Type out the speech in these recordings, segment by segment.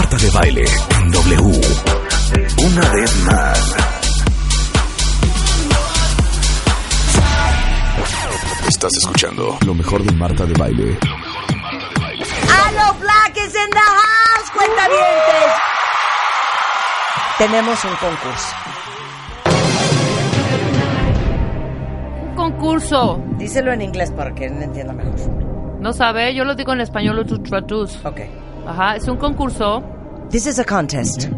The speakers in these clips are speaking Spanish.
Marta de baile en W. Una vez más. Estás escuchando lo mejor de Marta de baile. ¡Halo Black is in the house! ¡Cuentavientes! Tenemos un concurso. Un concurso. Díselo en inglés para que él entienda mejor. No sabe, yo lo digo en español, lo tu tratus. Ok. Ajá, es un concurso This is a contest.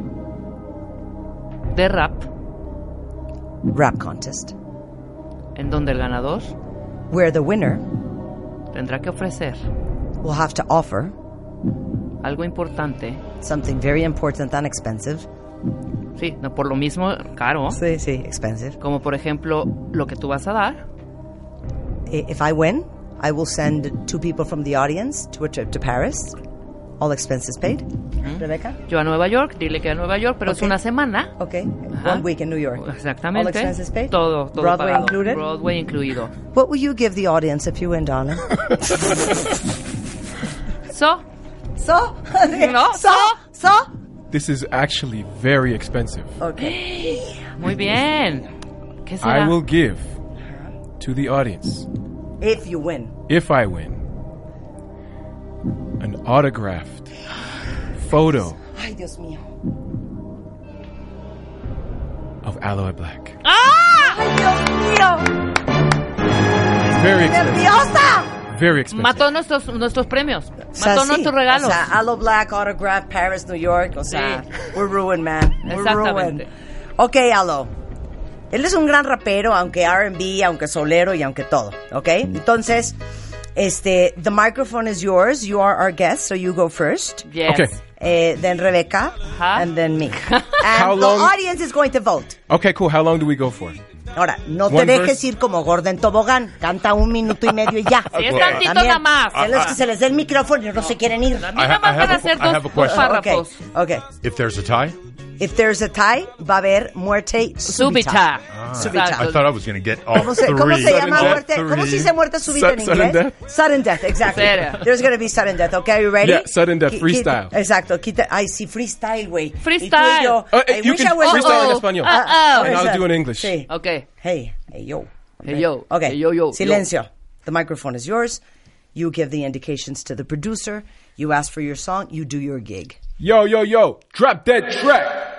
de rap Rap contest. en donde el ganador Where the winner tendrá que ofrecer will have to offer algo importante. something very important and expensive. Sí, no por lo mismo caro, Sí, sí, expensive. como por ejemplo lo que tú vas a dar. I- If I win, I will send two people from the audience to a trip to Paris. All expenses paid. Mm-hmm. Rebecca? Yo a Nueva York, dile que a Nueva York, pero es una semana. Okay. Ajá. One week in New York. Exactamente. All expenses paid? Todo, todo Broadway pagado. included? Broadway incluido. What will you give the audience if you win, Donna? So, so? No, so? So? This is actually very expensive. Okay. muy bien. ¿Qué será? I will give to the audience, If you win. if I win, an autographed photo Ay, Dios mío. of Aloe Black. ¡Ah! Ay, Dios mío. Very expensive. ¡Nerviosa! Very expensive. Mató nuestros, nuestros premios. O sea, Mató sí. nuestros regalos. O sea, Aloe Black, Autograph, Paris, New York. O sea, we're ruined, man. We're Exactamente. ruined. Ok, Aloe. Él es un gran rapero, aunque R&B, aunque solero y aunque todo. Ok? Entonces, este, the microphone is yours. You are our guest, so you go first. yes. Okay. Eh, then Rebecca, Ajá. and then me. And How the long- audience is going to vote. Okay, cool. How long do we go for? Ahora, no te One dejes verse. ir como gorda en tobogán. Canta un minuto y medio y ya. Sí, es tantito nada más. A los que se les dé el micrófono y no se quieren ir. A mí nada más I van have a a- hacer I have a dos, dos question. párrafos. Okay, okay. If there's a tie, If there's a tie, va a haber muerte Súbita. súbita. Ah. Ah. Súbita. I thought I was going to get all ¿Cómo se, three. ¿Cómo se Sudden llama death, muerte? ¿Cómo se dice muerte súbita en Su- sudden death. Sudden death, exactly. There's going to be sudden death. Okay, are you ready? Yeah, sudden death, freestyle. quita- exacto. Quita, ay, sí, freestyle, güey. Freestyle. Y yo, Uh, I you wish can I was- freestyle in Uh-oh. español. Uh-oh. And I'll Freestyle. do it in English. Sí. Ok. Hey, hey, yo. Hey, yo. Okay. Hey, yo, yo, Silencio. The microphone is yours. You give the indications to the producer. You ask for your song. You do your gig. Yo, yo, yo, drop that track.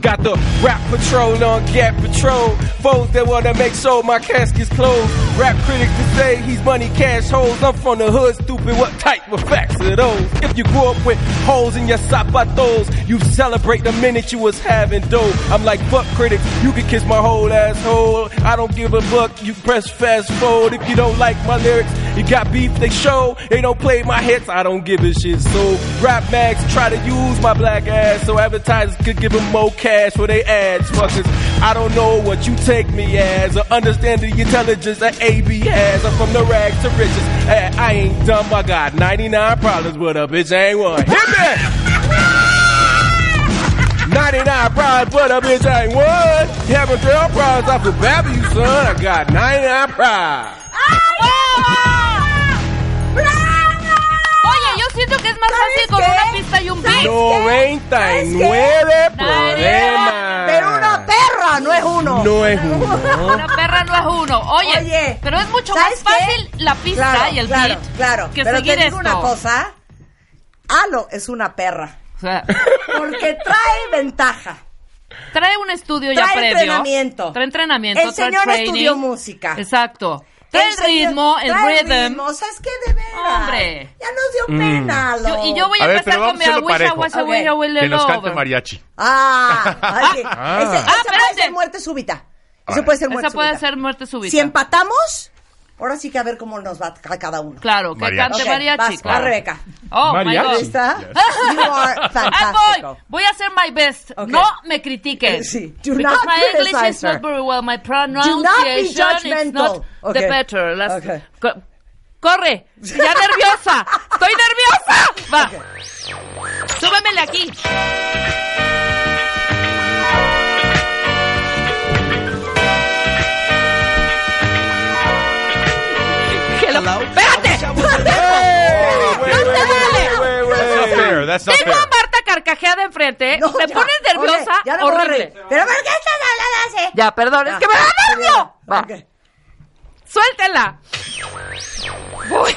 Got the rap patrol on Gap Patrol. Foes that wanna make sure my casket's closed. Rap critics to say he's money cash holes. I'm from the hood, stupid. What type of facts are those? If you grew up with holes in your zapatos, you celebrate the minute you was having dough. I'm like, fuck critics, you can kiss my whole asshole. I don't give a fuck, you press fast forward. If you don't like my lyrics, you got beef, they show. They don't play my hits, I don't give a shit. So rap mags try to use my black ass so advertisers could give them more cash for they ads. Fuckers, I don't know what you take me as or understand the intelligence that AB has. I'm from the rags to riches. Hey, I ain't dumb, I got 99 problems, but a bitch ain't one. Hit me! 99 problems, but a bitch ain't one. Having girl problems, I feel bad for you, son. I got 99 problems. Ah, Yo siento que es más fácil con qué? una pista y un beat. 99 problemas. Pero una perra no es uno. No es uno. Una perra no es uno. Oye, Oye, pero es mucho más fácil la pista Claro, y el claro, beat claro. que Pero seguir te digo esto. una cosa. Alo es una perra. O sea, Porque trae ventaja. trae un estudio ya Trae previo. entrenamiento. Trae entrenamiento. El trae señor training. estudió música. Exacto. Trae el, ritmo, el trae rhythm. ritmo. ¿Sabes qué? De veras. Hombre. Ya nos dio pena, Alo. Yo- y yo voy a, A ver, empezar pero con mi a hacerlo agüita, parejo. guasa, Ok. güey, güey, que nos cante over. mariachi. Ah. Ese, esa puede espérate. ser muerte súbita. Eso puede ser muerte Esa puede súbita. ser muerte súbita. Si empatamos, ahora sí que a ver cómo nos va a cada uno. Claro, que Mariachi. cante Ok, mariachi, vas, va claro. Rebeca. Oh, my. God. Yes. You are Ah, fantastic. voy. Voy a hacer my best. No me critiquen. Sí. Do Because not my English is not very well. My Do not be pronunciation is not Ok. the better. Las-. Co- Corre. Ya nerviosa. Estoy nerviosa. Va. Súbemele aquí. Hello. Espérate. Fair. That's not Tengo a. Marta carcajeada enfrente. No, Te ya. pones nerviosa. Ya no horrible. Pero ¿por qué estás hablando así? Ya, perdón, es que me da nervio. Va. Ok. Suéltela. Voy.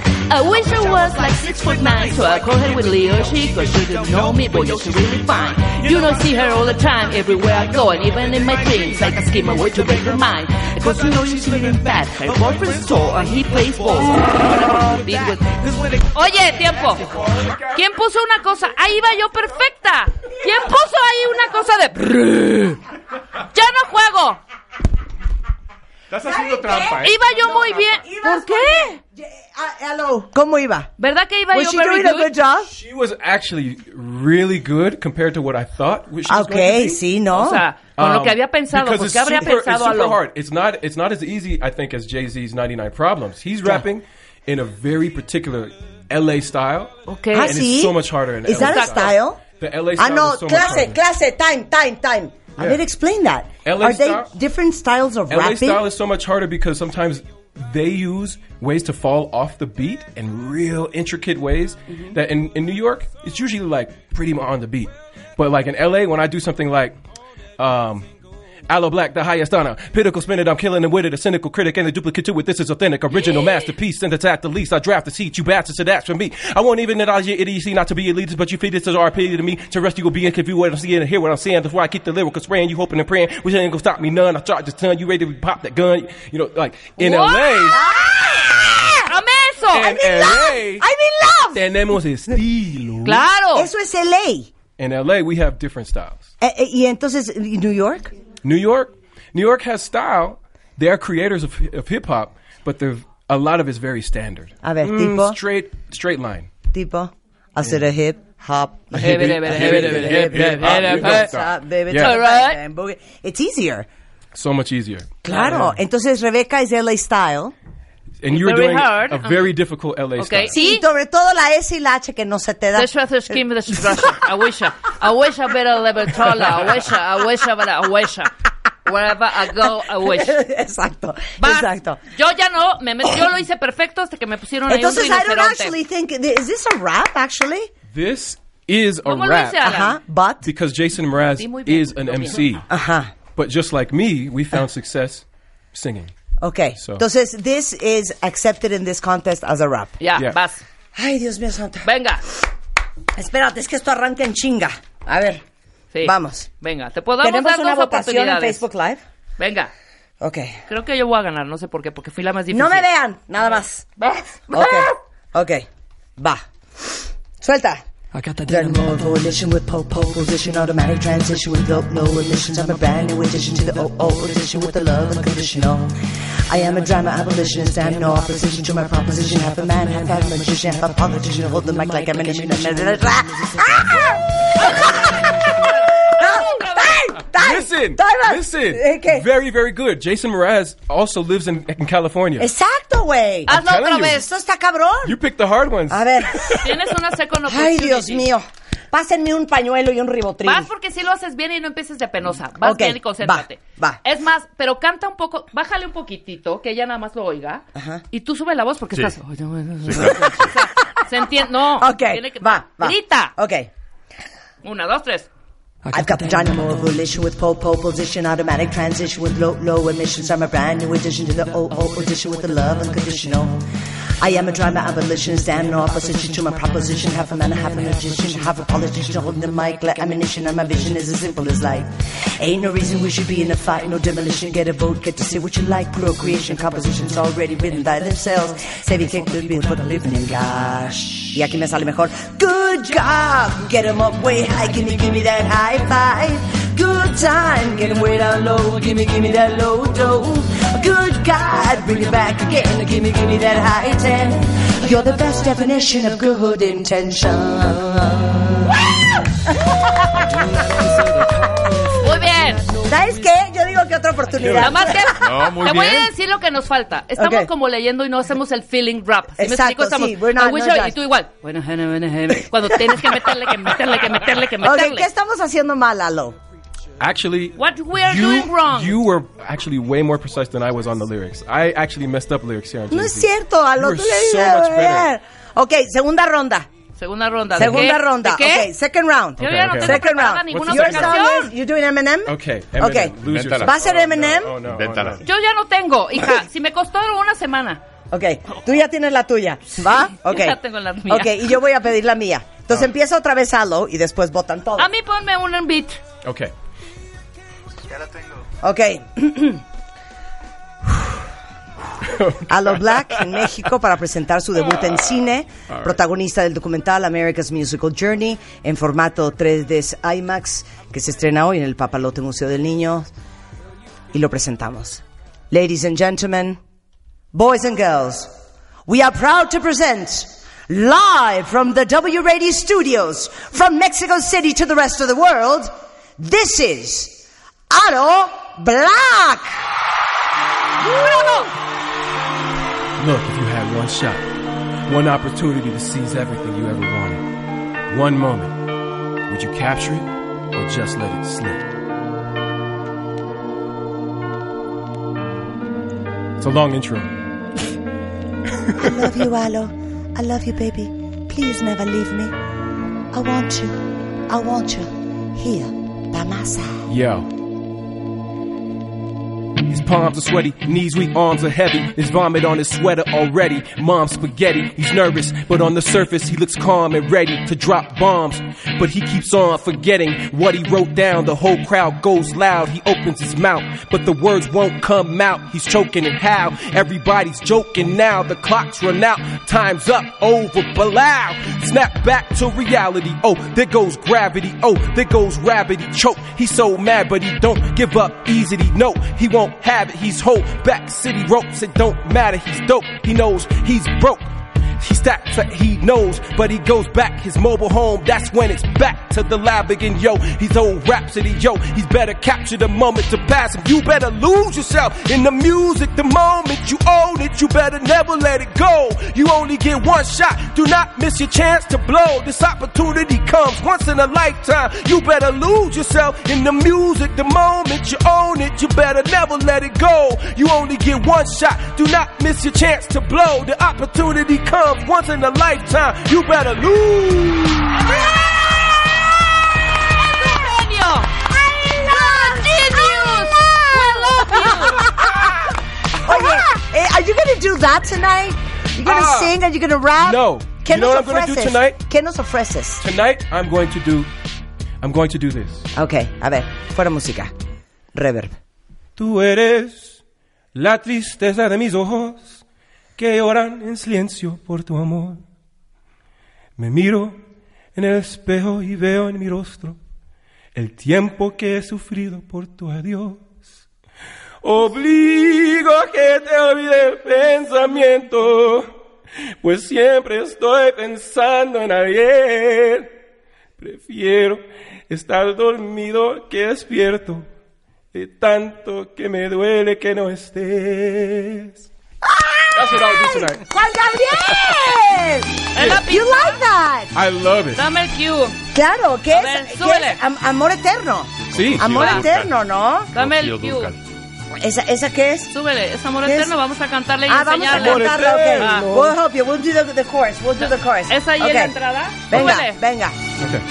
I wish I was like six foot nine, so I call her with Leo She cause she didn't know me, boy, she's really fine. You know, see her all the time, everywhere I go, and even in my dreams, like a scheme way to break her mind. Because you know she's really bad. Her boyfriend's tall, and he plays ball. Oye, tiempo. ¿Quién puso una cosa? Ahí iba yo perfecta. ¿Quién puso ahí una cosa de... Ya no juego. Estás haciendo trampa, ¿eh? Iba yo muy bien. ¿Por qué? Ah, hello. ¿Cómo iba? ¿Verdad que iba Was yo she very doing a good? job? She was actually really good compared to what I thought. she was Okay, sí, ¿no? O sea, con lo Um, que había pensado, porque it's habría super, pensado it's a super lo... hard. It's not. It's not as easy, I think, as Jay Z's "99 Problems." He's rapping in a very particular LA style. Okay. Ah, and sí? it's so much harder in Is LA that a style? The LA Ah, style no, is so clase, clase, time, time, time. Yeah. ver, explain that. LA Are they style- different styles of LA rapping? style is so much harder because sometimes they use ways to fall off the beat in real intricate ways Mm-hmm. that in, in New York it's usually like pretty much on the beat. But like in LA when I do something like um Aloe Black, the highest honor. Pinnacle spin it, I'm killing it with it. A cynical critic and a duplicate to it. This is authentic, original masterpiece. Send it at the least. I draft the seat. You bastards, so that's for me. I won't even acknowledge your idiocy not to be elitist, but you feed this as RP to me. To rest you will be in confused what I'm seeing and hear what I'm saying. That's why I keep the lyrical spraying. You hoping and praying. Which ain't gonna stop me none. I charge this ton. You ready to pop that gun? You know, like in What? LA. ¡Dame eso! En LA. I'm in love. Tenemos estilo. ¡Claro! Eso es LA. In LA, we have different styles. Eh, eh, y entonces, New York? New York, New York has style. They are creators of, of hip hop, but they're, a lot of it's very standard. A ver, Mm, tipo. straight, straight line. Tipo, hacer a hip hop. A hippie, hip, a hip, hippie, hip, a hip, hippie, hip, hop, hip, you don't hip. stop. Baby, Yeah. talk Alright. and boogie. It's easier. So much easier. Claro. Entonces, Rebeca es LA style. And you're Very doing hard. a uh-huh. very difficult LA Okay. style. Sí, sobre todo la S y la H que no se te da. The Shredder Scheme the Russia. I wish I, I wish I better level taller. I wish I, I wish I better, I wish I. Wherever I go, I wish. Exacto, Vas. exacto. Yo ya no, me met- yo lo hice perfecto hasta que me pusieron ahí un Entonces, I don't rinoceronte. actually think, is this a rap, actually? This is a ¿Cómo lo rap hice, Alan? Ajá, but, because Jason Mraz Sí, muy bien, is an muy bien. MC. ajá, But just like me, we found success singing. Okay. So- Entonces, this is accepted in this contest as a rap. Ya, Yeah. vas. Ay, Dios mío santo. Venga. Espérate, es que esto arranca en chinga. A ver, Sí. vamos. Venga, te Tenemos dar una dos votación en. Facebook Live. Venga. Ok. Creo que yo voy a ganar, no sé por qué, porque fui la más difícil. No me vean, nada más. Ok, ok. Va. Suelta. I got the Dynamo coalition with pole pole position, automatic transition with low, low emissions. I'm a brand new addition to the OO edition with the love unconditional. I am a drama abolitionist and no opposition to my proposition. Half a man, half a magician, half a politician. Hold the mic like ammunition. Ah! Listen, time out. listen. Okay. Very, very good. Jason Mraz also lives in, in California. Exacto, güey. Hazlo telling otra you. vez. Esto está cabrón. You picked the hard ones. A ver. Tienes una second Ay. Dios mío. Pásenme un pañuelo y un ribotril. Vas porque si lo haces bien y no empieces de penosa. Vas Ok, bien y concéntrate. va, va. Es más, pero canta un poco, bájale un poquitito, que ella nada más lo oiga. Ajá. Y tú sube la voz porque Sí. estás. O sea, se entiende. No. Ok, tiene que- va, va. Grita. Ok. Una, dos, tres. I've got the dynamo coalition with pole pole position, automatic transition with low, low emissions. I'm a brand new addition to the OO edition with the love unconditional. I am a drama abolitionist and no opposition to my proposition. Half a man, half a magician, half a politician holding the mic like ammunition. And my vision is as simple as life. Ain't no reason we should be in a fight, no demolition. Get a vote, get to say what you like. Procreation, compositions already written by themselves. Saving kick the bill for the living in gosh. Y aquí me sale mejor. Good job, Get 'em up way high, can you gimme that high five. Good time, get 'em way down low, gimme, gimme that low dough. Good God, bring it back again, gimme, gimme that high You're the best definition of good intention. Muy bien. ¿Sabes qué? Yo digo que otra oportunidad. Nada más que No, muy te voy bien. a decir lo que nos falta. Estamos Ok. como leyendo y no hacemos el feeling rap. ¿Sí me Exacto, explico? Estamos, sí, wish no, ya. y tú igual. Bueno, cuando tienes que meterle, que meterle, que meterle, que meterle. ¿qué estamos haciendo mal, Lalo? Actually, What we are you, doing wrong. You were actually way more precise than I was on the lyrics. I actually messed up lyrics here on No es cierto, so a better. ver. Ok, segunda ronda. Segunda ronda. ¿De Segunda qué? ronda. ¿De qué? Ok, second round. Yo Okay, ya no okay. tengo Second round. ninguna Your song is, you doing Eminem? Okay, Okay. Eminem, lose Invéntala. yourself. ¿Va a ser Eminem? Oh, no, oh, no. Yo ya no tengo, hija. Si me costó una semana. Ok, tú ya tienes la tuya. ¿Va? Ok. ya tengo la mía. Ok, y yo voy a pedir la mía. Entonces empieza otra vez Halo y después votan todos. A mí ponme un beat. Okay. Ok. Alo Black en México para presentar su debut en cine, protagonista del documental America's Musical Journey en formato 3D IMAX que se estrena hoy en el Papalote Museo del Niño y lo presentamos. Ladies and gentlemen, boys and girls, we are proud to present live from the W Radio studios from Mexico City to the rest of the world, this is Alo Black. Look, if you had one shot, one opportunity to seize everything you ever wanted, one moment, would you capture it or just let it slip? It's a long intro. I love you, Alo. I love you, baby. Please never leave me. I want you. I want you here by my side. Yo. His palms are sweaty, knees weak, arms are heavy. There's vomit on his sweater already. Mom's spaghetti, he's nervous, but on the surface he looks calm and ready to drop bombs. But he keeps on forgetting what he wrote down. The whole crowd goes loud, he opens his mouth, but the words won't come out. He's choking and how? Everybody's joking now. The clock's run out, time's up, over, blow. Snap back to reality. Oh, there goes gravity. Oh, there goes rabbit. He choke. He's so mad, but he don't give up easily. No, he won't have it. He's whole back city ropes. It don't matter. He's dope. He knows he's broke. He stacks that he knows, but he goes back his mobile home. That's when it's back to the lab again. Yo, he's old rhapsody. Yo, he's better capture the moment to pass him. You better lose yourself in the music. The moment you own it, you better never let it go. You only get one shot. Do not miss your chance to blow. This opportunity comes once in a lifetime. You better lose yourself in the music. The moment you own it, you better never let it go. You only get one shot. Do not miss your chance to blow. The opportunity comes once in a lifetime. You better lose. genio! Genius! We love you! Oye, eh, are you gonna do that tonight? You gonna Ah. sing? Are you gonna rap? No. ¿Qué You know nos what I'm gonna do ofreces? tonight? ¿Qué nos ofreces? Tonight, I'm going to do. I'm going to do this. Ok, a ver, fuera música. Reverb. Tú eres la tristeza de mis ojos que lloran en silencio por tu amor. Me miro en el espejo y veo en mi rostro el tiempo que he sufrido por tu adiós. Obligo a que te olvide el pensamiento, pues siempre estoy pensando en ayer. Prefiero estar dormido que despierto, de tanto que me duele que no estés. That's what I'll do tonight. ¡Juan Gabriel! Es la You pista. like that? I love it. Dame el cue. Claro, ¿qué A es? ver, ¿Qué súbele. es? Am- amor eterno. Sí. Amor Va. eterno, ¿no? Dame el Rocío cue. Dúrcal. ¿Esa, ¿Esa qué es? Súbele, es amor ¿Qué es? eterno. Vamos a cantarle y Ah, vamos a enseñarle. Cantarla, ok. eterno. We'll help you. We'll do the, the chorus. We'll do the chorus. ¿Es ahí en la entrada? Venga, Súbele. venga. Okay.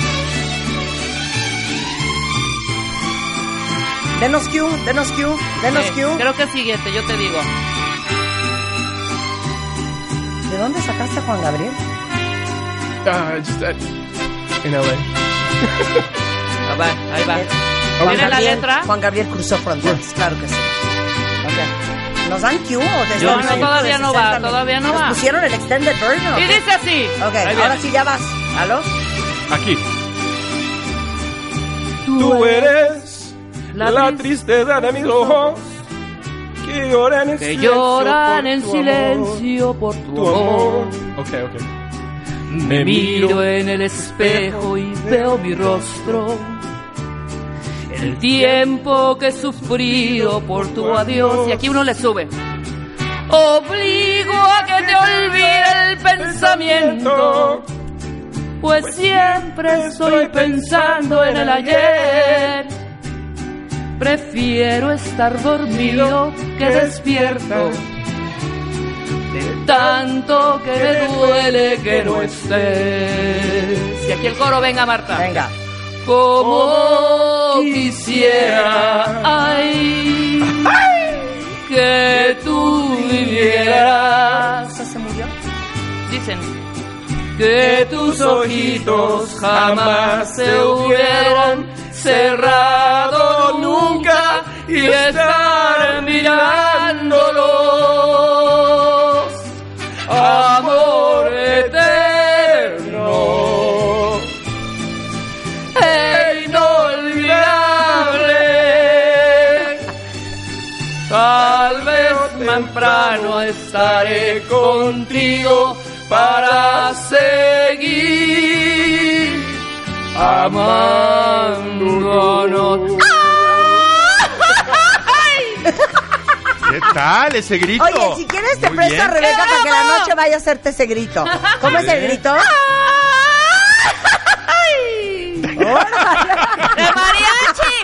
Denos cue, denos cue, denos Sí, cue. Creo que es siguiente, yo te digo. Dónde sacaste a Juan Gabriel? Uh, just in LA. Ahí va, ahí va. Juan ¿Tiene la letra? Juan Gabriel cruzó fronteras, claro que sí. Ok. ¿Nos dan Q o están no, dando todavía de no va, 60? todavía no ¿Nos va. pusieron el extended version? Y dice así. Ok, Ahí ahora viene. sí ya vas. ¿Aló? Aquí. Tú eres la la, tris- tristeza de mis ojos que lloran en que silencio. lloran por en tu silencio por tu amor, Tu. Me miro en el espejo y veo mi rostro. El tiempo que he sufrido por tu adiós. Y aquí uno le sube. Obligo a que te olvide el pensamiento. Pues siempre estoy pensando en el ayer. Prefiero estar dormido que despierto. De tanto que me duele que no estés. Y aquí el coro, venga Marta. Venga. Como quisiera, ay, que tú vivieras. ¿Esa se murió? Dicen que tus ojitos jamás se hubieran cerrado nunca y estar mirándolos. Amor eterno e inolvidable. Tal vez temprano estaré contigo para seguir amándonos. ¿Qué tal ese grito? Oye, si quieres te Muy presto a. Rebeca para que la noche vaya a hacerte ese grito. ¿Cómo es el grito? ¡De mariachi!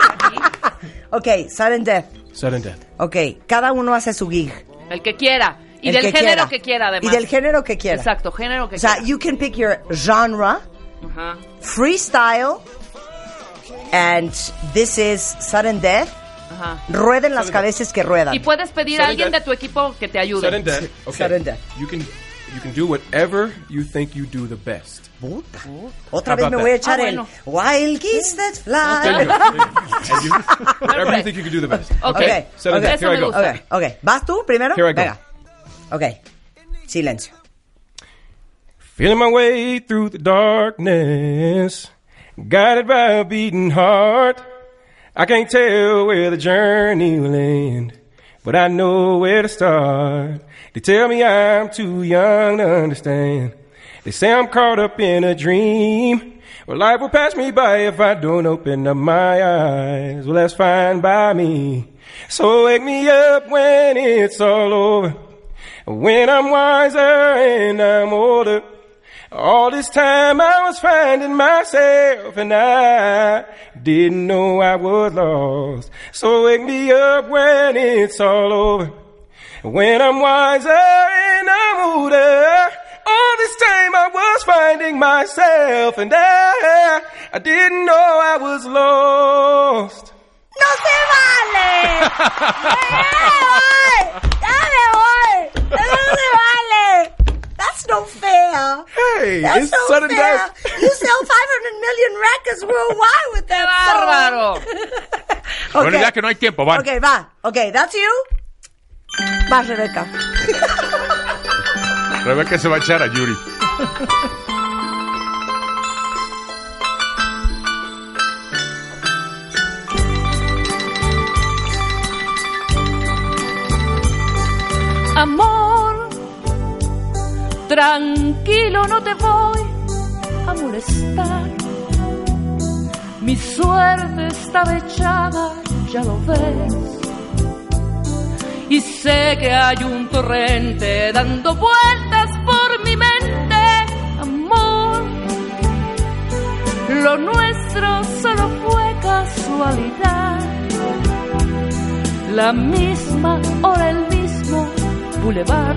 Ok, sudden death. Sudden death. Ok, cada uno hace su gig. El que quiera. Y El del que género quiera. que quiera, además. Y del género que quiera. Exacto, género que O sea, quiera. you can pick your genre, Ajá. freestyle, and this is sudden death. Ajá. Rueden las cabezas que ruedan. Y puedes pedir a Sudden alguien de death. tu equipo que te ayude. Sudden death. Okay. Sudden death. You can you can do whatever you think you do the best. Puta. Otra vez me that? voy a echar Ah, el bueno. Wild Geese That Fly. whatever you think you can do the best. Ok. Okay. Sudden Ok. death. Eso Here I me go. gusta. Ok, ok. ¿Vas tú primero? Here I go. Venga. Ok. Silencio. Feeling my way through the darkness, guided by a beating heart. I can't tell where the journey will end, but I know where to start. They tell me I'm too young to understand. They say I'm caught up in a dream. Well, life will pass me by if I don't open up my eyes. Well, that's fine by me. So wake me up when it's all over. When I'm wiser and I'm older. All this time I was finding myself and I didn't know I was lost. So wake me up when it's all over. When I'm wiser and I'm older. All this time I was finding myself and I, I didn't know I was lost. ¡No se vale! ¡Ya me voy! ¡Ya me voy! No se! That's no fair. Hey, That's it's no sudden fair. death. You sell 500 million records worldwide with that bárbaro! song. Bueno, Ok. ya que no hay tiempo, van. Ok, va. Ok, that's you. Vas, Rebeca. Rebeca se va a echar a Yuri. Amor, tranquilo, no te voy a molestar. Mi suerte estaba echada, ya lo ves. Y sé que hay un torrente dando vueltas por mi mente, amor. Lo nuestro solo fue casualidad. La misma hora, el mismo boulevard.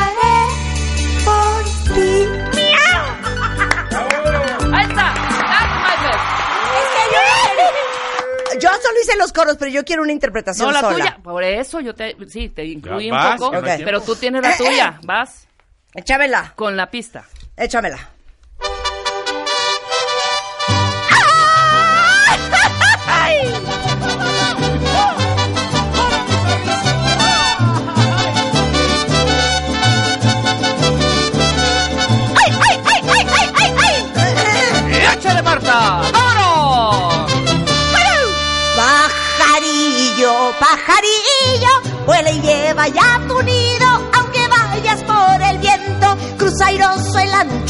hice los coros, pero yo quiero una interpretación No, la sola. tuya. Por eso yo te, sí, te incluí un vas, poco, que no hay Ok. pero tú tienes la tuya. Vas Échamela, con la pista. échamela.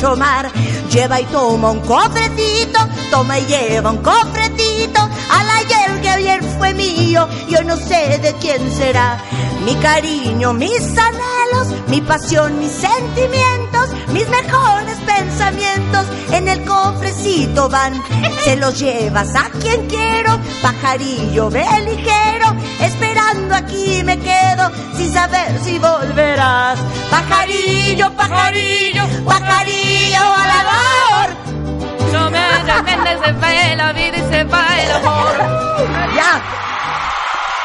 Mar, lleva y toma un cofrecito, toma y lleva un cofrecito, al ayer que ayer fue mío, y hoy no sé de quién será. Mi cariño, mis anhelos, mi pasión, mis sentimientos, mis mejores pensamientos en el cofrecito van. Se los llevas a quien quiero, pajarillo, ve ligero, esperando aquí me quedo sin saber si volverás. Pajarillo, pajarillo, pajarillo volador. No me depende, se va la vida y se va el amor. Ya,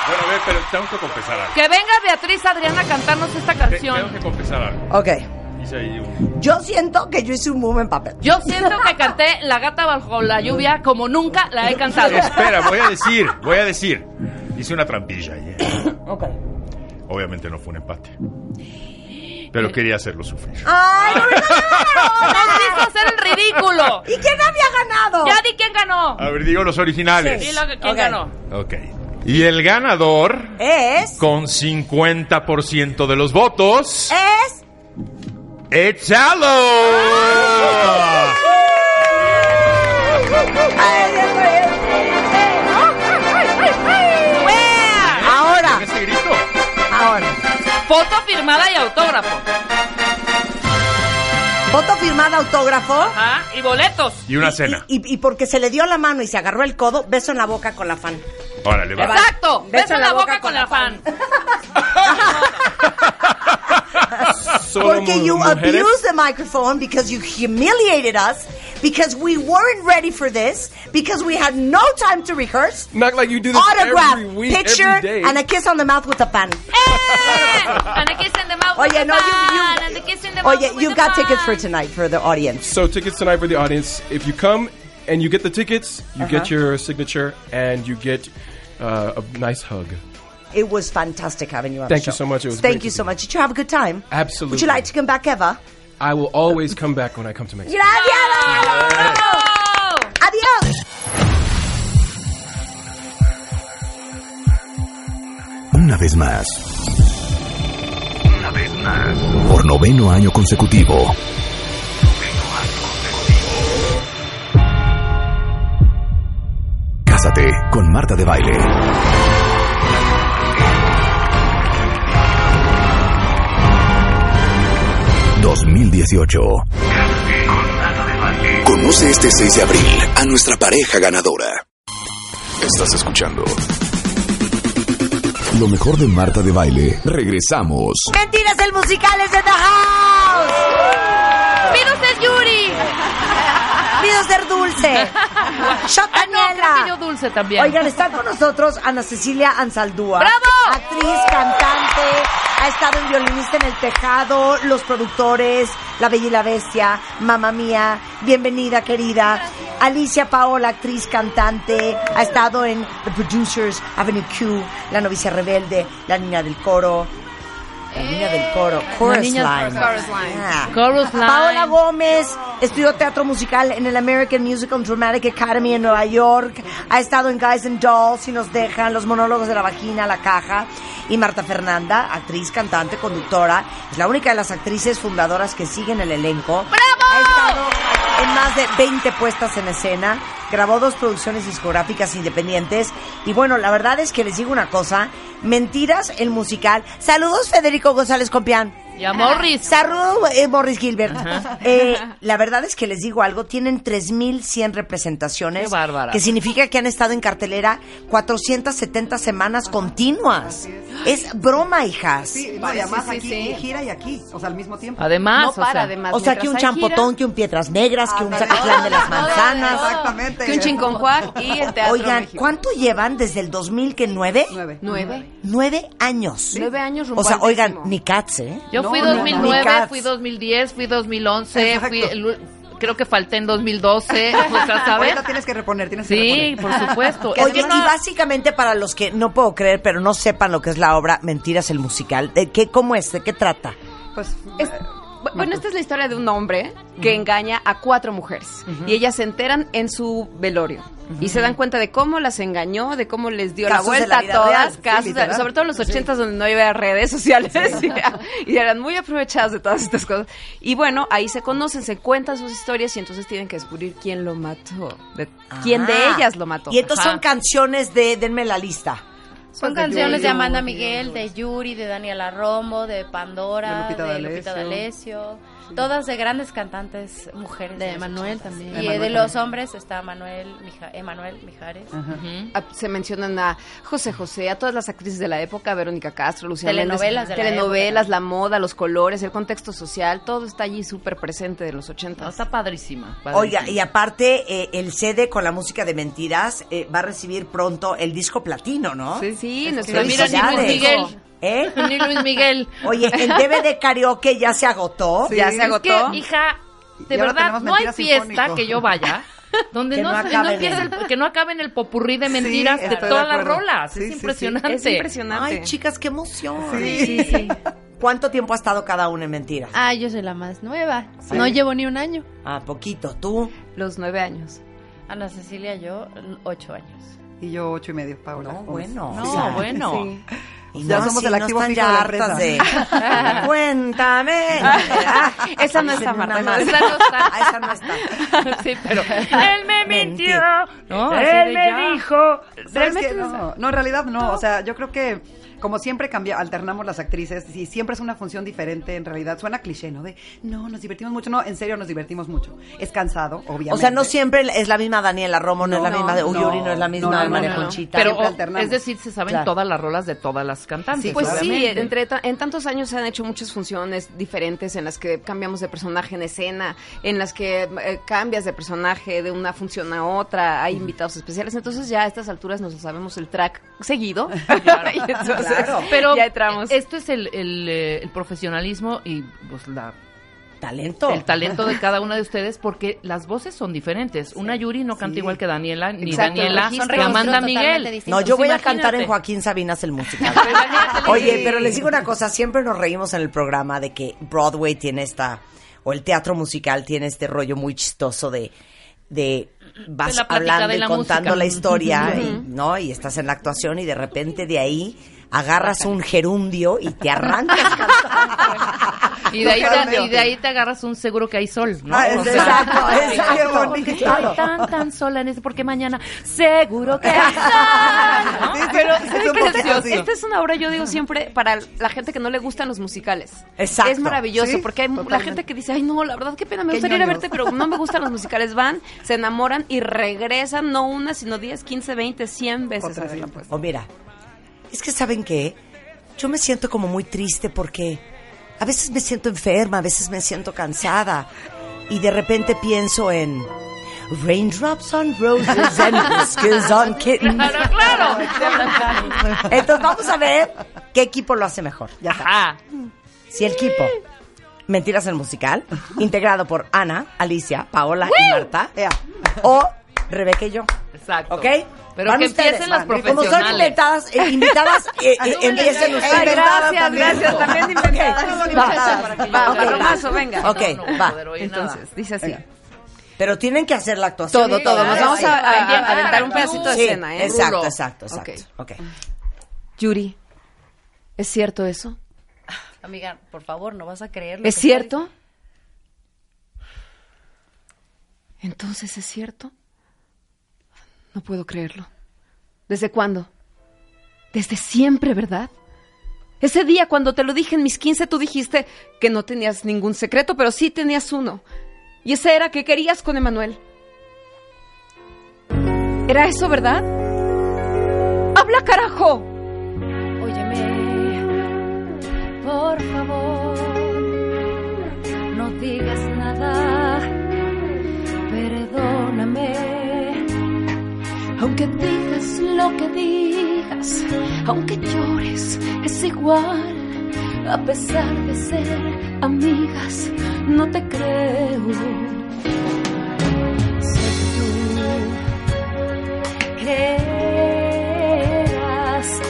Bueno, a ver, pero tengo que confesar algo. Que venga Beatriz Adriana a cantarnos esta Te- Tengo canción. que confesar algo. ok. Hice ahí un... Yo siento que yo hice un boom en papel. Yo siento que canté La gata bajo la lluvia como nunca la he cantado. Espera, voy a decir, voy a decir. Hice una trampilla ahí. ¿eh? Ok. Obviamente no fue un empate. Pero quería hacerlo sufrir. ¡Ay, no! Nos hizo hacer el ridículo. ¿Y quién había ganado? Ya di quién ganó. A ver, digo los originales. Dilo que quién Ok. ganó. Ok. Y el ganador, Es. con 50% de los votos, Es. ¡Échalo! Ahora, Foto firmada y autógrafo. Foto firmada, autógrafo. Ajá. Y boletos. Y una cena. Y, y- y porque se le dio la mano y se agarró el codo, beso en la boca con la fan. Órale, va. Exacto. Beso en la boca con la fan. Solo Porque you mujeres. abused the microphone because you humiliated us because we weren't ready for this because we had no time to rehearse. Not like you do this Autograph, every week, picture, every day. and a kiss on the mouth with a fan. And a kiss in the mouth with Oye, the no, you, fan, and a you, kiss in the mouth oye, with you the got tickets for tonight for the audience. So tickets tonight for the audience. If you come and you get the tickets, you Uh-huh. get your signature and you get uh, a nice hug. It was fantastic having you on Thank the you so much. It was Thank great you so be much. Did you have a good time? Absolutely. Would you like to come back ever? I will always come back when I come to Mexico. Gracias. Adiós. Una vez más. Una vez más. Por noveno año consecutivo. Cásate con Marta de Baile. ...2018. Conoce este 6 de abril a nuestra pareja ganadora. Estás escuchando... Lo mejor de Marta de Baile. Regresamos. Mentiras el musical es de The House. Dulce. Shot Ah, no, dulce también. Oigan, está con nosotros Ana Cecilia Ansaldúa. ¡Bravo! Actriz, cantante, ha estado en violinista en el tejado, los productores, La Bella y la Bestia, Mamma Mía, bienvenida querida. Alicia Paola, actriz, cantante, ha estado en The Producers, Avenue Q, La Novicia Rebelde, La Niña del Coro. La niña del coro, Chorus Line. Chorus Line. Chorus Line. Paola Gómez estudió teatro musical en el American Musical Dramatic Academy en Nueva York. Ha estado en Guys and Dolls, Si nos dejan, Los monólogos de la vagina, La caja. Y Marta Fernanda, actriz, cantante, conductora. Es la única de las actrices fundadoras que siguen el elenco. ¡Bravo! En más de 20 puestas en escena. Grabó dos producciones discográficas independientes. Y bueno, la verdad es que les digo una cosa. Mentiras, el musical. Saludos, Federico González Compián. Y a Morris. Saludos, eh, Morris Gilbert. Eh, la verdad es que les digo algo, tienen 3.100 representaciones. Qué bárbara. Que significa que han estado en cartelera 470 semanas continuas. Es broma, hijas. Sí, no, y además sí, aquí sí. gira y aquí, o sea, al mismo tiempo. Además, no o para, sea, además. O sea, que un champotón, gira, que un Piedras Negras, que un Ándale. Zacatlán de las Manzanas. Exactamente. Que un chinconcuac y el Teatro Oigan, México. ¿cuánto llevan desde el 2009? Nueve. Nueve. Nueve años. Nueve años rumbo O sea, oigan, ni cats, ¿eh? Yo No, fui no, no. 2009, Ni Cats. fui 2010, fui 2011, Exacto. fui, el- creo que falté en 2012, o sea, ¿sabes? Ahorita tienes que reponer, tienes que Sí, reponer. por supuesto. Oye, que y no- básicamente para los que no puedo creer, pero no sepan lo que es la obra Mentiras el musical, ¿de qué, ¿cómo es? ¿De qué trata? Pues, Es- bu- bueno, esta es la historia de un hombre que engaña a cuatro mujeres y ellas se enteran en su velorio y se dan cuenta de cómo las engañó, de cómo les dio Casos la vuelta la a todas, real, sí, casos de- sobre todo en los ochentas donde no había redes sociales y, y eran muy aprovechadas de todas estas cosas. Y bueno, ahí se conocen, se cuentan sus historias y entonces tienen que descubrir quién lo mató, de- quién de Ah. ellas lo mató. Y entonces Ajá. son canciones de, denme la lista. Son Pues de canciones de Yuri, Amanda Miguel, de Yuri, de Daniela Romo, de Pandora, De Lupita de Lupita D'Alessio. Todas de grandes cantantes mujeres. De los Manuel también. Y De de los también. hombres está Manuel, Mija- Emanuel Mijares. Ah, Se mencionan a José José, a todas las actrices de la época, Verónica Castro, Luciana Telenovelas de la telenovelas, época. la moda, los colores, el contexto social, todo está allí súper presente de los 80. No, está padrísima. padrísima. Oiga, y aparte, eh, el CD con la música de Mentiras eh, va a recibir pronto el disco platino, ¿no? Sí, sí, Es nuestro. Miguel. ¿Eh? Ni Luis Miguel. Oye, el DVD karaoke ya se agotó. ya se Es agotó. que, hija, de verdad, no hay fiesta Sinfónico. que yo vaya donde Que no, no de- el- que no acabe en el popurrí de mentiras de de todas las rolas. Sí, es sí, sí. impresionante. Es impresionante. Ay, chicas, qué emoción. Sí. sí. ¿Cuánto tiempo ha estado cada una en Mentiras? Ah, yo soy la más nueva. No llevo ni un año. Ah, poquito. ¿Tú? Los nueve años. Ana Cecilia, yo, ocho años. Y yo ocho y medio, Paula. No, bueno. No, bueno. Y Ya no somos así, el no activo están fijo ya de la de... Cuéntame. Ah, Esa no está, Marta, más. esa no está. Ah, esa no está. sí, pero él me mintió. No, Él me ya. dijo. ¿Sabes no, no, en realidad no. O sea, yo creo que como siempre cambia, alternamos las actrices y siempre es una función diferente. En realidad suena cliché, ¿no? De no, nos divertimos mucho. No, en serio nos divertimos mucho. Es cansado, obviamente. O sea, no siempre es la misma Daniela Romo, no, es la No, misma de Uyuri, no, es la misma no, de no, María no, no. Conchita. Pero, Siempre o- alternamos. es decir, se saben Claro. todas las rolas de todas las cantantes. Pues sí, entre ta- en tantos años se han hecho muchas funciones diferentes en las que cambiamos de personaje en escena, en las que eh, cambias de personaje de una función a otra, hay invitados especiales, entonces ya a estas alturas nos sabemos el track seguido. Y entonces Claro. Pero ya entramos. esto es el, el, eh, el profesionalismo y pues la Talento. el talento de cada una de ustedes porque las voces son diferentes. Una Yuri no canta Sí. igual que Daniela, ni Exacto, Daniela, son ni Amanda Miguel. distintos. No, yo Pues voy a cantar en. Joaquín Sabinas el musical. Oye, pero les digo una cosa, siempre nos reímos en el programa de que Broadway tiene esta, o el teatro musical tiene este rollo muy chistoso de, de vas De hablando de y la contando música. la historia, y, ¿no? Y estás en la actuación y de repente de ahí agarras un gerundio y te arrancas Y de, ahí te, y de ahí te agarras un seguro que hay sol, ¿no? Ah, O sea, exacto, bonito. Claro. Ay, tan, tan sola en ese, porque mañana seguro que hay sol, ¿no? Sí, sí, Pero es ¿saben un qué poco es? esta es una obra, yo digo siempre, para la gente que no le gustan los musicales. Exacto. Es maravilloso, Sí, porque hay la totalmente. gente que dice, ay no, la verdad, qué pena, me Qué gustaría ir a verte, pero no me gustan los musicales. Van, se enamoran y regresan, no una, sino 10, 15, 20, 100 veces Otra a verla, pues. O mira, es que ¿saben qué? Yo me siento como muy triste porque a veces me siento enferma, a veces me siento cansada y de repente pienso en Raindrops on roses and whiskers on kittens. Claro, claro. Entonces vamos a ver qué equipo lo hace mejor. Ya está. Si el equipo Mentiras el musical, integrado por Ana, Alicia, Paola y Marta, o Rebeca y yo. Exacto. ¿Ok? Pero Van que ustedes, empiecen las van. Como son profesionales. inventadas, eh, invitadas, eh, eh, empiecen ustedes. Gracias, también. gracias, también inventadas. Ok, Va, va, para que yo va, haga ok, bromazo, va. venga. Ok, No, va. Entonces, nada. dice así. Venga. Pero tienen que hacer la actuación. Todo, todo. Nos vamos a, a- a- Pendiente a aventar un pedacito de Sí, escena, ¿eh? exacto, exacto, exacto. Ok. Yuri, ¿es cierto eso? Amiga, por favor, no vas a creerlo. ¿Es cierto? Entonces, ¿es cierto? No puedo creerlo. ¿Desde cuándo? Desde siempre, ¿verdad? Ese día cuando te lo dije en mis 15 tú dijiste que no tenías ningún secreto, pero sí tenías uno. Y ese era que querías con Emanuel. ¿Era eso, verdad? ¡Habla, carajo! Óyeme, por favor, no digas nada, perdóname. Aunque digas lo que digas, aunque llores, es igual. A pesar de ser amigas, no te creo. Que tú creerás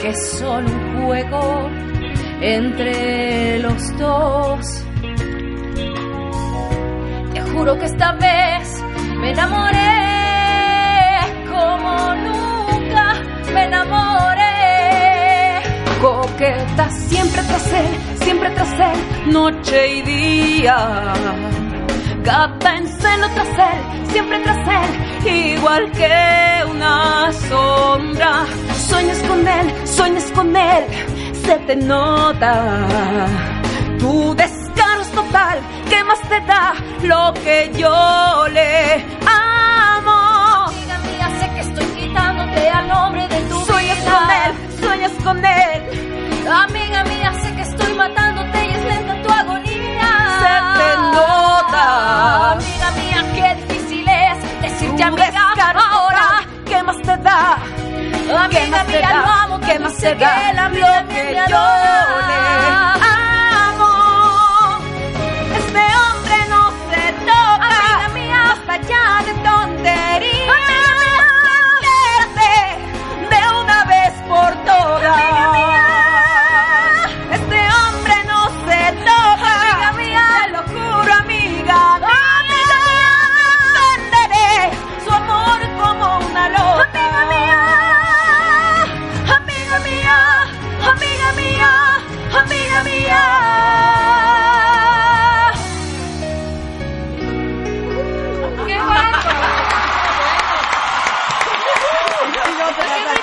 que es solo un juego entre los dos. Te juro que esta vez me enamoré como nunca me enamoré. Coqueta siempre tras él, siempre tras él, noche y día. Gata en seno tras él, siempre tras él, igual que una sombra. Sueñas con él, sueñas con él, se te nota. Tu descaro es total, ¿qué más te da lo que yo le amo? Quitándote al nombre de tu Sueñas vida. con él, sueñas con él. Amiga mía, sé que estoy matándote y es lenta tu agonía. Se te nota. Amiga mía, qué difícil es decirte amiga ahora. ¿Qué más te da? ¿Qué Amiga más te mía, da? lo amo, ¿Qué más te da? que la Lo que yo le amo. Este hombre no se toca. Amiga mía, basta ya de tonterías. Por todas. Este hombre no se toca. Amiga mía, te lo juro, amiga. Amiga Venderé su amor como una loca. Amiga mía, amiga mía, amiga mía, amiga mía. qué bueno.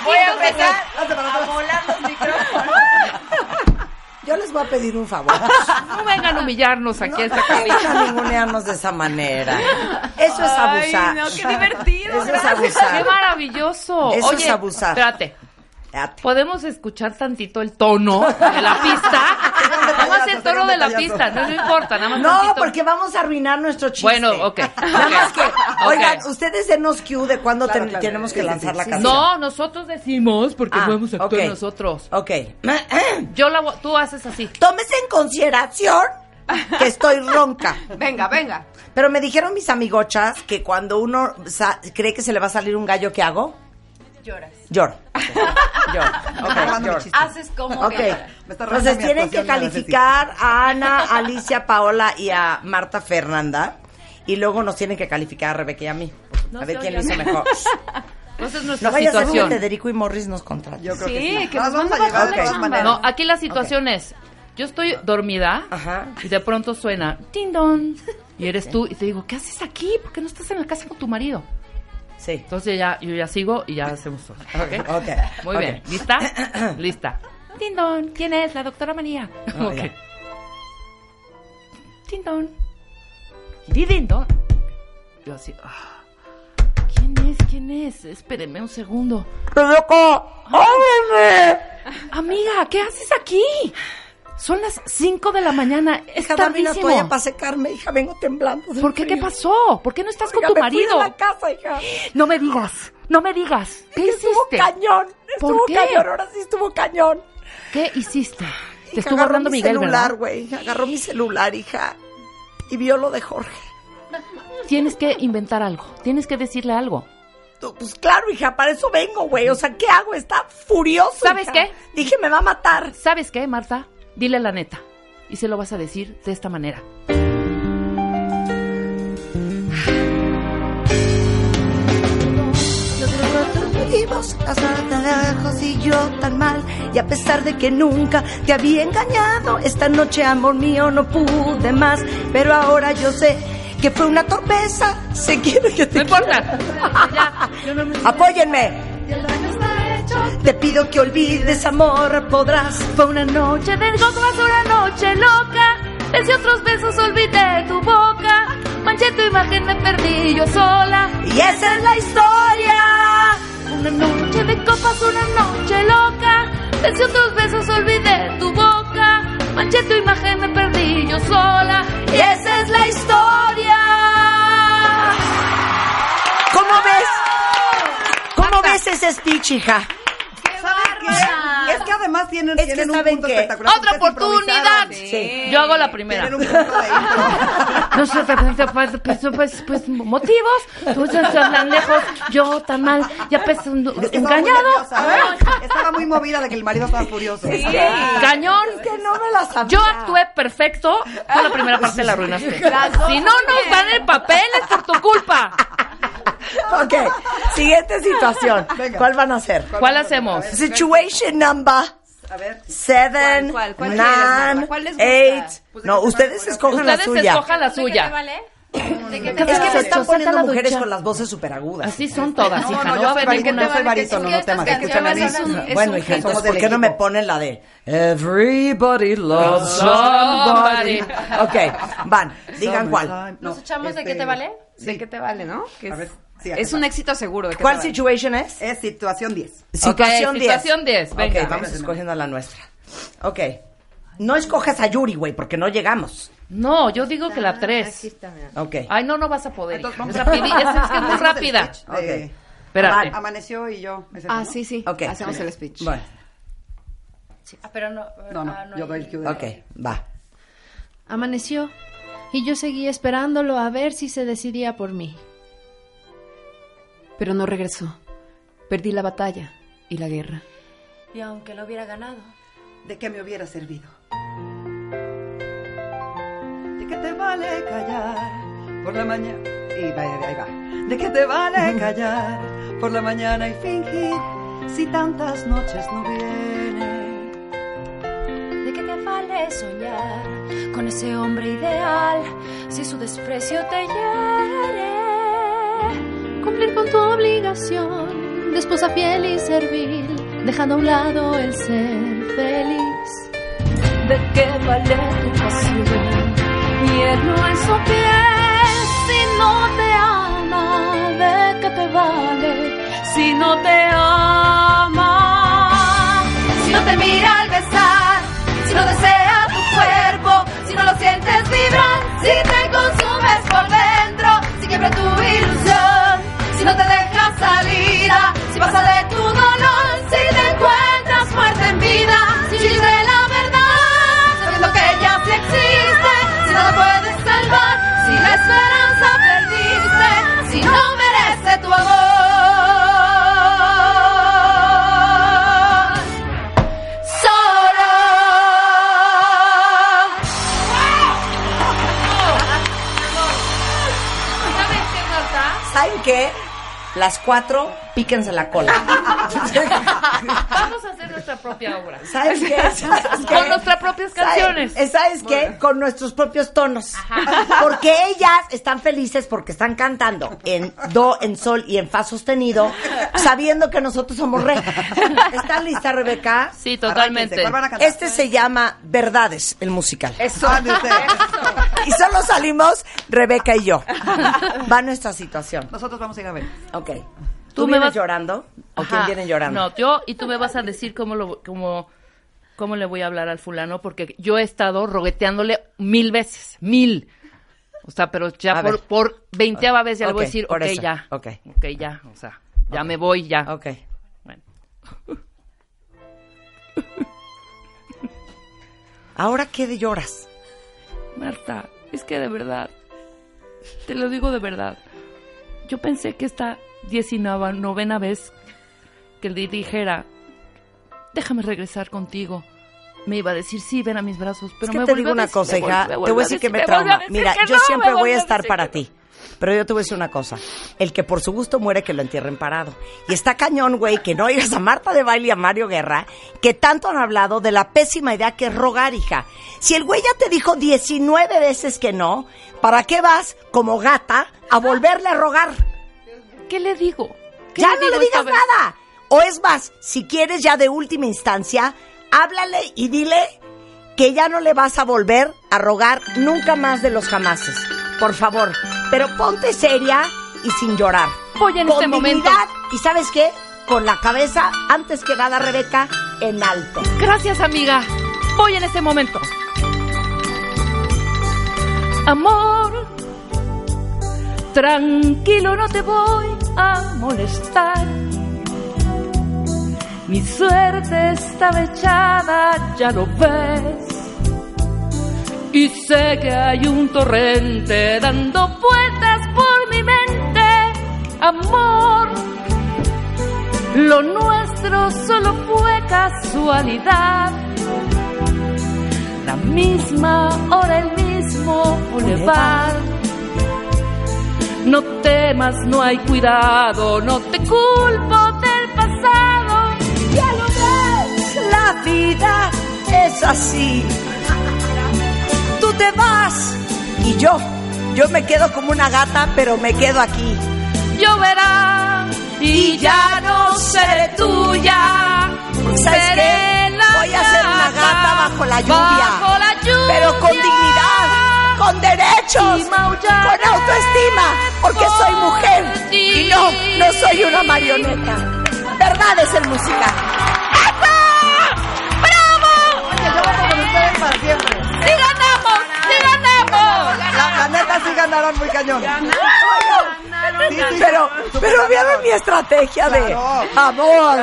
Voy a empezar a volar los micrófonos. Yo les voy a pedir un favor. No vengan a humillarnos aquí a esta No vengan a ningunearnos de esa manera. Eso es abusar. Ay, no, qué divertido. Eso es abusar. Qué maravilloso. Eso Oye, es abusar. Espérate. Espérate. ¿Podemos escuchar tantito el tono de la pista? Más el tono de la pista, no, no importa, nada más No, tantito. porque vamos a arruinar nuestro chiste. Bueno, ok, Nada más que, oigan, ustedes denos cue de cuándo Claro, ten- claro. tenemos que Sí, lanzar sí, la sí. canción. No, nosotros decimos porque Ah, podemos actuar nosotros. Ok. Yo la voy- tú haces así. Tómese en consideración que estoy ronca. Venga, venga. Pero me dijeron mis amigochas que cuando uno cree que se le va a salir un gallo, ¿qué hago? Lloras. Lloro. Lloro. Ok, Acabando mi lloro. Haces como Ok. que lloras. Entonces tienen que calificar a Ana, a Alicia, Paola y a Marta Fernanda. Y luego nos tienen que calificar a Rebeca y a mí. No a ver quién lo hizo mejor. Esa es nuestra No vaya a ser que situación. Federico y Morris nos contraten. Yo creo Sí, que sí. que Las nos vamos a a llevar de todas maneras. No, aquí la situación es, yo estoy dormida Ajá. y de pronto suena tindón y eres tú y te digo, ¿qué haces aquí? ¿Por qué no estás en la casa con tu marido? Sí. Entonces ya yo ya sigo y ya hacemos todo. Muy bien, ¿lista? Lista. Tindón, ¿quién es? La doctora María. Oh, Ok. Tindón. Dindón. Yo así, ah, ¿quién es? ¿Quién es? Espérenme un segundo. ¡Rebeca! ¡Ábreme! Amiga, ¿qué haces aquí? Son las 5 de la mañana. Es Hija, dame una tardísimo. toalla para secarme, hija. Vengo temblando. ¿Por qué? ¿Qué pasó? ¿Por qué no estás Oiga, con tu me fui de marido? la casa, hija. No me digas, no me digas. ¿Qué Estuvo hiciste? cañón. ¿Por Estuvo qué? cañón. Ahora sí estuvo cañón. ¿Qué hiciste? Te estuvo agarró hablando mi Miguel, celular, güey. Agarró mi celular, hija. Y vio lo de Jorge. Tienes que inventar algo. Tienes que decirle algo. Pues claro, hija, para eso vengo, güey. O sea, ¿qué hago? Está furioso. ¿Sabes hija. qué? Dije, me va a matar. ¿Sabes qué, Marta? Dile la neta. Y se lo vas a decir de esta manera. Tan lejos y yo tan mal. Y a pesar de que nunca te había engañado, esta noche, amor mío, no pude más. Pero ahora yo sé que fue una torpeza. Sé quiero que te No importa. Ya, yo no me- Apóyenme. Te pido que olvides, amor, podrás. Fue una noche de copas, una noche loca. Besé otros besos, olvidé tu boca. Manché tu imagen, me perdí yo sola. Y esa es la historia. Una noche de copas, una noche loca. Besé otros besos, olvidé tu boca. Manché tu imagen, me perdí yo sola. Y esa es la historia. Ves ese speech, hija? Es que además tienen, Es que un ¿saben punto qué? espectacular. Otra es oportunidad. Sí. Yo hago la primera. Tienen un punto de impro. No sé, pues, pues, pues, pues, pues, motivos. Tú tan lejos, yo tan mal, ya pues un- Es que estaba muy engañado. nerviosa. Estaba muy movida de que el marido estaba furioso. Cañón. Que no me la sabía. Yo actué perfecto, tú la primera parte la arruinaste. Si no nos dan el papel es por tu culpa. Ok, siguiente situación. Venga. ¿Cuál van a hacer? ¿Cuál hacemos? Situation number A ver. seven, ¿Cuál, cuál, cuál nine? ¿Cuál les gusta? eight. Pues No, ustedes se escojan la Ustedes suya. escojan la suya. ¿De qué Es que Sexo, están poniendo la mujeres ducha. con las voces súper agudas. Así son todas, No, hija. no, No, yo soy barítono, yo soy barítono, no temas. Bueno, hija, entonces, ¿por del qué no me ponen la de Everybody loves Somebody? Ok, van, digan cuál. ¿Nos No, echamos de este, qué te vale? ¿De qué te vale, no? A ver, sí, es un éxito seguro. ¿De ¿Cuál situation es? Es situación 10. Situación Ok, 10. situación 10, venga. Ok, vamos escogiendo la nuestra. Ok. No escojas a Yuri, güey, porque no llegamos. No, yo digo que la 3. Ok. Ay, no, no vas a poder. Entonces, vamos Es, es, es que es muy rápida. speech de- Espérate. Amaneció y yo. ¿Es ese, Ah, no? sí, sí. Ok. Hacemos el speech. Bueno, Ah, pero no. No, no, ah, yo hay- doy el cue ok, va. Amaneció y yo seguí esperándolo a ver si se decidía por mí. Pero no regresó. Perdí la batalla y la guerra. Y aunque lo hubiera ganado, ¿De qué me hubiera servido? ¿De qué te vale callar por la mañana? Y va, ahí va. ¿De qué te vale callar por la mañana y fingir si tantas noches no vienen? ¿de qué te vale soñar con ese hombre ideal si su desprecio te hiere? Cumplir con tu obligación de esposa fiel y servil, dejando a un lado el ser feliz. ¿De qué vale tu pasión? Hierro en su piel si no te ama. ¿De qué te vale si no te ama? Si no te mira al besar, si no desea tu cuerpo, si no lo sientes vibrar, si te consumes por ah, si pasa de tu dolor, si te encuentras muerta en vida, si dice la verdad, sabiendo que ella sí existe, si no la puedes salvar, si la esperanza perdiste, si no merece tu amor. Solo. ¿Saben qué? Las cuatro, píquense la cola. Vamos a hacer nuestra propia obra. ¿Sabes qué? ¿Sabes qué? Con nuestras propias canciones. ¿Sabes, ¿sabes qué? Con nuestros propios tonos. Porque ellas están felices porque están cantando en do, en sol y en fa sostenido, sabiendo que nosotros somos re. ¿Está lista, Rebeca? Sí, totalmente. ¿cuál van a cantar? Este se llama Verdades, el musical. Eso. Ah. Y solo salimos Rebeca y yo. Va nuestra situación. Nosotros vamos a ir a ver. Ok. ¿Tú, Tú me vienes vas- llorando? ¿O quién viene llorando? No, yo y tú me vas a decir cómo lo cómo cómo le voy a hablar al fulano porque yo he estado rogueteándole mil veces, mil. O sea, pero ya A por, ver. por veinteava vez ya le voy a decir, ok, eso. ya. Ok. Ok, ya. O sea, ya me voy, ya. Ok. Bueno. ¿Ahora qué de lloras? Marta, es que de verdad, te lo digo de verdad. Yo pensé que esta diecinueva, novena vez que le dijera, déjame regresar contigo, me iba a decir, sí, ven a mis brazos, pero es que me te digo una decir- cosa, hija. Te voy a decir que me trauma. Mira, yo siempre voy a estar para ti. Pero yo te voy a decir una cosa. El que por su gusto muere, que lo entierren parado. Y está cañón, güey, que no oigas a Marta de Baile y a Mario Guerra, que tanto han hablado de la pésima idea que es rogar, hija. Si el güey ya te dijo 19 veces que no, ¿para qué vas como gata a volverle a rogar? ¿Qué le digo? ¿Qué Ya le no digo le digas nada. O es más, si quieres ya de última instancia, háblale y dile que ya no le vas a volver a rogar nunca más de los jamases. Por favor, pero ponte seria y sin llorar. Voy en Con este momento. y ¿sabes qué? Con la cabeza, antes que nada, Rebeca, en alto. Gracias, amiga. Voy en este momento. Amor, tranquilo, no te voy a molestar. Mi suerte estaba echada, ya lo ves. Y sé que hay un torrente dando vueltas por mi mente. Amor, lo nuestro solo fue casualidad. La misma hora, el mismo bulevar. No temas, no hay cuidado, no te culpo del pasado. Ya lo ves, la vida es así. Tú te vas y yo, yo me quedo como una gata, pero me quedo aquí. Lloverá y ya no seré tuya. ¿Sabes Seré qué? la Voy a ser una gata bajo la lluvia. Bajo la lluvia. Pero con dignidad, con derechos, con autoestima, porque soy mujer y no, no soy una marioneta. Verdad es el musical. ¡Bravo! Oye, yo voto con ustedes para siempre. ¡Sí ganamos! ¡Sí ganamos! La, la neta sí ganaron muy cañón. Sí, sí, Pero, pero vieron ganaron. mi estrategia de Claro. amor.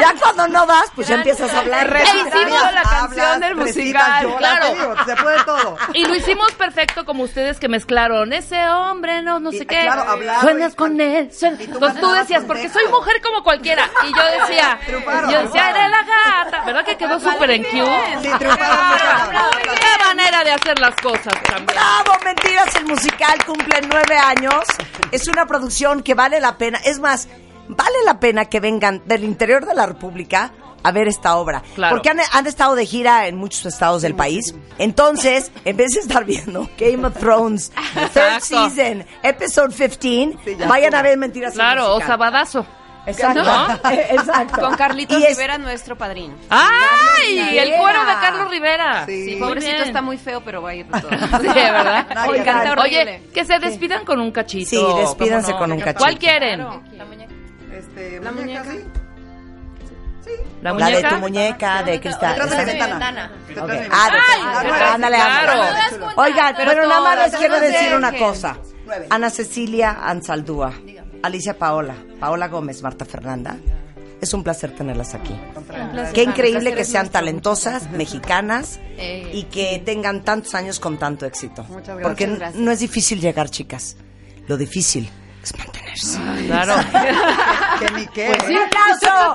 Ya cuando no vas, pues ya empiezas a hablar. E hicimos la canción Hablas, del musical, claro. digo, se puede todo. Y lo hicimos perfecto como ustedes que mezclaron ese hombre, no, no Y, sé qué. claro, y- con él. Entonces tú decías, porque soy mujer como cualquiera. Y yo decía, Triunfaron, yo decía, eres la gata. ¿Verdad que quedó súper en? Sí, cañón. Qué manera de hacer las cosas también. Bravo, mentiras, el musical cumple nueve años. Es una producción que vale la pena. Es más, vale la pena que vengan del interior de la República a ver esta obra. Claro. Porque han, han estado de gira en muchos estados del país. Entonces, en vez de estar viendo Game of Thrones, Third. Season, Episode 15, Sí, ya vayan a ver mentiras. Claro, o sabadazo. Exacto. ¿No? Eh, Exacto. Con Carlitos es- Rivera, nuestro padrino. ¡Ay! El cuero de Carlos Rivera. Sí. Sí, pobrecito bien. está muy feo, pero va a ir de todo. Sí, ¿verdad? Nadie Oye, canta. Oye, que se despidan con un cachito. Sí, despídanse ¿cómo con un cachito. ¿Cuál quieren? Claro. Este, La muñeca, muñeca. sí. ¿La La de muñeca? tu muñeca, de cristal. Detrás de Esa- ventana. Detrás ventana. de- Ay, ah, claro, ándale, claro. Oigan, Pero nada más les quiero no decir una cosa. Ana Cecilia Ansaldúa, Alicia Paola, Paola Gómez, Marta Fernanda. Es un placer tenerlas aquí. Qué increíble que sean talentosas, mexicanas y que tengan tantos años con tanto éxito. Muchas gracias. Porque gracias. no es difícil llegar, chicas. Lo difícil es mantenerse. Claro. Que ni qué. ¡Un aplauso!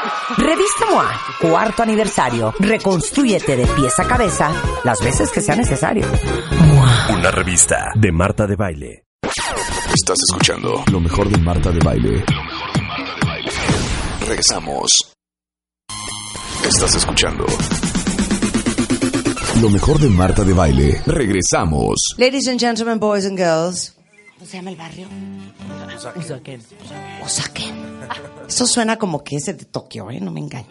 Revista MOA, cuarto aniversario. Reconstrúyete de pies a cabeza las veces que sea necesario. Una revista de Marta de Baile. Estás escuchando lo mejor de Marta de Baile. Regresamos. Estás escuchando Lo mejor de Marta de Baile. Regresamos. Ladies and gentlemen, boys and girls. ¿Cómo se llama el barrio? Usaquén. Usaquén. Eso suena como que es de Tokio, ¿eh? No me engañes.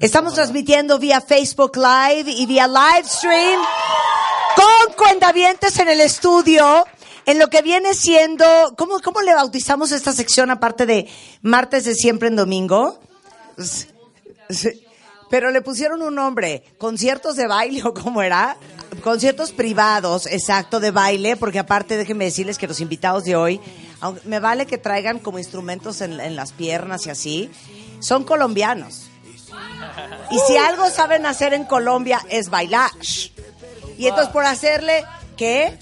Estamos transmitiendo vía Facebook Live y vía live stream con cuentavientes en el estudio. En lo que viene siendo, ¿cómo, ¿cómo le bautizamos esta sección aparte de martes de siempre en domingo? S- s- Pero le pusieron un nombre, conciertos de baile o cómo era, conciertos privados, exacto, de baile, porque aparte déjenme decirles que los invitados de hoy, me vale que traigan como instrumentos en, en las piernas y así, son colombianos. Y si algo saben hacer en Colombia es bailar. Y entonces por hacerle, ¿qué?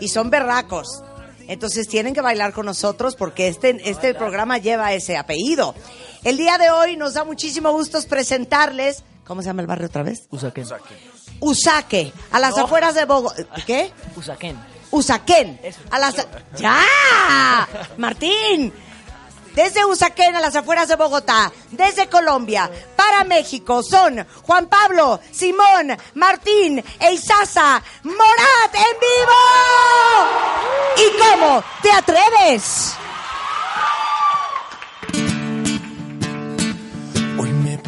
Y son berracos. Entonces tienen que bailar con nosotros porque este, este programa lleva ese apellido. El día de hoy nos da muchísimo gusto presentarles. ¿Cómo se llama el barrio otra vez? Usaquén. Usaque, a las No. afueras de Bogotá. ¿Qué? Usaquén. Usaquén. A las... ¡Ya! Martín. Desde Usaquén a las afueras de Bogotá, desde Colombia, para México, son Juan Pablo, Simón, Martín e Isaza Morat en vivo. ¿Y cómo te atreves?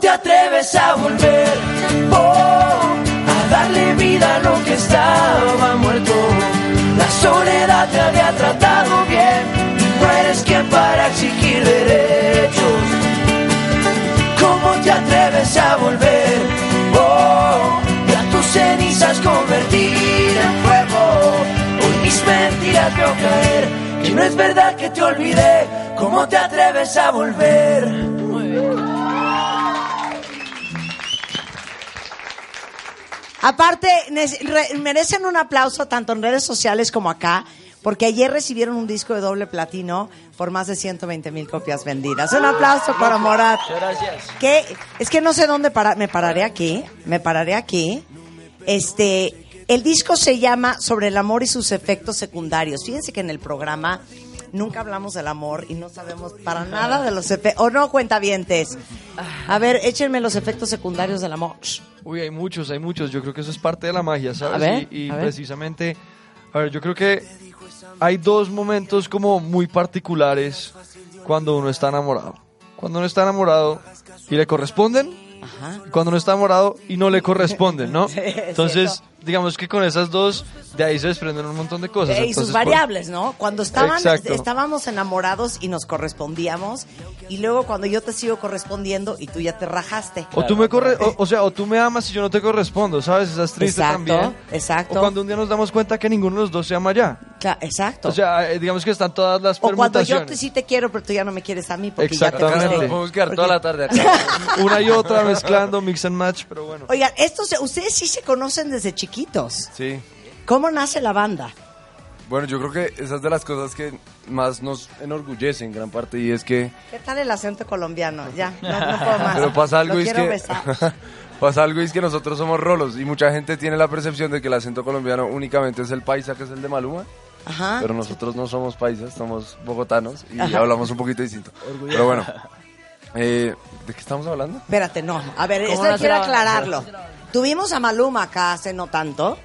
¿Cómo te atreves a volver? Oh, a darle vida a lo que estaba muerto. La soledad te había tratado bien. No eres quien para exigir derechos. ¿Cómo te atreves a volver? Oh, y a tus cenizas convertir en fuego. Hoy mis mentiras veo caer. Que no es verdad que te olvidé. ¿Cómo te atreves a volver? Aparte, nes- re- merecen un aplauso tanto en redes sociales como acá, porque ayer recibieron un disco de doble platino por más de 120 mil copias vendidas. Un aplauso para Morat. Gracias. Que es que no sé dónde parar, me pararé aquí, me pararé aquí. Este, el disco se llama Sobre el amor y sus efectos secundarios. Fíjense que en el programa nunca hablamos del amor y no sabemos para nada de los efectos. O no, cuentavientes. A ver, échenme los efectos secundarios del amor. Uy, hay muchos, hay muchos. Yo creo que eso es parte de la magia, ¿sabes? A ver, y y a ver. precisamente, a ver, yo creo que hay dos momentos como muy particulares cuando uno está enamorado. Cuando uno está enamorado y le corresponden, cuando uno está enamorado y no le corresponden, ¿no? Entonces. Digamos que con esas dos, de ahí se desprenden un montón de cosas. Eh, y Entonces, sus por- variables, ¿no? Cuando estaban, Exacto. estábamos enamorados y nos correspondíamos, y luego cuando yo te sigo correspondiendo y tú ya te rajaste. O tú me corre, o, o sea, o tú me amas y yo no te correspondo, ¿sabes? Esa es triste Exacto, también. exacto. O cuando un día nos damos cuenta que ninguno de los dos se ama ya. Cla- exacto. O sea, eh, digamos que están todas las o cuando permutaciones. yo te, sí te quiero, pero tú ya no me quieres a mí porque ya te Exactamente. fuiste. Podemos quedar toda la tarde acá. Una y otra mezclando, mix and match, pero bueno. Oigan, estos, ustedes sí se conocen desde chiquitos. Sí. ¿Cómo nace la banda? Bueno, yo creo que esa es de las cosas que más nos enorgullece en gran parte y es que... ¿Qué tal el acento colombiano? Ya, no, no puedo más. Pero pasa algo Lo y es que... pasa algo y es que nosotros somos rolos y mucha gente tiene la percepción de que el acento colombiano únicamente es el paisa, que es el de Maluma. Ajá. Pero nosotros no somos paisas, somos bogotanos y Ajá. hablamos un poquito distinto. Orgullo. Pero bueno, eh, ¿de qué estamos hablando? Espérate, no. A ver, ¿Cómo esto quiero aclararlo. Tuvimos a Maluma acá hace no tanto.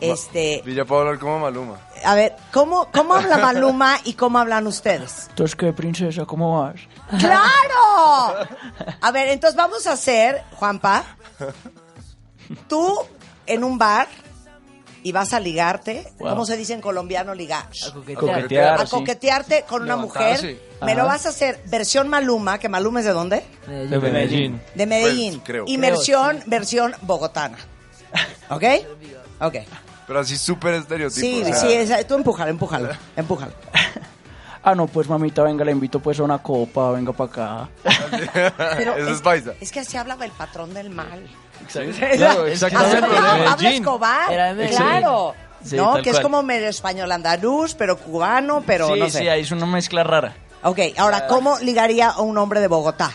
Este, Y ya puedo hablar como Maluma. a ver, ¿cómo, ¿cómo habla Maluma y cómo hablan ustedes? Entonces, ¿qué, princesa? ¿Cómo vas? ¡Claro! A ver, entonces vamos a hacer, Juanpa, tú en un bar y vas a ligarte, Wow. ¿cómo se dice en colombiano ligar? A coquetear, A sí. coquetearte con una mujer. Levantarse. Me lo Ajá. vas a hacer versión Maluma, que Maluma es de dónde? De Medellín. De Medellín. Pues, creo. Y Creo, versión, versión bogotana. ¿Ok? Ok. Pero así súper estereotipo. Sí, o sea, sí, esa- tú empújalo, empújalo, empújalo. Ah, no, pues mamita, venga, la invito pues a una copa, venga para acá. Pero Eso es paisa. Es que así hablaba el patrón del mal. Claro, exactamente. Pablo. Escobar. Era de Medellín. Claro. Sí, ¿No? Que es como medio español andaluz, pero cubano, pero sí, no sé. sí, ahí es una mezcla rara. Ok, ahora, ¿cómo ligaría a un hombre de Bogotá?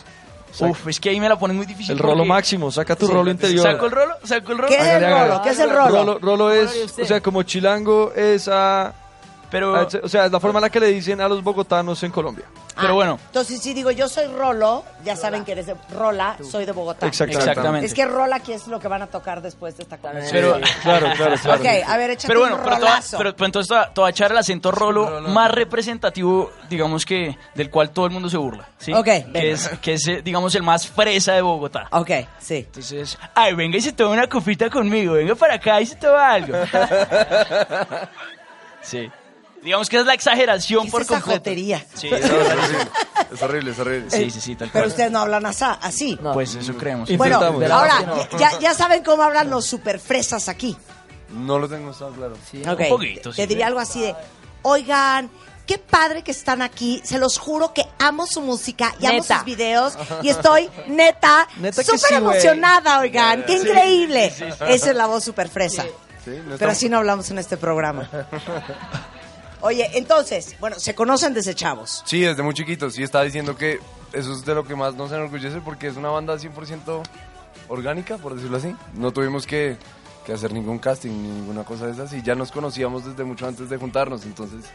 Uf, es que ahí me la ponen muy difícil. El rolo porque- máximo, saca tu Sí. rolo interior. ¿Saco el rolo? ¿Saco el rolo? ¿Qué es el rolo? ¿Qué es el rolo? Rolo, rolo es, o sea, como chilango es a... Pero, a- o sea, es la forma en la que le dicen a los bogotanos en Colombia. Pero bueno. Entonces, si digo yo soy Rolo, ya saben que eres de Rola, soy de Bogotá. Exactamente. Exactamente. Es que Rola aquí es lo que van a tocar después de esta conversación. Pero, Claro, claro, claro. Ok, a ver, échate pero bueno, un pero, te voy a- rolazo. pero, pero entonces te voy a- echar el acento rolo más representativo, digamos que, del cual todo el mundo se burla. ¿sí? Ok, venga. Que es, que es, eh, digamos, el más fresa de Bogotá. Ok, sí. Entonces, ay, venga y se toma una copita conmigo, venga para acá y se toma algo. sí. Digamos que es la exageración por esa completo. jotería. Sí, Es horrible, es horrible, es horrible. sí, sí, sí, tal Pero cual. ustedes no hablan asa- así. Pues eso creemos. Bueno, ahora, ya, ya saben cómo hablan los superfresas aquí. No lo tengo tan claro. Ok. Un poquito, Te sí. diría algo así de, oigan, qué padre que están aquí. Se los juro que amo su música y amo Neta. sus videos. Y estoy, neta, Neta que súper sí, güey. emocionada, oigan. Qué increíble. Esa es la voz superfresa. Sí, no Pero estamos- así no hablamos en este programa. Oye, entonces, bueno, se conocen desde chavos. Sí, desde muy chiquitos. Sí, estaba diciendo que eso es de lo que más nos enorgullece porque es una banda 100% orgánica, por decirlo así. No tuvimos que, que hacer ningún casting ni ninguna cosa de esas y ya nos conocíamos desde mucho antes de juntarnos. Entonces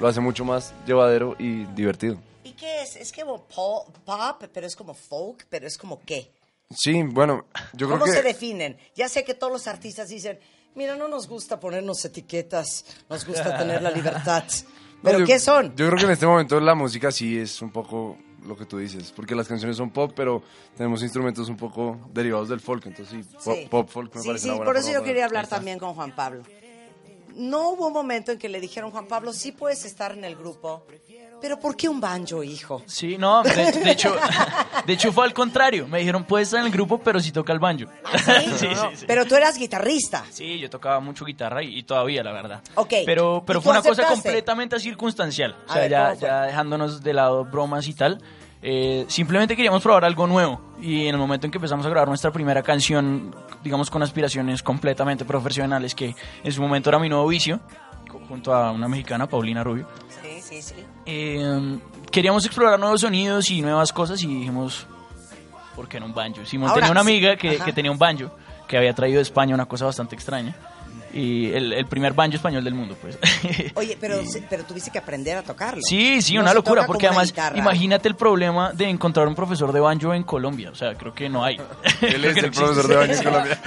lo hace mucho más llevadero y divertido. ¿Y qué es? Es como po- pop, pero es como folk, pero es como qué. Sí, bueno, yo creo ¿Cómo que... se definen? Ya sé que todos los artistas dicen, mira, no nos gusta ponernos etiquetas, nos gusta tener la libertad. No, ¿Pero yo- qué son? Yo creo que en este momento la música sí es un poco lo que tú dices, porque las canciones son pop, pero tenemos instrumentos un poco derivados del folk, entonces sí, pop, Sí. pop folk me Sí, parece sí, una buena por eso yo quería hablar también con Juan Pablo. No hubo un momento en que le dijeron, Juan Pablo, sí puedes estar en el grupo, pero ¿por qué un banjo, hijo? Sí, no, de, de hecho, de hecho fue al contrario. Me dijeron, puedes estar en el grupo, pero si toca el banjo. sí, sí, sí. Pero tú eras guitarrista. Sí, yo tocaba mucho guitarra y, y todavía, la verdad. Ok. Pero, pero ¿Y fue una cosa aceptaste? completamente circunstancial. O sea, ver, ya, ya dejándonos de lado bromas y tal. eh, simplemente queríamos probar algo nuevo. Y en el momento en que empezamos a grabar nuestra primera canción, digamos con aspiraciones completamente profesionales, que en su momento era mi nuevo vicio, junto a una mexicana, Paulina Rubio. Eh, queríamos explorar nuevos sonidos y nuevas cosas y dijimos, ¿por qué no un banjo? Simón Ahora, tenía una amiga que tenía un banjo, que había traído de España una cosa bastante extraña. Y el, el primer banjo español del mundo, pues. Oye, pero, pero tuviste que aprender a tocarlo. Sí, sí, No una locura, porque además, guitarra. imagínate el problema de encontrar un profesor de banjo en Colombia. O sea, creo que no hay. Él es no el profesor de baño en Colombia.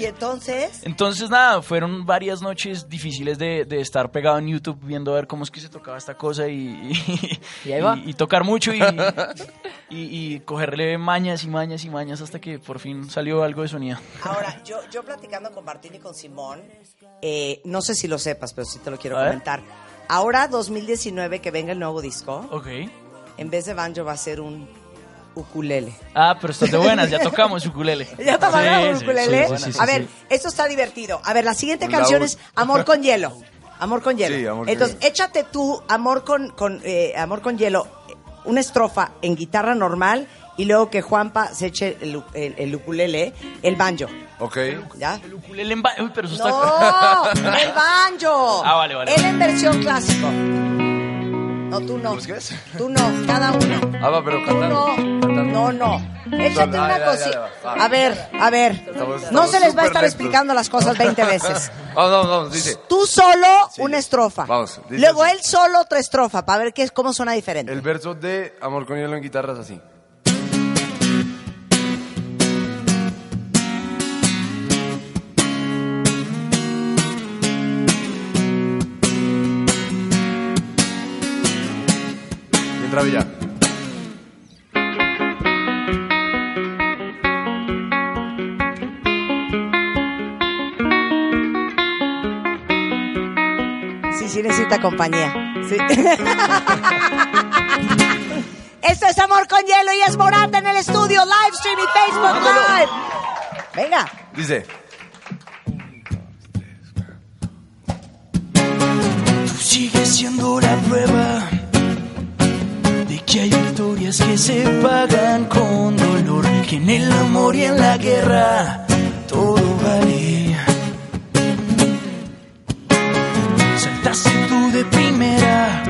Y entonces, Entonces, nada, fueron varias noches difíciles de, de estar pegado en YouTube viendo a ver cómo es que se tocaba esta cosa y, y, Y ahí va. y- y tocar mucho y, y, y cogerle mañas y mañas y mañas hasta que por fin salió algo de sonido. ahora, yo, yo platicando con Martín y con Simón, eh, no sé si lo sepas, pero sí te lo quiero A ver. comentar. Ahora, 2019, que venga el nuevo disco, Ok. en vez de banjo va a ser un ukulele. Ah, pero estás de buenas, ya tocamos ukulele. ¿Ya te Sí, ukulele? sí, sí, sí, a sí, ver, sí. esto está divertido. A ver, la siguiente Un canción laúd. es Amor con hielo. Amor con hielo. Sí, Amor con Entonces, échate tú Amor con, con, eh, Amor con hielo, una estrofa en guitarra normal y luego que Juanpa se eche el, el- el ukulele, el banjo. Ok. ¿Ya? El ukulele en ba- Uy, pero eso está... ¡No! ¡El banjo! Ah, vale, vale. Él en versión clásico. No, tú no. ¿Pues qué es? Tú no, cada uno. Ah, va, pero Tú cantando. no, no, no. Échate Ah, una cosita. A ver, a ver. Estamos- No estamos se les va a estar lentos. explicando las cosas 20 veces. Vamos, vamos, vamos, dice. Tú solo Sí. una estrofa. Vamos, dice Luego así. él solo otra estrofa para ver qué, cómo suena diferente. El verso de Amor con hielo en guitarra es así. Travilla. Sí, sí necesita compañía. Sí. Esto es Amor con Hielo y es Morante en el estudio, live stream y Facebook Live. Venga. Dice. Tú sigues siendo la prueba de que hay victorias que se pagan con dolor, que en el amor y en la guerra todo vale. Saltaste tú de primera,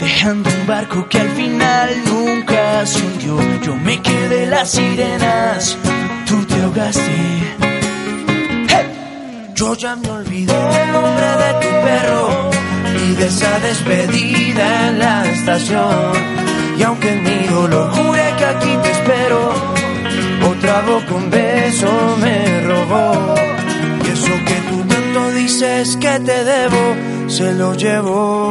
dejando un barco que al final nunca se hundió. Yo me quedé las sirenas, tú te ahogaste. Yo ya me olvidé el nombre de tu perro esa despedida en la estación. Y aunque en mi dolor juré que aquí te espero, otra boca un beso me robó. Y eso que tú tanto dices que te debo, se lo llevo.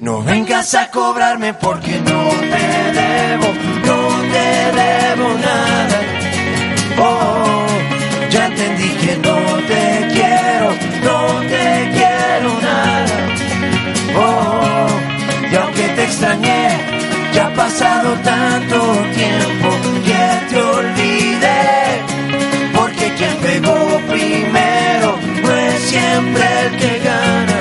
No vengas a cobrarme porque no te debo, no te debo nada. Oh, ya entendí que no te quiero, no te quiero. Oh, y aunque te extrañé, ya ha pasado tanto tiempo que te olvidé. Porque quien pegó primero no es siempre el que gana.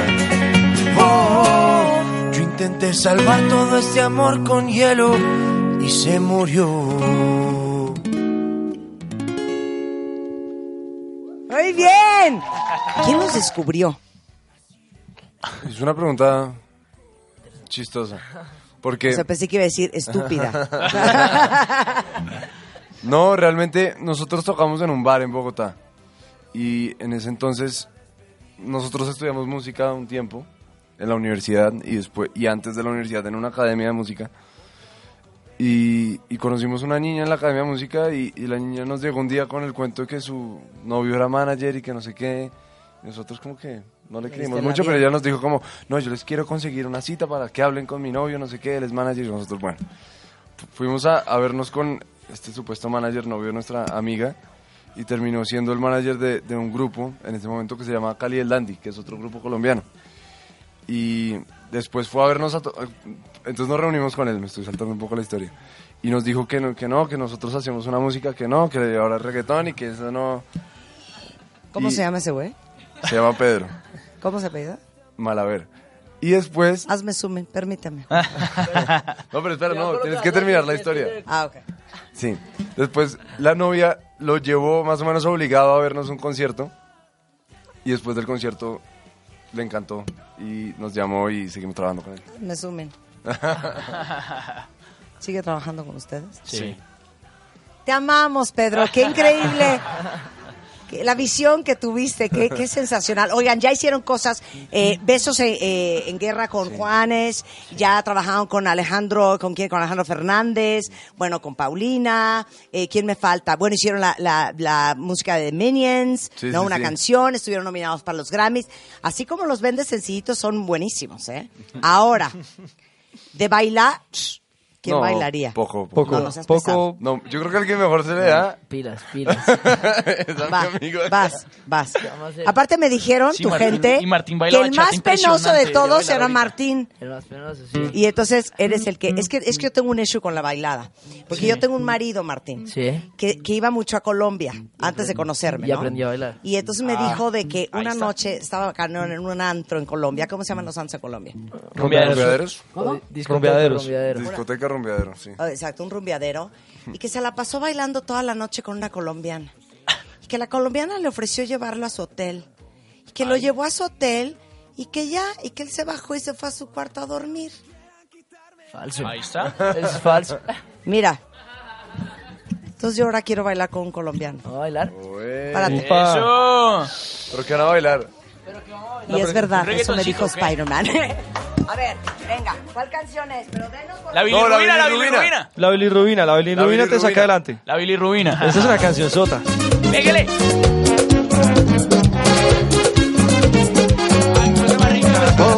Oh, yo intenté salvar todo este amor con hielo y se murió. Muy bien. ¿Quién nos descubrió? Es una pregunta chistosa. Porque. O sea, pensé que iba a decir estúpida. No, realmente nosotros tocamos en un bar en Bogotá. Y en ese entonces nosotros estudiamos música un tiempo en la universidad y después y antes de la universidad en una academia de música. Y, y conocimos una niña en la academia de música y, y la niña nos llegó un día con el cuento de que su novio era manager y que no sé qué. Y nosotros como que no le creímos mucho, pero ella nos dijo como, no, yo les quiero conseguir una cita para que hablen con mi novio, no sé qué, él es manager y nosotros, bueno. fu- Fuimos a, a vernos con este supuesto manager, novio de nuestra amiga, y terminó siendo el manager de, de un grupo en ese momento que se llama Cali el Dandy, que es otro grupo colombiano. Y después fue a vernos, a to- entonces nos reunimos con él, me estoy saltando un poco la historia, y nos dijo que no, que no, que nosotros hacíamos una música que no, que ahora es reggaetón y que eso no... ¿Cómo Y- se llama ese güey? Se llama Pedro, ¿Cómo se apellida? Malaver. Y después... Hazme in, permítame. No, pero espera, no, tienes que terminar la historia. Ah, ok. Sí. Después la novia lo llevó más o menos obligado a vernos un concierto. Y después del concierto le encantó y nos llamó y seguimos trabajando con él. Me sumen. ¿Sigue trabajando con ustedes? Sí. Te amamos, Pedro. Qué increíble. La visión que tuviste, qué, qué sensacional. Oigan, ya hicieron cosas, eh, besos en, eh, en guerra con Juanes, ya trabajaron con Alejandro, ¿con quién? Con Alejandro Fernández, bueno, con Paulina, eh, ¿quién me falta? Bueno, hicieron la, la, la música de Minions, Sí, ¿no? sí, Una canción, estuvieron nominados para los Grammys. Así como los vendes sencillitos, son buenísimos, ¿eh? Ahora, de bailar, ¿quién No, bailaría? Poco, Poco, No, no seas poco. No, yo creo que el que mejor se le da. Pilas, pilas. Va, vas, vas. Aparte me dijeron, Sí, tu Martín- gente, y Martín que el más penoso de todos era. Martín. El más penoso, sí. Y entonces eres el que... Es que, es que yo tengo un issue con la bailada. Porque yo tengo un marido, Martín, Sí. que, que iba mucho a Colombia antes de conocerme, Y ¿no? aprendió a bailar. Y entonces me Ah, dijo de que una está. noche estaba en un antro en Colombia. ¿Cómo se llaman los antros en Colombia? ¿Rumbeaderos? ¿Cómo? Discoteca. Rumbeadero. Sí. Oh, exacto, un rumbeadero. Y que se la pasó bailando toda la noche con una colombiana. Y que la colombiana le ofreció llevarlo a su hotel. Y que lo llevó a su hotel y que ya, y que él se bajó y se fue a su cuarto a dormir. Falso. Ahí está. Es falso. Mira. Entonces yo ahora quiero bailar con un colombiano. ¿Vamos a bailar? Ué. Párate. Eso. ¿Pero qué van a bailar? Y es verdad, ¿un eso me dijo? Spider-Man. a ver, venga, ¿cuál canción es? Pero denos por La No, la bilirrubina, la bilirrubina. bilirrubina. La bilirrubina, la bilirrubina te bilirrubina. saca adelante. La bilirrubina. Esa es una canción sota. Pégale.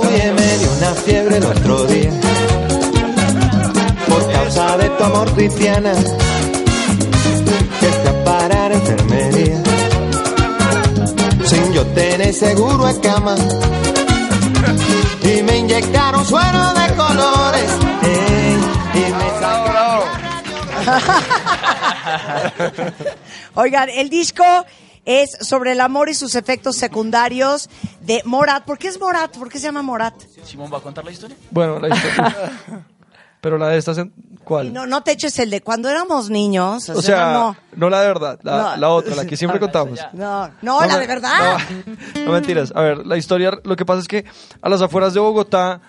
Oye, me dio una fiebre el otro día por causa de tu amor cristiana que a parar a enfermería sin yo tener seguro es cama. Y me inyectaron suero de colores. ey, y me Oigan, el disco es sobre el amor y sus efectos secundarios de Morat. ¿Por qué es Morat? ¿Por qué se llama Morat? Simón va a contar la historia. Bueno, la historia. Pero la de estas, en- ¿cuál? No, no te eches el de cuando éramos niños. O, O sea, no, no la de verdad, la, No. la otra, la que siempre contamos. no, no, la me- de verdad. No, no mentiras. A ver, la historia, lo que pasa es que a las afueras de Bogotá,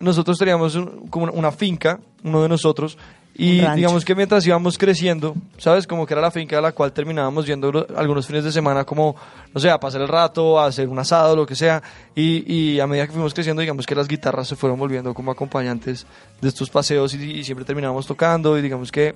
nosotros teníamos un- como una finca, uno de nosotros, y digamos que mientras íbamos creciendo, ¿sabes? Como que era la finca a la cual terminábamos yendo lo- algunos fines de semana, como, no sé, a pasar el rato, a hacer un asado, lo que sea. Y, y a medida que fuimos creciendo, digamos que las guitarras se fueron volviendo como acompañantes de estos paseos y, y siempre terminábamos tocando y digamos que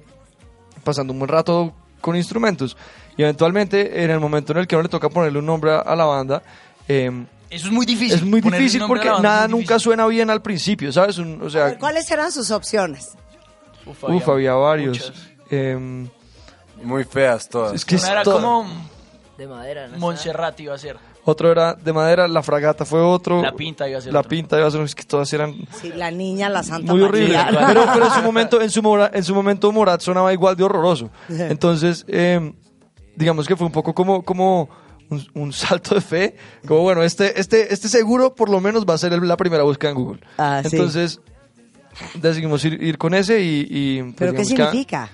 pasando un buen rato con instrumentos. Y eventualmente, en el momento en el que uno le toca ponerle un nombre a, a la banda, eh, Eso es muy difícil. es muy difícil porque nada nunca suena bien al principio, ¿sabes? Un- o sea, ver, ¿Cuáles eran sus opciones? Uf, uf, había varios. Em, Muy feas todas. Es que Una era toda- como De madera, ¿no? Montserrat iba a ser. otro era de madera, la fragata fue otro. La pinta iba a ser La otro. pinta iba a ser, es que todas eran Sí, la niña, la Santa muy horribles. María. Pero, pero en su momento, en su, mora- en su momento Morat sonaba igual de horroroso. Entonces, em, digamos que fue un poco como, como un, un salto de fe. Como bueno, este, este, este seguro por lo menos va a ser la primera búsqueda en Google. Ah, sí. Decidimos ir, ir con ese y... y, pues, ¿Pero qué significa?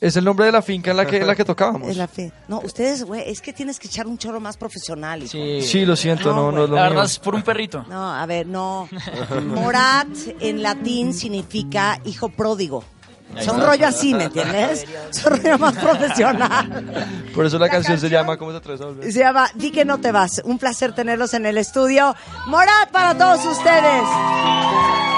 Es el nombre de la finca en la que, en la que tocábamos. Es la fe. No, ustedes, güey, es que tienes que echar un chorro más profesional. hijo. Sí. Sí, lo siento, no, no, es lo La mío. verdad es por un perrito. No, a ver, no. Morat en latín significa hijo pródigo. Sea, un rollo así, ¿me entiendes? Es un rollo más profesional. Por eso la, canción, se llama ¿Cómo te atreves a volver? Se llama Di que no te vas. Un placer tenerlos en el estudio. Morat para todos ustedes.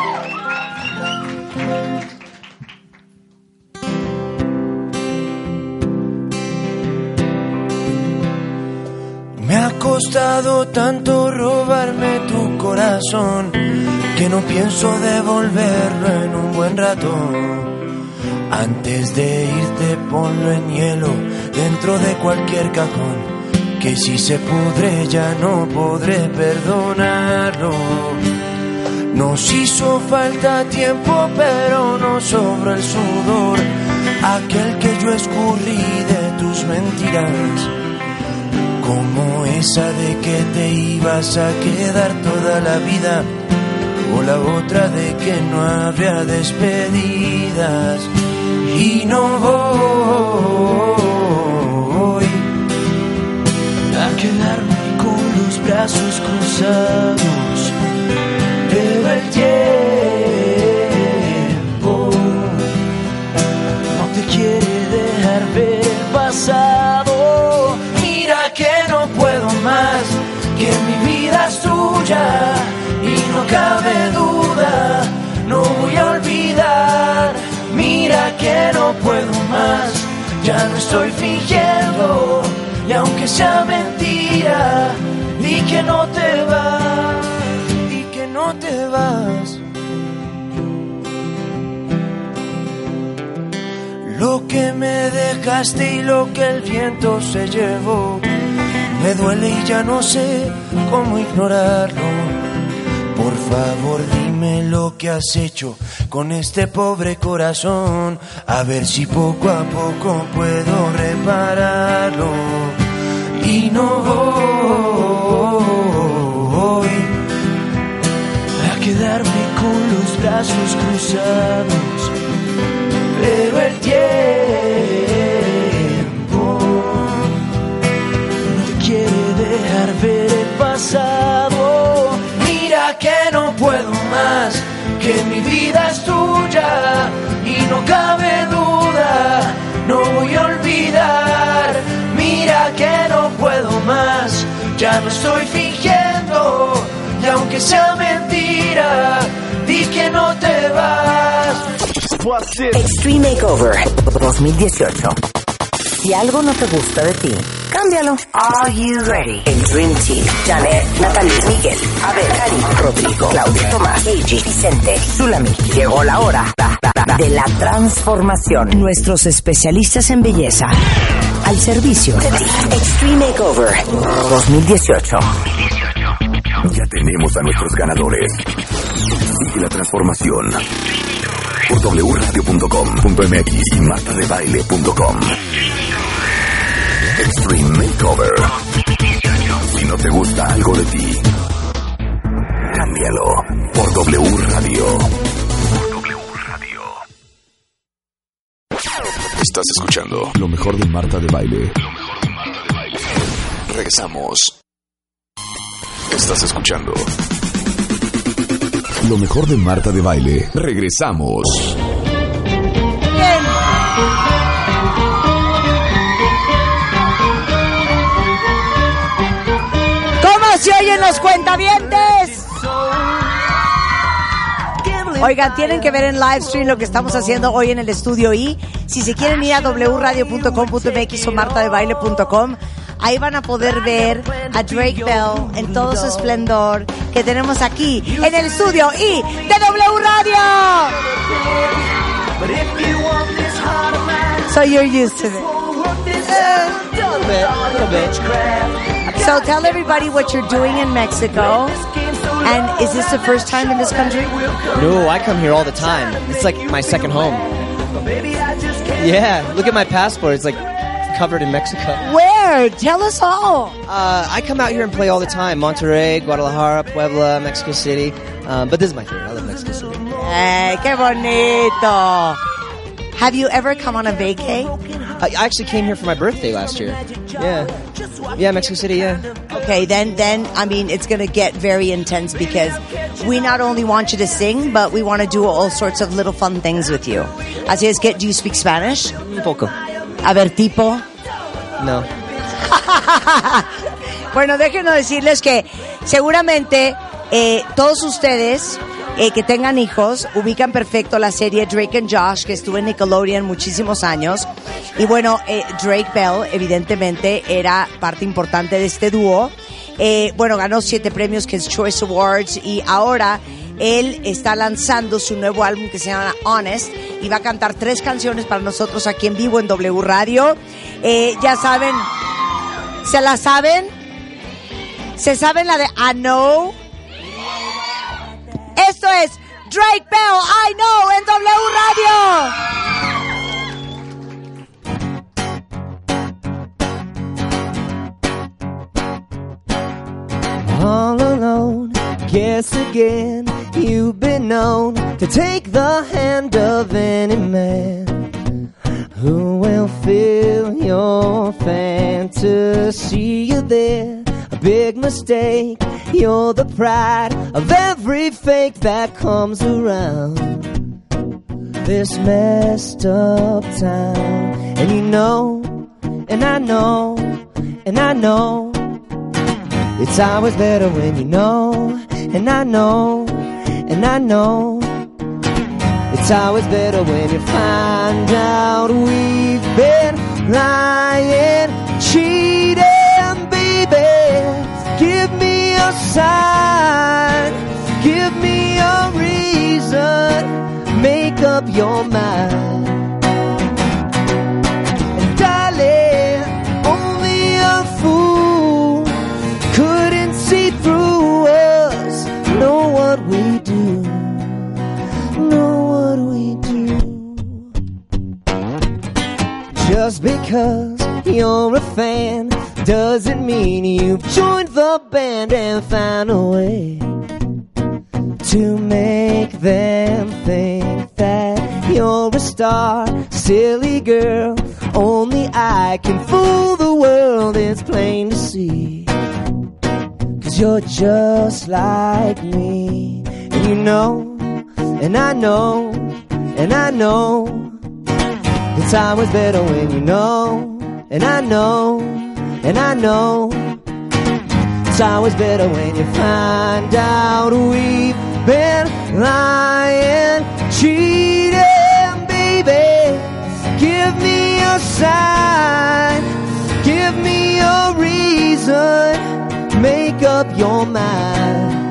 Me ha costado tanto robarme tu corazón que no pienso devolverlo en un buen rato. Antes de irte ponlo en hielo dentro de cualquier cajón, que si se pudre ya no podré perdonarlo. Nos hizo falta tiempo pero no sobra el sudor, aquel que yo escurrí de tus mentiras como esa de que te ibas a quedar toda la vida, o la otra de que no habría despedidas. Y no voy a quedarme con los brazos cruzados, pero el tiempo no te quiere dejar ver el y no cabe duda, no voy a olvidar. Mira que no puedo más, ya no estoy fingiendo y aunque sea mentira, di que no te vas, di que no te vas. Lo que me dejaste y lo que el viento se llevó me duele y ya no sé cómo ignorarlo. Por favor dime lo que has hecho con este pobre corazón, a ver si poco a poco puedo repararlo. Y no voy a quedarme con los brazos cruzados pero el tiempo ver el pasado. Mira que no puedo más, que mi vida es tuya y no cabe duda, no voy a olvidar. Mira que no puedo más, ya no estoy fingiendo y aunque sea mentira, di que no te vas. Extreme Makeover 2018. Si algo no te gusta de ti, Cámbialo. Are you ready? El Dream Team. Janet, Natalie, Miguel, Abel, Karim, Rodrigo, Claudia, Tomás, Eiji, Vicente, Zulami. Llegó la hora de la transformación. Nuestros especialistas en belleza. Al servicio de ti. Extreme Makeover 2018. Ya tenemos a nuestros ganadores. Sigue la transformación por wradio.com.mx y martadebaile.com. Extreme Makeover. Si no te gusta algo de ti, cámbialo por W Radio. Estás escuchando lo mejor de Marta de Baile. Regresamos. Estás escuchando lo mejor de Marta de Baile. Regresamos. ¿Cómo se oyen los cuentavientes? Oigan, tienen que ver en live stream lo que estamos haciendo hoy en el estudio y si se quieren ir a wradio.com.mx o martadebaile.com, ahí van a poder ver a Drake Bell en todo su esplendor que tenemos aquí en el estudio y de W Radio. So you're used to it. So tell everybody what you're doing in Mexico. And is this the first time in this country? No, I come here all the time. It's like my second home. Yeah, look at my passport. It's like covered in Mexico. Where? Tell us all. Uh, I come out here and play all the time. Monterrey, Guadalajara, Puebla, Mexico City. Um, but this is my favorite. I love Mexico City. Hey, qué bonito. Have you ever come on a vacay? I I actually came here for my birthday last year. Yeah. Yeah, Mexico City, yeah. Okay, then then I mean it's going to get very intense because we not only want you to sing, but we want to do all sorts of little fun things with you. Así es que, do you speak Spanish? Un poco. A ver, tipo. No. Bueno, déjenos decirles que seguramente eh, todos ustedes eh, que tengan hijos ubican perfecto la serie Drake and Josh que estuvo en Nickelodeon muchísimos años. Y bueno, eh, Drake Bell evidentemente era parte importante de este dúo. Eh, bueno, ganó siete premios que es Choice Awards y ahora él está lanzando su nuevo álbum que se llama Honest y va a cantar tres canciones para nosotros aquí en vivo en W Radio. Eh, ya saben, ¿se la saben? ¿Se saben la de I Know? Esto es Drake Bell, I Know, en W Radio. all alone. Guess again, you've been known to take the hand of any man who will fill your fantasy. You're there, a big mistake. You're the pride of every fake that comes around this messed up town. And you know, and I know, and I know. It's always better when you know, and I know, and I know. It's always better when you find out we've been lying, cheating, baby. Give me a sign, give me a reason, make up your mind. Just because you're a fan doesn't mean you've joined the band and found a way to make them think that you're a star. Silly girl, only I can fool the world. It's plain to see. Cause you're just like me. And you know, and I know, and I know. The time was better when you know, and I know, and I know. It's always better when you find out we've been lying, cheating, baby. Give me a sign, give me a reason, make up your mind.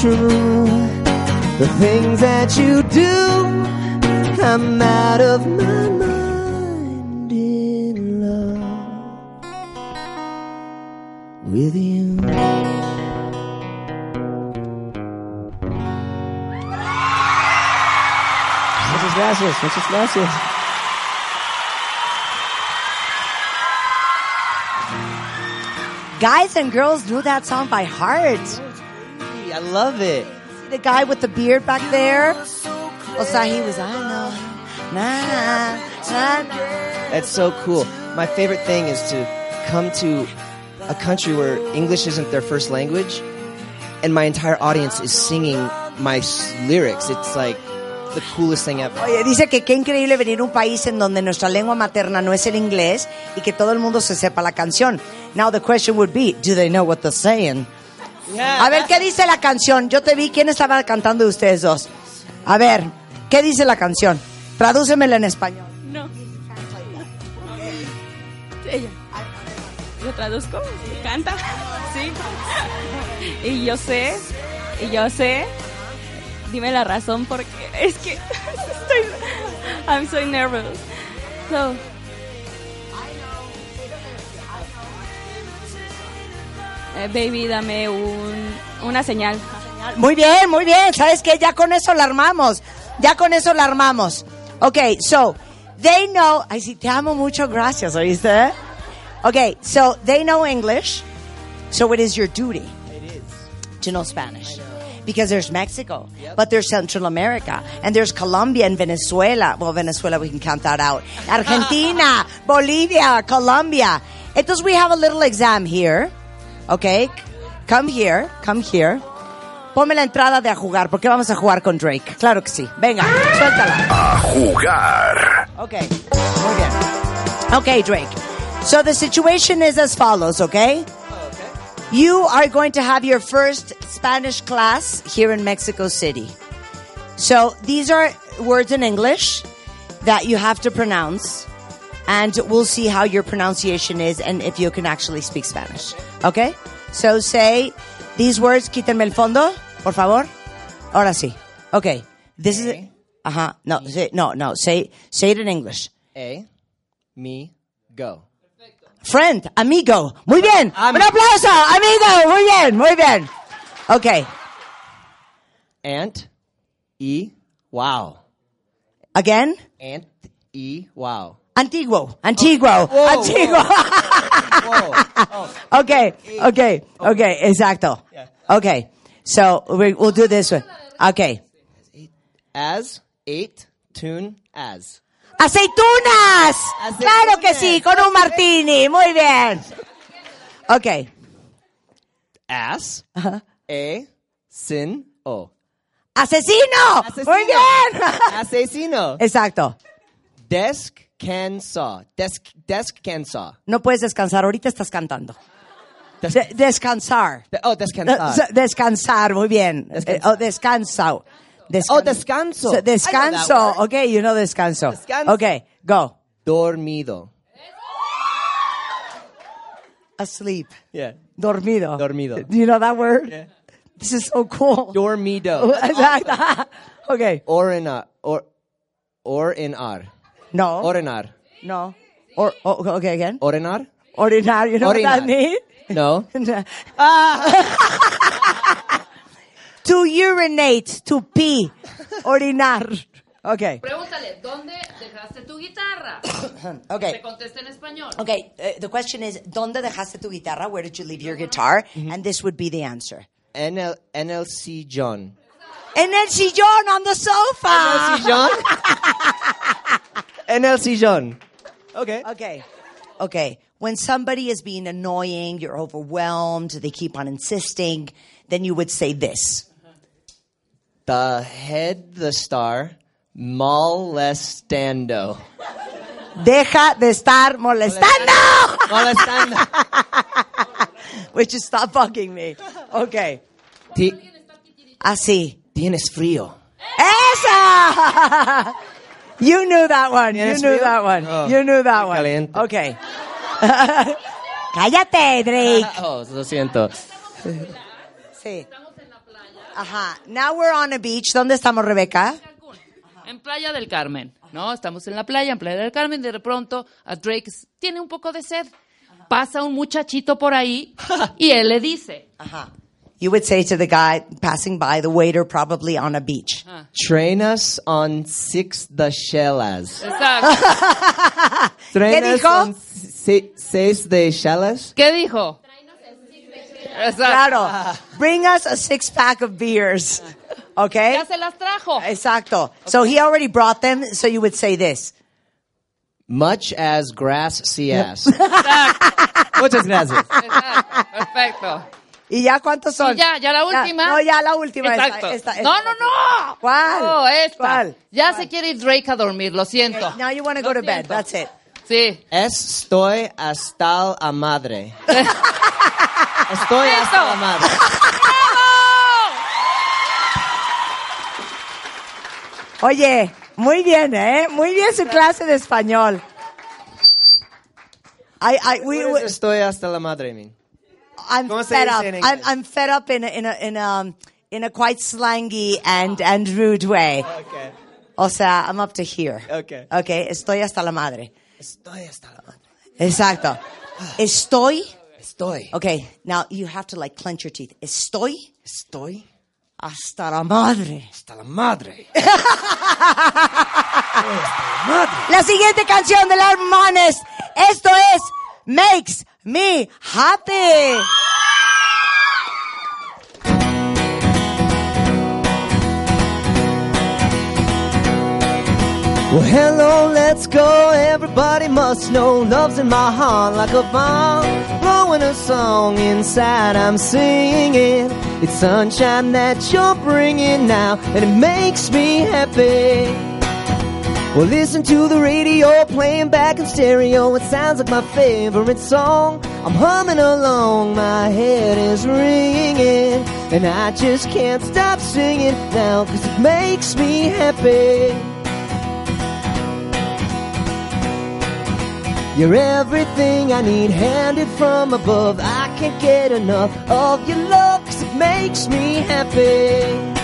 True. The things that you do, I'm out of my mind in love with you. Muchas gracias, muchas gracias. Guys and girls knew that song by heart. I love it. The guy with the beard back there? O sea, he was, I know. Nah, nah, nah. That's so cool. My favorite thing is to come to a country where English isn't their first language, and my entire audience is singing my lyrics. It's like the coolest thing ever. Oye, dice que qué increíble venir a un país en donde nuestra lengua materna no es el inglés y que todo el mundo se sepa la canción. Now the question would be, do they know what they're saying? A ver, ¿qué dice la canción? Yo te vi, ¿quién estaba cantando de ustedes dos? A ver, ¿qué dice la canción? Tradúcemela en español. No. Ella. Lo traduzco, canta, sí. Y yo sé, y yo sé. Dime la razón porque es que estoy, I'm so nervous. So, eh, baby, dame un, una señal. Muy bien, muy bien. ¿Sabes qué? Ya con eso la armamos. Ya con eso la armamos. Okay, so they know. Ay, sí, te amo mucho. Gracias, ¿oíste? Okay, so they know English. So it is your duty to know Spanish. Because there's Mexico, but there's Central America, and there's Colombia and Venezuela. Well, Venezuela, we can count that out. Argentina, Bolivia, Colombia. Entonces, we have a little exam here. Okay? Come here, come here. Ponme la entrada de a jugar, porque vamos a jugar con Drake. Claro que sí. Venga, suéltala. A jugar. Okay, muy bien. Okay, Drake. So the situation is as follows, okay? You are going to have your first Spanish class here in Mexico City. So these are words in English that you have to pronounce, and we'll see how your pronunciation is and if you can actually speak Spanish. Okay? So say these words, quítenme el fondo, por favor. Ahora sí. Okay. This is. Uh huh. No, say, no, no. Say, say it in English. A, me, go. Friend, amigo. Muy bien. Am- Un aplauso, amigo. Muy bien, muy bien. Okay. Ant, e, wow. Again? Ant, e, wow. Antiguo, antiguo, Whoa, antiguo. okay, okay, okay, exacto. Okay, so we, we'll do this one. Okay. As, eight, tune, as. ¡Aceitunas! Claro que sí, con un martini. Muy bien. Okay. As, a, sin, o. ¡Asesino! Muy bien. Asesino. Exacto. Desk, can, saw. Desk, desk, can, saw. No puedes descansar, ahorita estás cantando. De- descansar. oh, descansar. Eh, Descansar, muy bien. Eh, oh, descanso. Descan- Oh, descanso. So, Descanso. Okay, you know descanso. Descanso. Okay, go. Dormido. Asleep. Yeah. Dormido. Dormido. Do you know that word? Yeah. This is so cool. Dormido. Exacto. okay. Orinar. Or, orinar. No. Orinar. No. Or, oh, okay, again. Orinar? Orinar, you know what that Orinar. means? No. Ah. to urinate, to pee. Orinar. Okay. Pregúntale, ¿dónde dejaste tu guitarra? Okay. Te contesta en español. Okay, uh, the question is, ¿dónde dejaste tu guitarra? Where did you leave your guitar? And this would be the answer. NL, NLC John. En el sillón, on the sofa. NLC John? NLC John. Okay. Okay. Okay. When somebody is being annoying, you're overwhelmed, they keep on insisting, then you would say this. The head, the star, molestando. Deja de estar molestando. Molestando. Which is stop bugging me. Okay. Ti- ah, Así. Tienes frío. ¡Esa! You knew that one. You ¿Tienes knew that one. Oh, You knew that one. caliente. Okay. Cállate, Drake. Oh, lo siento. Sí. Ajá. Now we're on a beach. ¿Dónde estamos, Rebeca? En Playa del Carmen, ¿no? Estamos en la playa, en Playa del Carmen, de pronto a Drake tiene un poco de sed. Pasa un muchachito por ahí y él le dice, Ajá. You would say to the guy passing by, the waiter probably on a beach. Train us on six the shellas. exacto. Train ¿Qué us dijo? on si- seis de shellas. ¿Qué dijo? Claro. Bring us a six pack of beers. Ah. Okay? Ya se las trajo. Exacto. So he already brought them, so you would say this. Much as grass see ass. Muchas gracias. Exacto. Perfecto. ¿Y ya cuántos son? Y ya, ya la última. no, ya la última. esta- Exacto. esta- esta- no, no, no. ¿Cuál? No, esta. ¿Cuál? Ya se quiere ir Drake a dormir, lo siento. Now you want to go to bed. That's it. Sí. Estoy hasta la madre. Estoy hasta la madre. Oye, muy bien, ¿eh? Muy bien su clase de español. I, I, we, does Estoy hasta la madre mean? I'm fed up. I'm. I'm fed up in a, in a, in a, in a quite slangy and, and rude way. Okay. O sea, I'm up to here. Okay. Okay, estoy hasta la madre. Estoy hasta la madre. Exacto. Estoy. Estoy. Okay, now you have to like clench your teeth. Estoy Estoy hasta la madre. hasta la madre. La siguiente canción de las Manes. Esto es Makes Me Happy. Well, hello, let's go. Everybody must know love's in my heart like a bomb. Blowing a song inside, I'm singing. It's sunshine that you're bringing now, and it makes me happy. Well, listen to the radio playing back in stereo. It sounds like my favorite song. I'm humming along, my head is ringing. And I just can't stop singing now, cause it makes me happy. You're everything I need, handed from above. I can't get enough of your love, cause it makes me happy.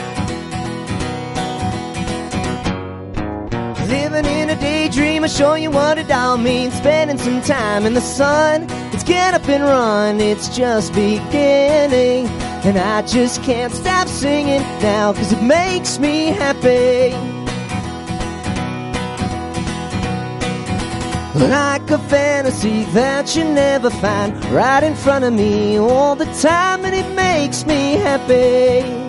Living in a daydream, I show you what it all means. Spending some time in the sun. It's get up and run, it's just beginning. And I just can't stop singing now, cause it makes me happy. Like a fantasy that you never find right in front of me all the time, and it makes me happy.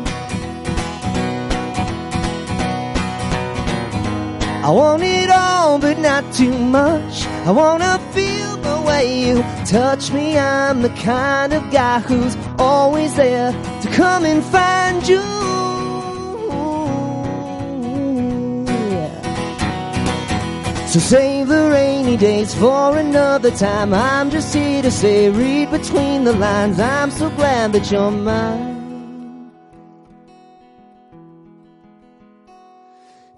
I want it all, but not too much. I wanna feel the way you touch me. I'm the kind of guy who's always there to come and find you. So save the rainy days for another time. I'm just here to say, read between the lines. I'm so glad that you're mine.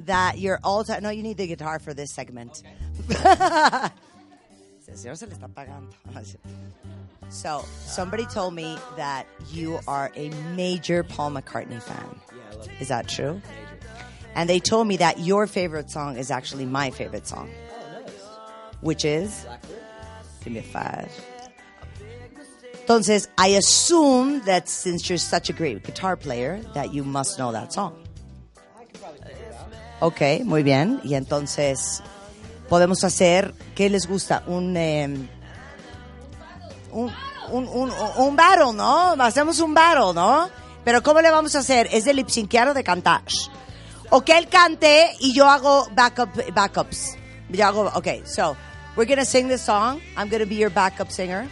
that your all time. No, you need the guitar for this segment. El señor se le está pagando. So, somebody told me that you are a major Paul McCartney fan. Yeah, Is that true? And they told me that your favorite song is actually my favorite song. Oh, nice. Which is? Give me a five. Entonces, I assume that since you're such a great guitar player, that you must know that song. Ok, muy bien. Y entonces, podemos hacer, ¿qué les gusta? Un, em, un, un, un, un battle, ¿no? Hacemos un battle, ¿no? Pero ¿cómo le vamos a hacer? ¿Es de lip syncear o de cantar? O que él cante y yo hago backup, backups. Yo okay, so we're gonna sing this song. I'm gonna be your backup singer.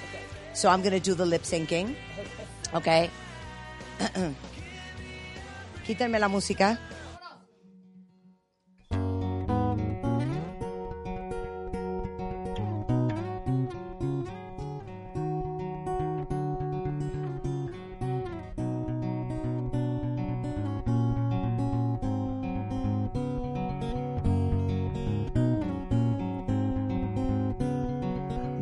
So I'm gonna do the lip syncing. Okay. Quítenme la música.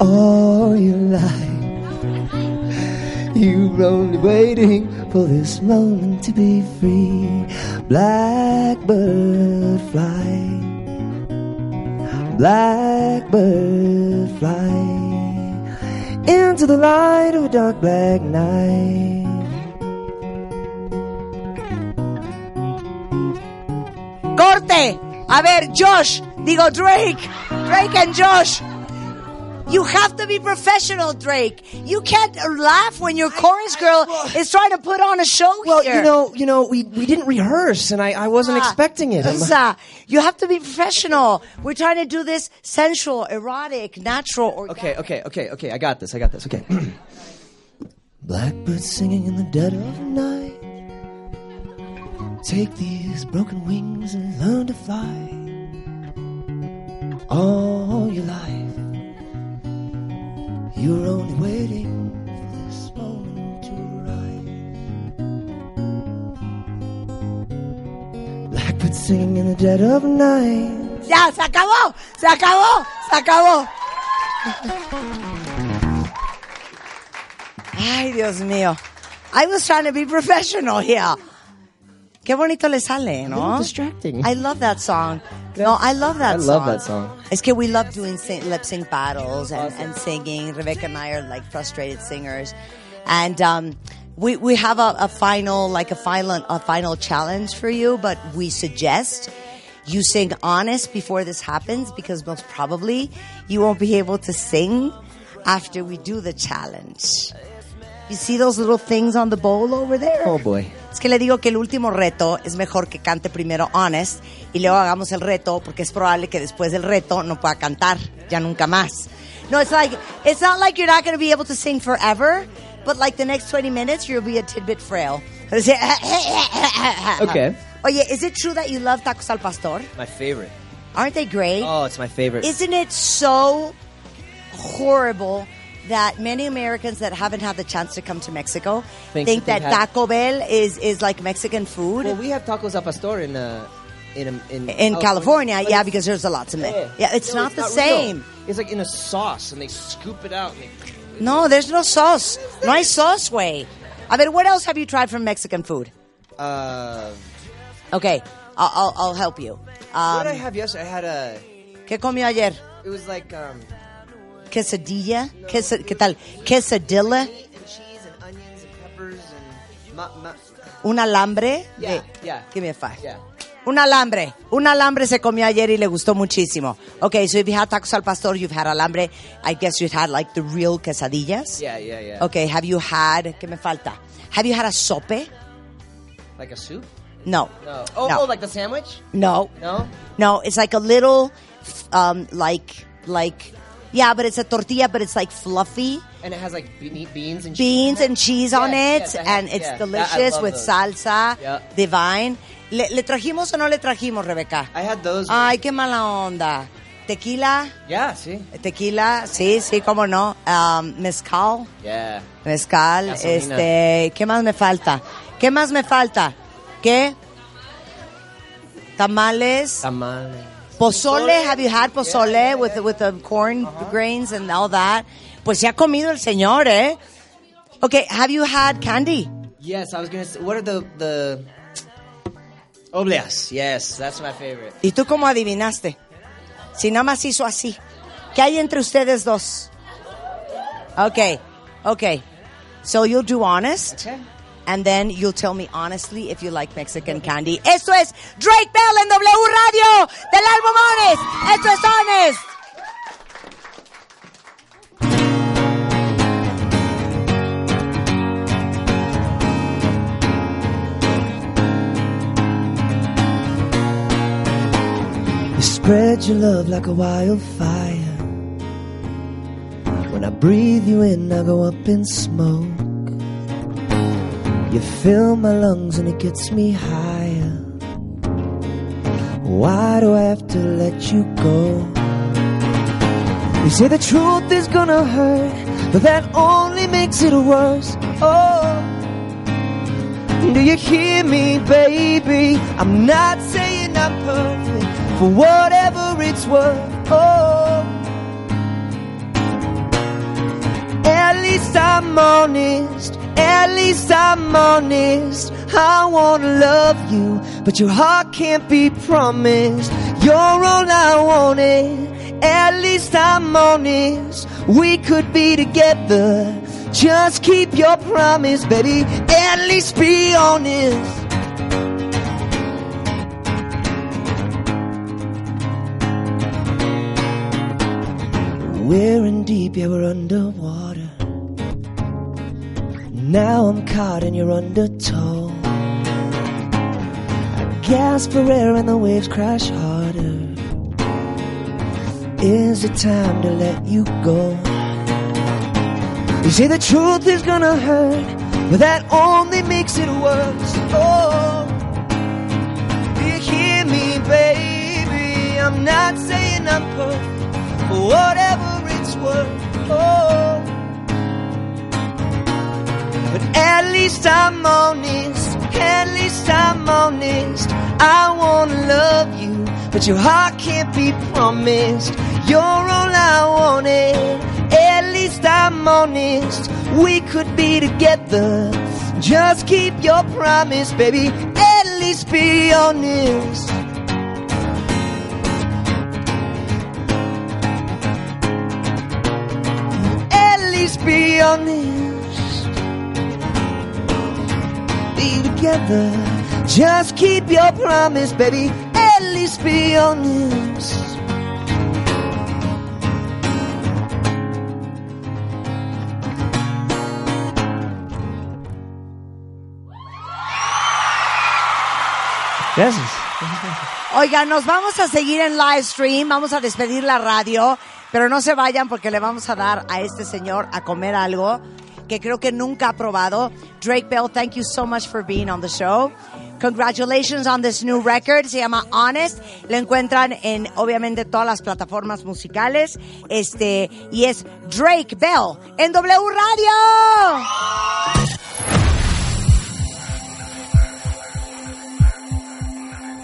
all your life. You're only waiting for this moment to be free. Blackbird fly. Blackbird fly. Into the light of a dark black night. ¡Corte! A ver, Josh. Digo, Drake. Drake and Josh. You have to be professional, Drake. You can't laugh when your chorus girl is trying to put on a show Well, here. you know, you know, we we didn't rehearse, and I, I wasn't Ah, expecting it. You have to be professional. We're trying to do this sensual, erotic, natural. Or Okay, okay, okay, okay. I got this. I got this. Okay. Blackbird singing in the dead of night. Take these broken wings and learn to fly. All your life, you're only waiting for this moment to arrive. Blackbird singing in the dead of night. Ya, se acabó, se acabó, se acabó. Ay, Dios mío. I was trying to be professional here. Qué bonito le sale, ¿no? Distracting. I love that song. No, I love that I song. love that song. Es que we love doing sing, lip sync battles and, and singing. Rebecca and I are like frustrated singers, and um, we we have a, a final like a final a final challenge for you. But we suggest you sing honest before this happens because most probably you won't be able to sing after we do the challenge. You see those little things on the bowl over there? Oh boy. Es que le digo que el último reto es mejor que cante primero Honest y luego hagamos el reto porque es probable que después del reto no pueda cantar ya nunca más. No, it's like it's not like you're not going to be able to sing forever, but like the next 20 minutes you'll be a tidbit frail. Okay. Oye, is it true that you love tacos al pastor? My favorite. Aren't they great? Oh, it's my favorite. Isn't it so horrible that many Americans that haven't had the chance to come to Mexico Think think, that Taco Bell is, is like Mexican food? Well, we have tacos al pastor in uh, in in, in California, but yeah, because there's a lot to make. Yeah, Yeah, it's No, not the real. same. It's like in a sauce, and they scoop it out. And they, No, there's no sauce. No sauce, way. I mean, what else have you tried from Mexican food? uh, Okay, I'll, I'll, I'll help you. what Um, did I have yesterday? I had a. ¿Qué comió ayer? It was like um, Quesadilla? Quesa- ¿Qué tal? Quesadilla? ¿Un alambre? De- yeah. Give me a five. yeah. Un alambre. Un alambre se comió ayer y le gustó muchísimo. Okay, so if you had tacos al pastor, you've had alambre. I guess you've had like the real quesadillas. Yeah, yeah, yeah. Okay, have you had, ¿qué me falta? Have you had a sope? Like a soup? No. No. Oh, No. oh, like the sandwich? No. No. No, it's like a little, um, like, like, yeah, but it's a tortilla, but it's like fluffy. And it has like be- beans and cheese. Beans and cheese on it, Yes, yes, I and it's delicious with those. salsa, divine. ¿Le, le trajimos o no le trajimos, Rebeca? I had those. Ay, qué mala onda. Tequila, Yeah, see? tequila, sí, sí, cómo no. Um, mezcal, Yeah. mezcal, Gasolina. este, ¿qué más me falta? ¿Qué más me falta? ¿Qué? Tamales. Tamales. Pozole, have you had pozole with with the corn grains and all that? Pues se ha comido el señor, ¿eh? Okay, have you had candy? Yes, I was gonna say. What are the the? Oblias, yes, that's my favorite. ¿Y tú cómo adivinaste? Si nada más hizo así. ¿Qué hay entre ustedes dos? Okay, okay. So you'll do honest. And then you'll tell me honestly if you like Mexican candy. Esto es Drake Bell en W Radio del álbum Honest. Esto es Honest. You spread your love like a wildfire. When I breathe you in, I go up in smoke. You fill my lungs and it gets me higher. Why do I have to let you go? You say the truth is gonna hurt, but that only makes it worse. Oh, do you hear me, baby? I'm not saying I'm perfect for whatever it's worth. Oh, at least I'm honest. At least I'm honest. I wanna love you, but your heart can't be promised. You're all I wanted. At least I'm honest. We could be together. Just keep your promise, baby. At least be honest. We're in deep, yeah, we're underwater. Now I'm caught in your undertow. I gasp for air and the waves crash harder. Is it time to let you go? You say the truth is gonna hurt, but that only makes it worse. Oh, do you hear me, baby? I'm not saying I'm perfect, for whatever it's worth. Oh, at least I'm honest. At least I'm honest. I wanna love you, but your heart can't be promised. You're all I wanted. At least I'm honest. We could be together. Just keep your promise, baby. At least be honest. At least be honest. Be together. Just keep your promise, baby. At least be honest. Gracias. Oigan, nos vamos a seguir en live stream, vamos a despedir la radio, pero no se vayan porque le vamos a dar a este señor a comer algo que creo que nunca ha probado. Drake Bell, thank you so much for being on the show. Congratulations on this new record, se llama Honest. Lo encuentran en obviamente todas las plataformas musicales. Este, y es Drake Bell en W Radio.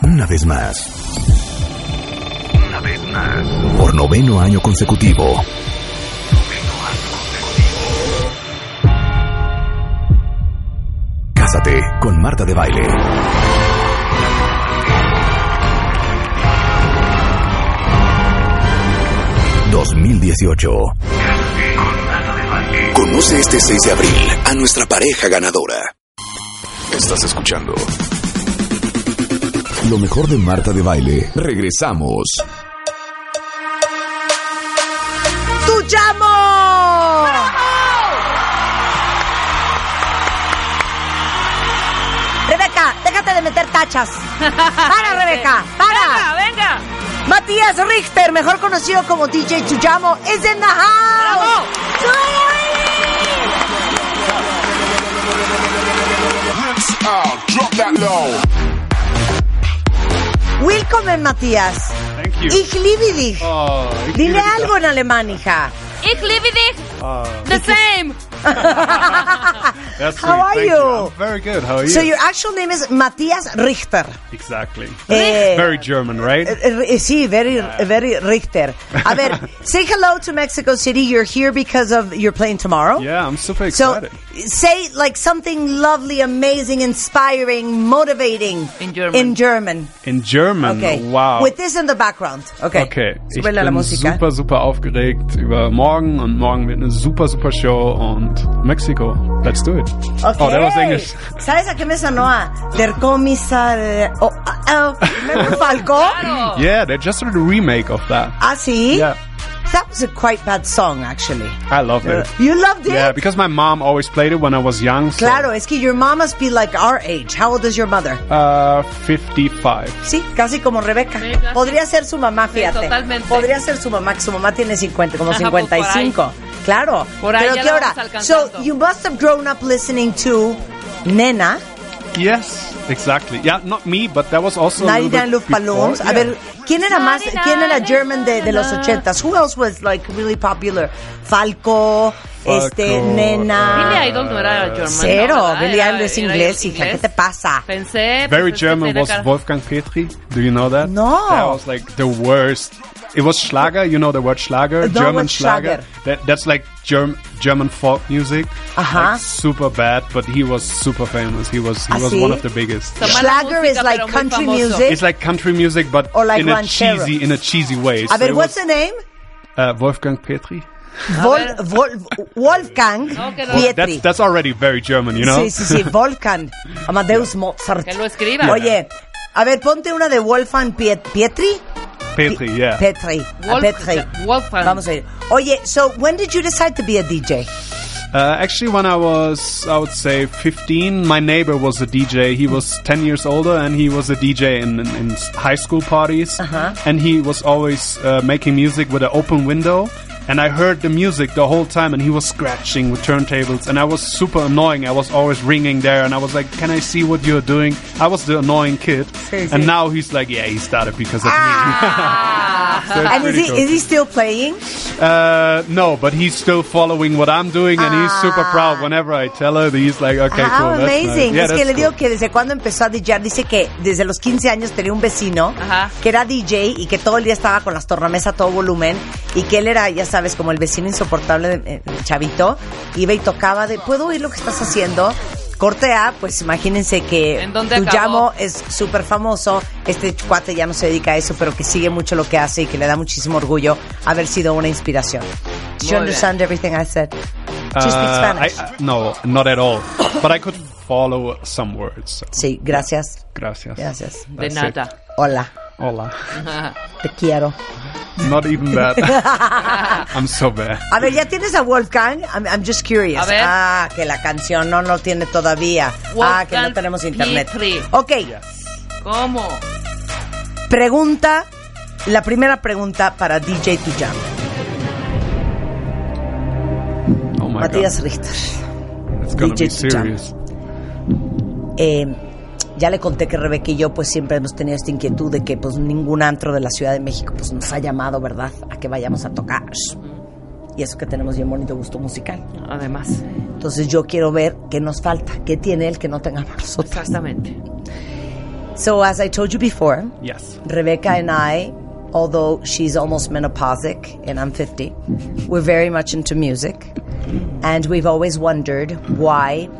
Una vez más. Una vez más. Por noveno año consecutivo. Con Marta de Baile. ...2018... Conoce este 6 de abril a nuestra pareja ganadora. Estás escuchando... Lo mejor de Marta de Baile. Regresamos. ¡Tu llamo! Tachas. Para, Rebeca, para. Venga, venga. Matías Richter, mejor conocido como DJ Chuyamo, is in the house. Willkommen, Matías. Thank you. Ich liebe dich. Oh, ich Dile liebe dich. algo en alemán, hija. Ich liebe dich. Ah. The same. That's How sweet, are thank you? I'm very good. How are you? So your actual name is Matthias Richter. exactly. Eh, very German, right? Eh, eh, Sí, very, very Richter. A ver, say hello to Mexico City. You're here because of you're playing tomorrow. Yeah, I'm super So excited. So say like something lovely, amazing, inspiring, motivating in German. In German. In German. Okay. Wow. With this in the background. Okay. Okay, ich Súbele a la bin super, super aufgeregt über morgen und morgen wird eine super, super Show und Mexiko. Let's do it. Okay. Oh, that was English. ¿Sabes a qué me sonó a Der Kommissar? Oh, oh, remember Falco? Yeah, they just did a remake of that. Ah, sí? Yeah. That was a quite bad song, actually. I loved it. You loved it? Yeah, because my mom always played it when I was young. So, Claro, es que your mom must be like our age. How old is your mother? Uh, 55. Sí, casi como Rebeca. Podría ser su mamá, fíjate. totalmente. Podría ser su mamá, que su mamá tiene 50, como Ajá, pues, por 55. Claro. Por ahí Pero ya qué hora. So, you must have grown up listening to Nena, Yes, exactly. Yeah, not me, but that was also a little 99 bit Luftballons. before. A ver, ¿quién era más? ¿Quién era German de, de los 80s? Who else was like really popular? Falco, este, Nena. Uh, Billy Idol no era German. Cero, ¿no? ¿verdad? Billy Idol es inglés, hija. ¿Qué te pasa? Pensé. Very pues, es que German was Wolfgang Petri. Do you know that? No. That was like the worst. It was Schlager. You know the word Schlager? No, German what's Schlager. That, that's like Germ, German folk music. Ajá. Like, super bad, but he was super famous. He was he ¿Ah, was sí? one of the biggest. Schlager is like country music. It's like country music, but Or like in a cheesy in a cheesy way. A So ver, what's was, the name? uh, Wolfgang Petri? Vol, Vol- Wolfgang Well, Pietri. that's that's already very German, you know. Sí, sí, sí, Volcan. Amadeus Mozart. Que lo escriba. Oye, a ver, ponte una de Wolfgang Piet- Pietri. Petri, yeah. Petri. Wolf- Petri. Wolfgang. Vamos a ir. Oye, so when did you decide to be a DJ? Uh, actually, when I was, I would say, 15, my neighbor was a DJ. He was 10 years older and he was a DJ in, in, in high school parties. Uh-huh. And he was always uh, making music with an open window. And I heard the music the whole time and he was scratching with turntables. And I was super annoying. I was always ringing there and I was like, can I see what you're doing? I was the annoying kid. Sí, And now he's like, yeah, he started because of me. So and is he, cool. is he still playing? Uh, no, but he's still following what I'm doing, and he's super proud. Whenever I tell her, he's like, "Okay, ah, cool, that's amazing. nice. Yeah, es que that's le cool. digo que desde cuando empezó a DJar, dice que desde los 15 años tenía un vecino que era DJ y que todo el día estaba con las tornamesas a todo volumen y que él era, ya sabes, como el vecino insoportable de, eh, chavito. Iba y tocaba de, ¿puedo oír lo que estás haciendo? Corte A, pues imagínense que ¿En dónde tu llamo es súper famoso. Este cuate ya no se dedica a eso, pero que sigue mucho lo que hace y que le da muchísimo orgullo haber sido una inspiración. Did you understand everything I said? Do Uh, Spanish? I, I- no, not at all. but I could follow some words. so. Sí, gracias. Gracias. Gracias. De That's it. nada. Hola. Hola. Te quiero. Not even that. I'm so bad. A ver, ¿ya tienes a Wolfgang? I'm, I'm just curious. A ver. Ah, que la canción no lo tiene todavía. ah, que no tenemos internet. Pietri. Ok, ¿Cómo? pregunta, la primera pregunta para DJ Tujam. Oh my Matías god. Richter. It's gonna DJ be serious. Eh, ya le conté que Rebeca y yo pues siempre hemos tenido esta inquietud de que pues ningún antro de la Ciudad de México pues nos ha llamado, ¿verdad? A que vayamos a tocar. Y eso que tenemos bien bonito gusto musical. Además. Entonces yo quiero ver qué nos falta, qué tiene él que no tengamos nosotros. Exactamente. So as I told you before, Yes. Rebecca and I, although she's almost menopausic and I'm 50, we're very much into music. And we've always wondered why,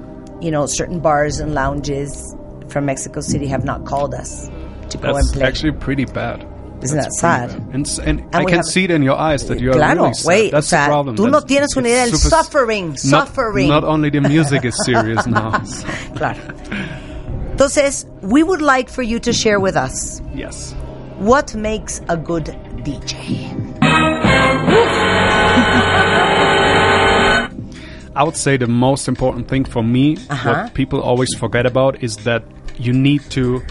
you know, certain bars and lounges from Mexico City have not called us to go and That's play. actually pretty bad. Isn't That's that sad? And, and, And I can have- see it in your eyes that you are Claro, really sad. wait, That's o sea, the problem. tú no That's- tienes una idea del it's suffering, not- suffering. Not only the music is serious now. so- Claro. Entonces, we would like for you to share with us Yes. what makes a good DJ. I would say the most important thing for me, Uh-huh. what people always forget about, is that you need to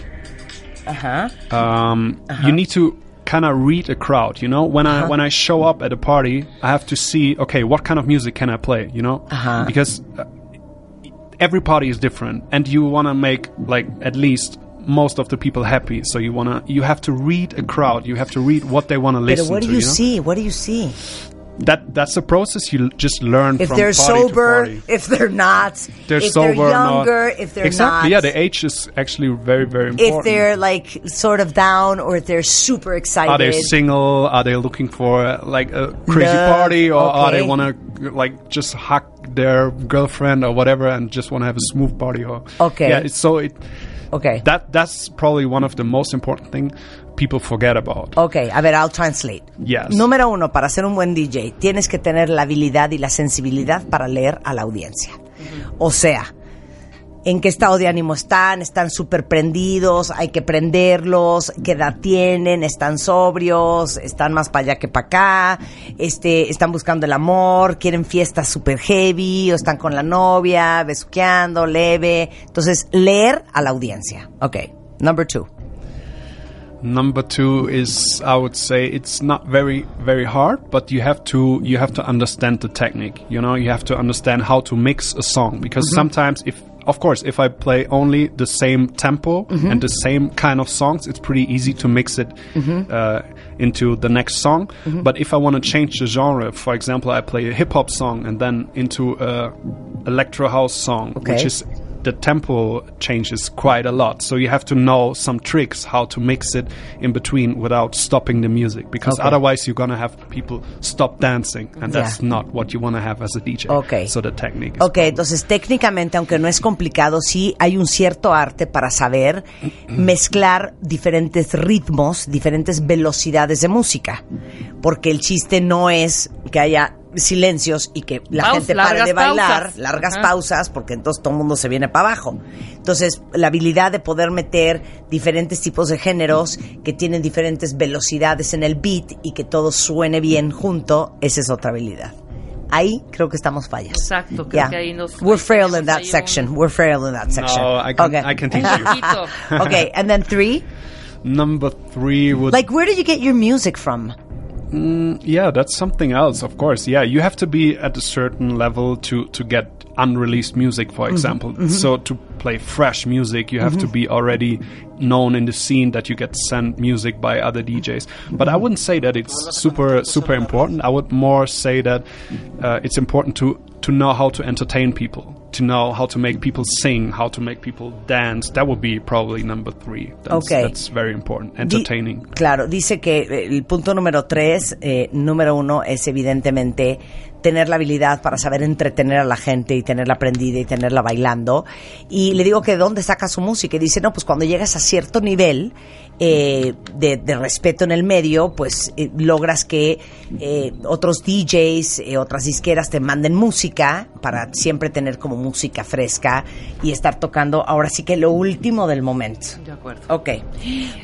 Uh-huh. um, Uh-huh. you need to kind of read a crowd. You know, when I Uh-huh. when I show up at a party, I have to see okay, what kind of music can I play? You know, Uh-huh. because uh, every party is different, and you want to make like at least most of the people happy. So you wanna you have to read a crowd. You have to read what they want to listen what do to. you know? see? What do you see? That that's a process you l- just learn If from they're party to sober, party. if they're not, They're if sober, they're not- younger, if they're exactly. not. Yeah, the age is actually very very important. if they're like sort of down or if they're super excited. Are they single? Are they looking for uh, like a crazy No, party, or are they want to like just hug their girlfriend or whatever and just want to have a smooth party? Or Okay. yeah. It's, so it okay. that that's probably one of the most important thing people forget about. Ok, a ver, I'll translate. Yes. Número uno, para ser un buen DJ, tienes que tener la habilidad y la sensibilidad para leer a la audiencia. O sea, en qué estado de ánimo están, están súper prendidos, hay que prenderlos, qué edad tienen, están sobrios, están más para allá que para acá, este, están buscando el amor, quieren fiestas súper heavy, o están con la novia, besuqueando, leve. Entonces, leer a la audiencia. Ok, number two. Number two is I would say it's not very very hard, but you have to you have to understand the technique. You know, you have to understand how to mix a song because Mhm. sometimes if of course if I play only the same tempo Mhm. and the same kind of songs, it's pretty easy to mix it Mhm. uh, into the next song. Mhm. But if I want to change the genre, for example, I play a hip hop song and then into a electro house song, Okay. which is the tempo changes quite a lot. So you have to know some tricks how to mix it in between without stopping the music because Okay. otherwise you're gonna have people stop dancing and that's Yeah. not what you want to have as a DJ. Okay. So the technique is Ok, entonces técnicamente, aunque no es complicado, sí hay un cierto arte para saber mezclar diferentes ritmos, diferentes velocidades de música. Porque el chiste no es que haya silencios y que la Paus- gente pare de bailar, pausas. largas Ajá. pausas, porque entonces todo el mundo se viene para abajo. Entonces, la habilidad de poder meter diferentes tipos de géneros que tienen diferentes velocidades en el beat y que todo suene bien junto, esa es otra habilidad. Ahí creo que estamos fallas. Exacto, creo Yeah. que ahí nos- We're frail in that section. We're frail in that section. No, I can, okay. I can teach you. okay, and then three. Number three would Like, where did you get your music from? Mm, yeah, that's something else, of course. Yeah, you have to be at a certain level to to get unreleased music, for Mhm, example. mhm. So to play fresh music, you have to Mhm. be already known in the scene that you get sent music by other DJs. But I wouldn't say that it's super super important. I would more say that uh, it's important to to know how to entertain people, to know how to make people sing, how to make people dance. That would be probably number three. That's, Okay. that's very important. Di- Entertaining. Claro, dice que eh, el punto número tres, eh, número uno, es evidentemente tener la habilidad para saber entretener a la gente y tenerla prendida y tenerla bailando. Y le digo que de dónde saca su música. Y dice, no, pues cuando llegas a cierto nivel eh, de, de respeto en el medio, pues eh, logras que eh, otros DJs, eh, otras disqueras te manden música para siempre tener como música fresca y estar tocando ahora sí que lo último del momento. De acuerdo. Ok.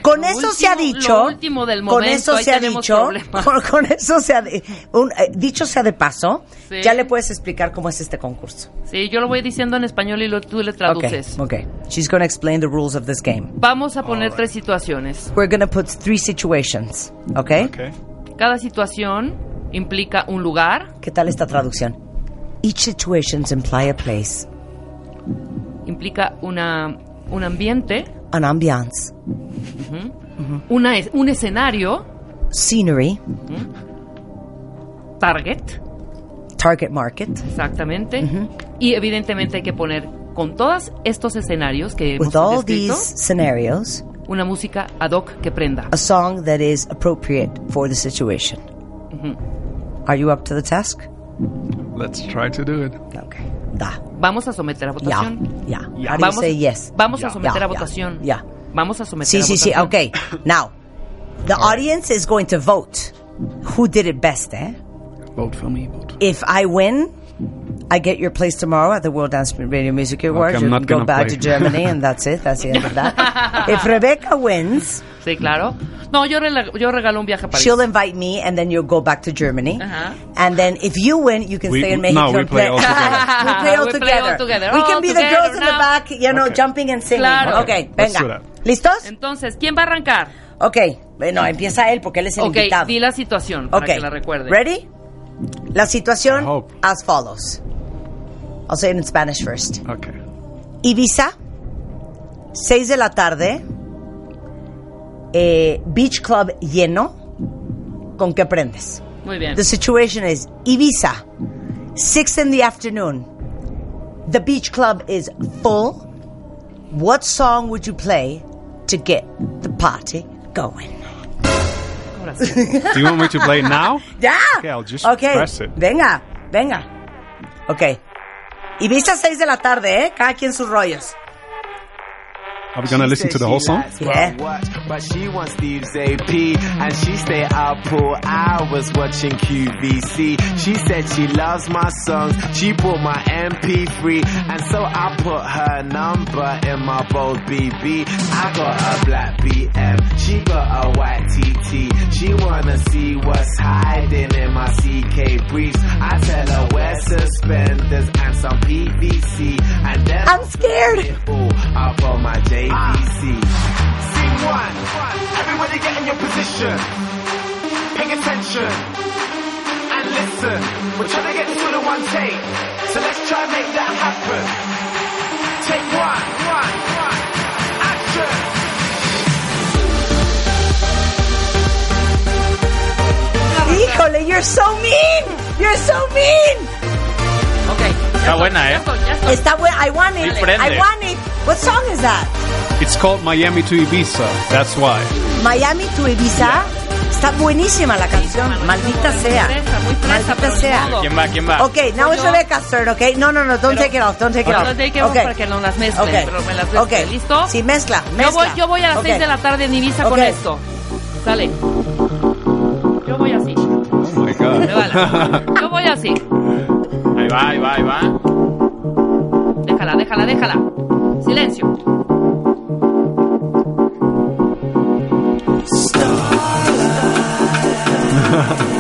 Con Lo eso se ha dicho. lo último del con momento, eso ahí se ha dicho. Con, con eso se ha de- un- eh, dicho sea de paso. Sí. Ya le puedes explicar cómo es este concurso. Sí, yo lo voy diciendo en español y lo, tú le traduces. Okay. Okay. She's going to explain the rules of this game. Vamos a poner tres situaciones. We're going to put three situations. Okay. Cada situación implica un lugar, ¿Qué tal esta traducción? Each situation imply a place, implica una, un ambiente, an ambiance, ujú, una es- un escenario, scenery, target, target market, exactamente, y evidentemente hay que poner con todos estos escenarios que hemos with all descrito, these scenarios, una música ad hoc que prenda. a song that is appropriate for the situation. Ujú. Are you up to the task? Let's try to do it. Okay. Da. Vamos a someter a votación. Ya. Ya. How do you Vamos, say yes? vamos Ya. a someter Ya, a votación. ya. Vamos a someter Sí, a sí, sí. votación. Okay. Now, the audience is going to vote. Who did it best, eh? Vote for me. Vote. If I win, I get your place tomorrow at the World Dance Radio Music Awards. I'm you can go back play. to Germany, and that's it. That's the end of that. if Rebecca wins, Sí, claro. No, yo, yo regalo un viaje a París. she'll invite me, and then you'll go back to Germany. Ajá. And then if you win, you can We- stay in no, Mexico. we and play all together. we play all We play together. all together. We All can be the girls in the back, you know, Okay. jumping and singing. Claro. Okay, venga. ¿Listos? Entonces, ¿quién va a arrancar? Ok, bueno, empieza él porque él es el ok, invitado. di la situación para Ok. que la recuerde. Ready? La situación as follows. I'll say it in Spanish first. Okay. Ibiza, 6 de la tarde, eh, Beach Club lleno. ¿Con qué prendes? Muy bien. The situation is Ibiza, 6 in the afternoon. The beach club is full. What song would you play to get the party going? Do you want me to play now? Yeah. Okay, I'll just Ok, press it. venga, venga. Ok. Ibiza 6 de la tarde, ¿eh? Cada quien sus rollos. Are we gonna listen to the whole song? Yeah. But she wants Steve's AP and she stay up for hours watching QVC. She said she loves my songs. She bought my MP3 and so I put her number in my bold BB. I got a black BM. She got a white TT. She wanna see what's hiding in my CK briefs. I tell her wear suspenders and some PVC and then I'm scared. Up on my JVC. Sing one. Everybody get in your position. Pay attention. And listen. We're trying to get this all in one take. So let's try and make that happen. Take one. One. One. Action. Híjole, you're so mean. You're so mean. Está buena, ¿eh? Está bueno. I want it. I want it. What song is that? It's called Miami to Ibiza. That's why. Miami to Ibiza. Está buenísima la canción. Maldita sea. Maldita sea. ¿Quién va? ¿Quién va? Okay, now it's Rebecca's turn, okay? No, no, no, don't take it off, don't take it off. No take it off Okay. para que no las mezclen, Okay. pero me las mezclen. Okay. ¿Listo? Sí, mezcla, mezcla. Yo voy, yo voy a las Ok. 6 de la tarde en Ibiza con Ok. esto. Sale. Yo voy así. Oh my god. Yo voy así. Ahí va, ahí va, ahí va. Déjala, déjala, déjala. Silencio.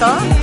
vas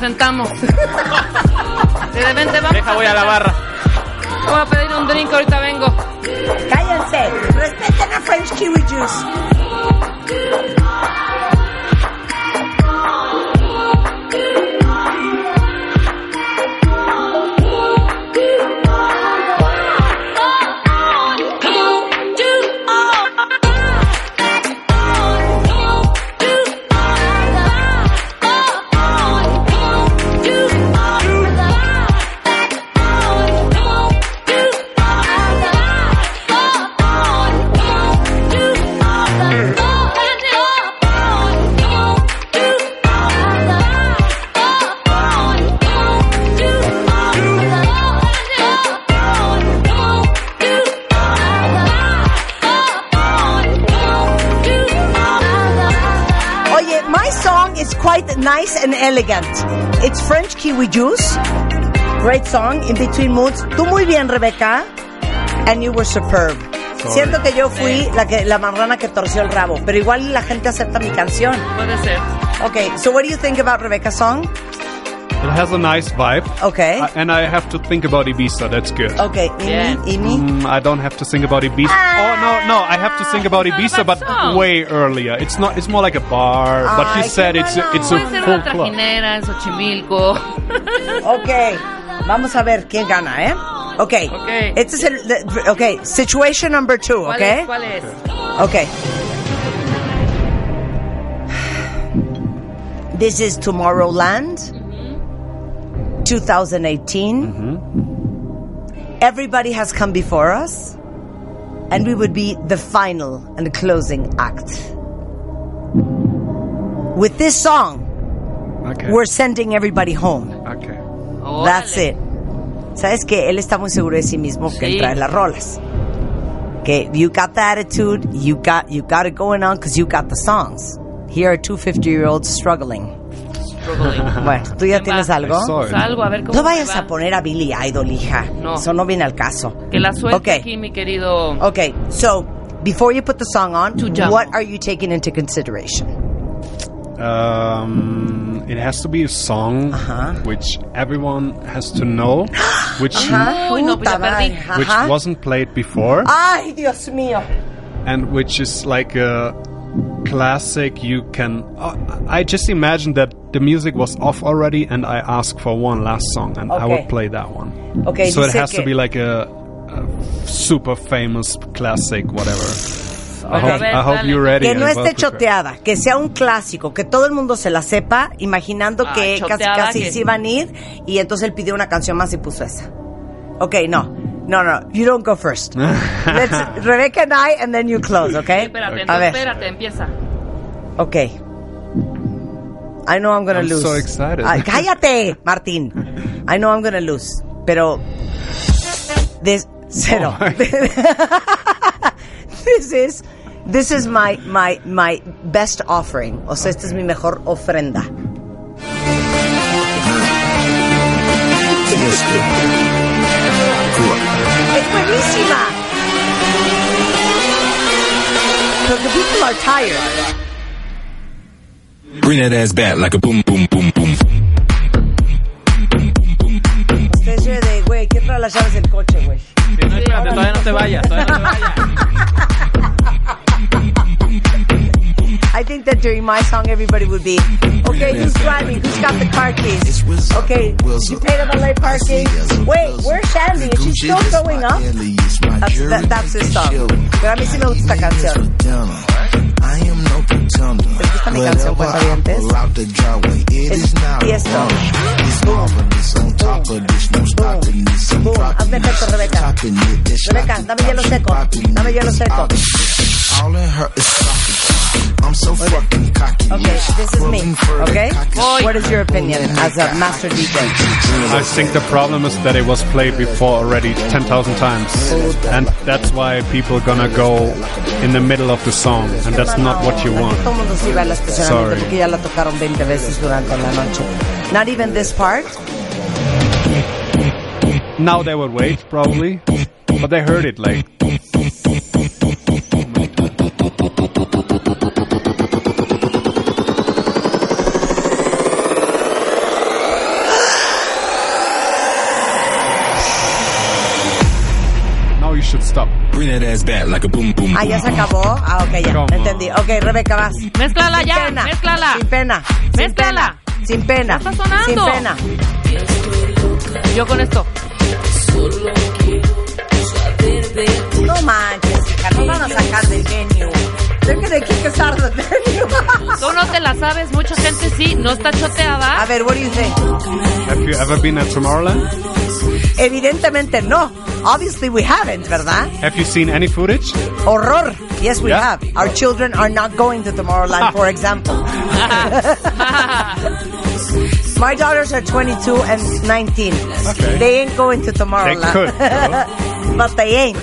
sentamos. De repente vamos. Deja, voy a la barra. Voy a pedir un drink, ahorita vengo. Cállense. Respeten a French Kiwi Juice. And elegant. It's French Kiwi Juice. Great song, In Between Moods. Tú muy bien, Rebecca. And you were superb. Sorry. Siento que yo fui la, que, la marrana que torció el rabo, pero igual la gente acepta mi canción. Puede ser. Okay, so what do you think about Rebecca's song? It has a nice vibe. Okay. Uh, and I have to think about Ibiza. That's good. Okay, Imi, Imi. Mm, I don't have to think about Ibiza. Oh no, no, I have to think about Ibiza, but song. way earlier. It's not. It's more like a bar. but Ay, he said it's a, it's a full club. trajinera en Xochimilco. Ok, vamos a ver quién gana, ¿eh? Ok. Este es el. the- Ok. Situation number two, ¿Cuál ok. es? ¿Cuál es? Ok. This is Tomorrowland, 2018. Everybody has come before us, and we would be the final and closing act. With this song, Okay. we're sending everybody home. Okay. That's it. ¿Sabes que Él está muy seguro de sí mismo que Sí. él trae las rolas. Que you got the attitude, you got, you got it going on because you got the songs. Here are two 50-year-olds struggling. Bueno, ¿tú ya tienes algo? Pues algo, a ver cómo No vayas va. a poner a Billy Idol, hija. No. Eso no viene al caso. Que la suelte Ok. aquí, mi querido. Okay, so before you put the song on, what are you taking into consideration? Um, it has to be a song which everyone has to know, which Ajá. Uy, no, pues which Ajá. wasn't played before, Ay, Dios mío. and which is like a classic. You can. Uh, I just imagine that the music was off already, and I asked for one last song, and I Okay. would play that one. Okay, so it has to be like a, a super famous classic, whatever. I Okay. hope, I hope you're ready. Que no and well esté choteada, que sea un clásico, que todo el mundo se la sepa, imaginando Ah, que casi choteada casi que- se iban a ir y entonces él pidió una canción más y puso esa. Ok, no, no, no, you don't go first. Let's, Rebecca and I, and then you close, okay? Espérate, A ver, espérate, empieza. ok. I know I'm gonna I'm lose. so excited. Ay, cállate, Martín. I know I'm gonna lose, pero this cero. Oh this is this is my my my best offering. O sea, esta es mi mejor ofrenda. Es buenísima. But the people are tired. Bring that ass back like a boom, boom, boom, boom. Especie de, güey, ¿qué trae las llaves del coche, güey? No, espérate, todavía no te vayas, todavía no te vayas. Think that during my song, everybody would be, okay, who's driving? Who's got the car keys? Okay, you pay the valet parking. Wait, where's Sandy? Is she still going up? That's, that, that's his song. Pero a mí sí me gusta esta canción. ¿Les gusta mi canción, cuentavientes? Es, y esto. Boom. Hazme efecto, Rebeca. Rebeca, dame hielo seco. Dame hielo seco. All in her is. I'm so fucking cocky. Okay, this is me. Okay? What is your opinion as a master DJ? I think the problem is that it was played before already 10,000 times. And that's why people are gonna go in the middle of the song. And that's not what you want. Todo el mundo se iba al estacionamiento Sorry. porque ya la tocaron 20 veces durante la noche. Not even this part. Now they would wait, probably. But they heard it like. Ah, ya se acabó. Ah, ok, ya. Come on. Entendí. Ok, Rebeca, vas. Mézclala Sin ya, pena. mézclala. Sin pena. Mézclala. Sin pena. Está sonando. Sin pena. Yo con esto. No manches, hija. No van a sacar del venue. They're gonna kick us out of the venue. Tú no te la sabes, mucha gente sí, no está choteada. A ver, what do you think? Have you ever been at Tomorrowland? Evidentemente no. Obviously we haven't, ¿verdad? Have you seen any footage? Horror. Yes, we Yeah? have. Our children are not going to Tomorrowland, for example. My daughters are 22 and 19. Okay. They ain't going to Tomorrowland. They could, but they ain't.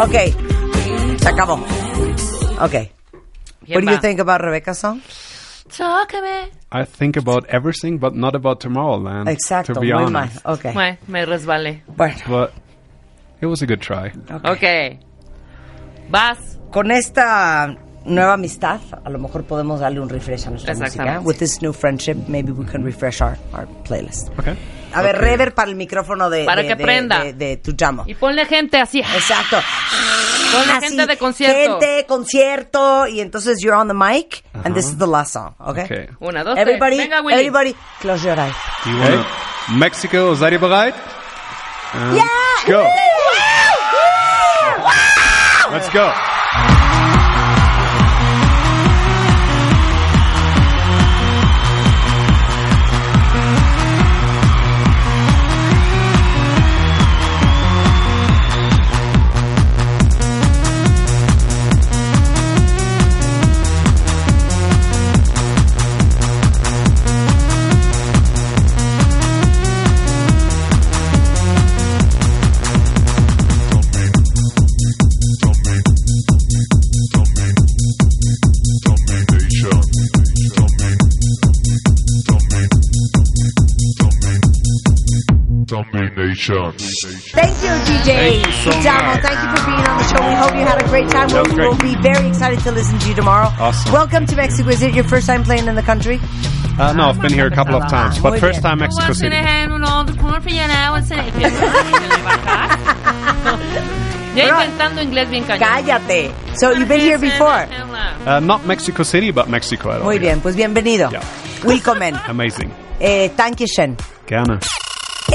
okay. Se acabó. Okay. What do you think about Rebecca's song? Chócame. I think about everything, but not about Tomorrowland. Exacto, To be muy mal. honest. Okay. Bueno, me resbalé. Bueno, But it was a good try. Ok. Vas. con esta nueva amistad, a lo mejor podemos darle un refresh a nuestra música. With this new friendship, maybe we can refresh our, our playlist. Okay. A ver, rever para el micrófono de, Para de- que de- prenda. de, de tu llamo. Y ponle gente así. Exacto. Ponle Así, gente de concierto. Gente, concierto, y entonces you're on the mic, and this is the last song, okay? Okay. Una, dos, Everybody, tres. Venga, Willy. everybody, close your eyes. Okay. Mexico, seid ihr bereit? Um, Yeah! Go. Let's go. Domination. Thank you, DJ. Thank you so Kijamo. Thank you for being on the show. We hope you had a great time. We'll, great. we'll be very excited to listen to you tomorrow. Awesome. Welcome to Mexico. Is it your first time playing in the country? Uh, no, I've been here a couple of times, but Muy first time Mexico What's in City. the hand with all the corn for you now? What's in it? Ya inventando inglés bien cañón. Cállate. So you've been here before. Uh, not Mexico City, but Mexico. at all, Muy bien, pues bienvenido. Willkommen. Amazing. Eh, Danke schön. Gerne.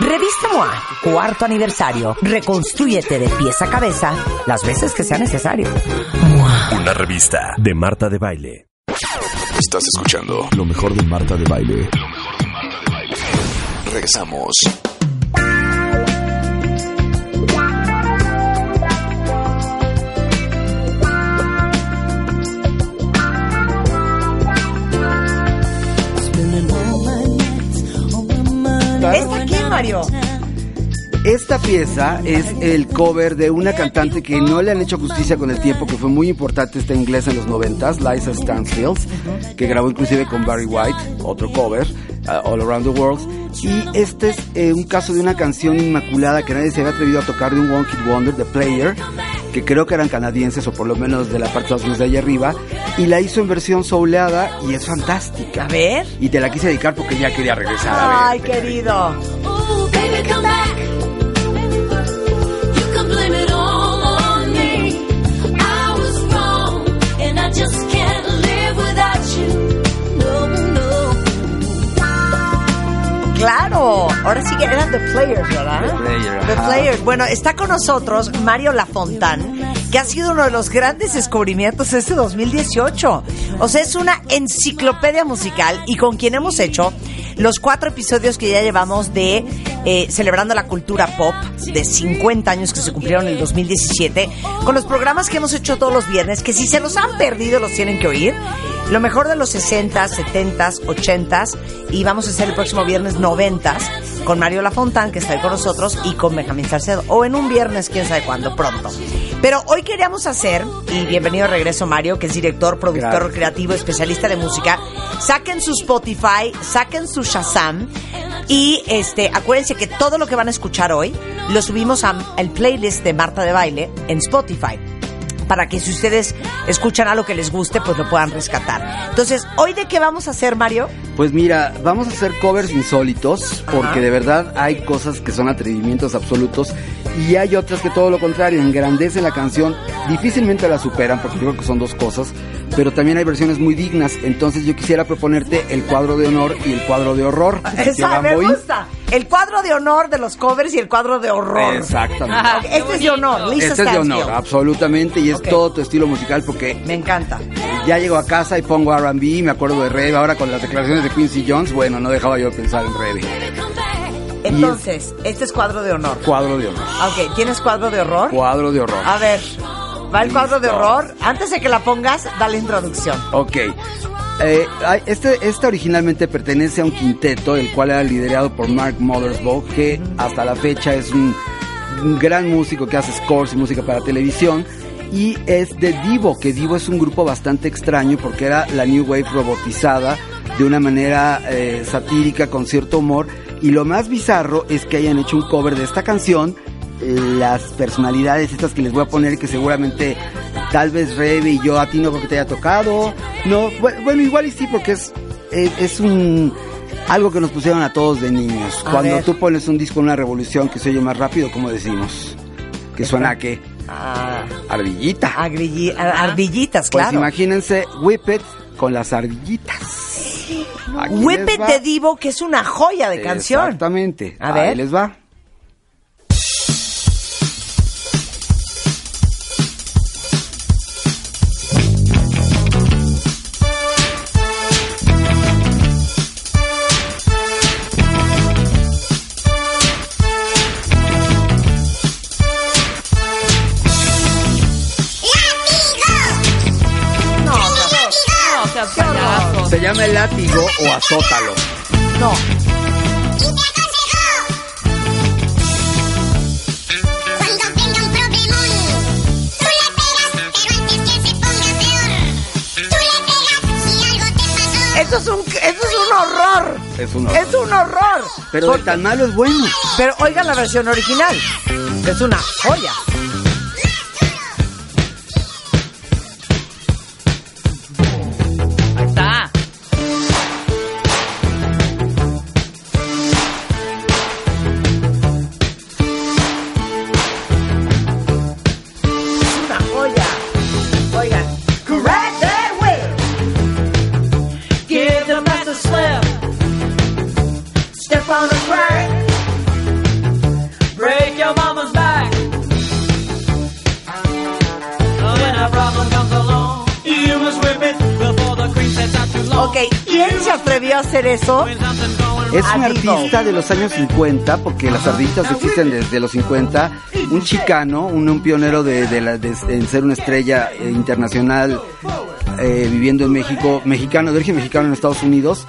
Revista MOA, cuarto aniversario. Reconstrúyete de pies a cabeza las veces que sea necesario. Una revista de Marta de Baile. Estás escuchando lo mejor de Marta de Baile. Regresamos. ¿Esta quién, Esta pieza es el cover de una cantante que no le han hecho justicia con el tiempo, que fue muy importante esta inglesa en los noventas, Liza Stansfield, que grabó inclusive con Barry White, otro cover, uh, All Around the World. Y este es eh, un caso de una canción inmaculada que nadie se había atrevido a tocar de un One Kid Wonder, The Player, que creo que eran canadienses o por lo menos de la parte de los de allá arriba, y la hizo en versión souleada y es fantástica. A ver. Y te la quise dedicar porque ya quería regresar a ver. Ay, querido. Claro, ahora sí que eran The Players, ¿verdad? The Player, The. Players. Bueno, está con nosotros Mario Lafontán, que ha sido uno de los grandes descubrimientos de este 2018. O sea, es una enciclopedia musical y con quien hemos hecho los cuatro episodios que ya llevamos de eh, Celebrando la Cultura Pop, de 50 años que se cumplieron en el 2017, con los programas que hemos hecho todos los viernes, que si se los han perdido los tienen que oír. Lo mejor de los 60s, 70s, 80s y vamos a hacer el próximo viernes 90s con Mario Lafontán, que está ahí con nosotros, y con Benjamín Salcedo. O en un viernes, quién sabe cuándo, pronto. Pero hoy queríamos hacer, y bienvenido de regreso Mario, que es director, productor Gracias. creativo, especialista de música. Saquen su Spotify, saquen su Shazam. Y este, acuérdense que todo lo que van a escuchar hoy lo subimos a- al playlist de Marta de Baile en Spotify para que si ustedes escuchan algo que les guste, pues lo puedan rescatar. Entonces, ¿hoy de qué vamos a hacer, Mario? Pues mira, vamos a hacer covers insólitos, porque Ajá. de verdad hay cosas que son atrevimientos absolutos y hay otras que todo lo contrario, engrandecen la canción, difícilmente la superan, porque yo creo que son dos cosas, pero también hay versiones muy dignas, entonces yo quisiera proponerte el cuadro de honor y el cuadro de horror. de Esa me gusta. El cuadro de honor de los covers y el cuadro de horror. Exactamente. Ok, Este es de honor, Lisa Este es de honor, absolutamente, y es todo tu estilo musical porque... Me encanta. Ya llego a casa y pongo R&B, me acuerdo de Rebe, ahora con las declaraciones de Quincy Jones, bueno, no dejaba yo de pensar en Rebe. Entonces, este es cuadro de honor. Cuadro de honor. Ok, ¿tienes cuadro de horror? Cuadro de horror. A ver, va el cuadro de horror. Antes de que la pongas, dale introducción. Ok. Eh, este, este originalmente pertenece a un quinteto, el cual era liderado por Mark Mothersbaugh, que hasta la fecha es un, un gran músico que hace scores y música para televisión. Y es de Divo, que Divo es un grupo bastante extraño porque era la New Wave robotizada de una manera eh, satírica, con cierto humor. Y lo más bizarro es que hayan hecho un cover de esta canción las personalidades estas que les voy a poner que seguramente tal vez Rebe y yo a ti no creo que te haya tocado. No, bu- bueno, igual y sí porque es, es, es un algo que nos pusieron a todos de niños. A Cuando ver. tú pones un disco en una revolución que se oye más rápido, ¿cómo decimos? Que suena a qué? Ah, Ardillita. agrilli- a- ardillitas, Pues claro. imagínense Whip It con las ardillitas. Aquí Whip les It va. de Divo, que es una joya de canción. Exactamente. A Ahí ver. les va. El látigo o azótalo. No. Eso es un, eso es un horror. Es un Es un horror. Pero de Porque- tan malo es bueno. Pero oigan la versión original. Es una joya. Hacer eso? Es un artista de los años 50, porque las ardillitas existen desde los 50. Un chicano, un, un pionero de, de la- de- en ser una estrella eh, internacional eh, viviendo en México, mexicano, de origen mexicano en Estados Unidos.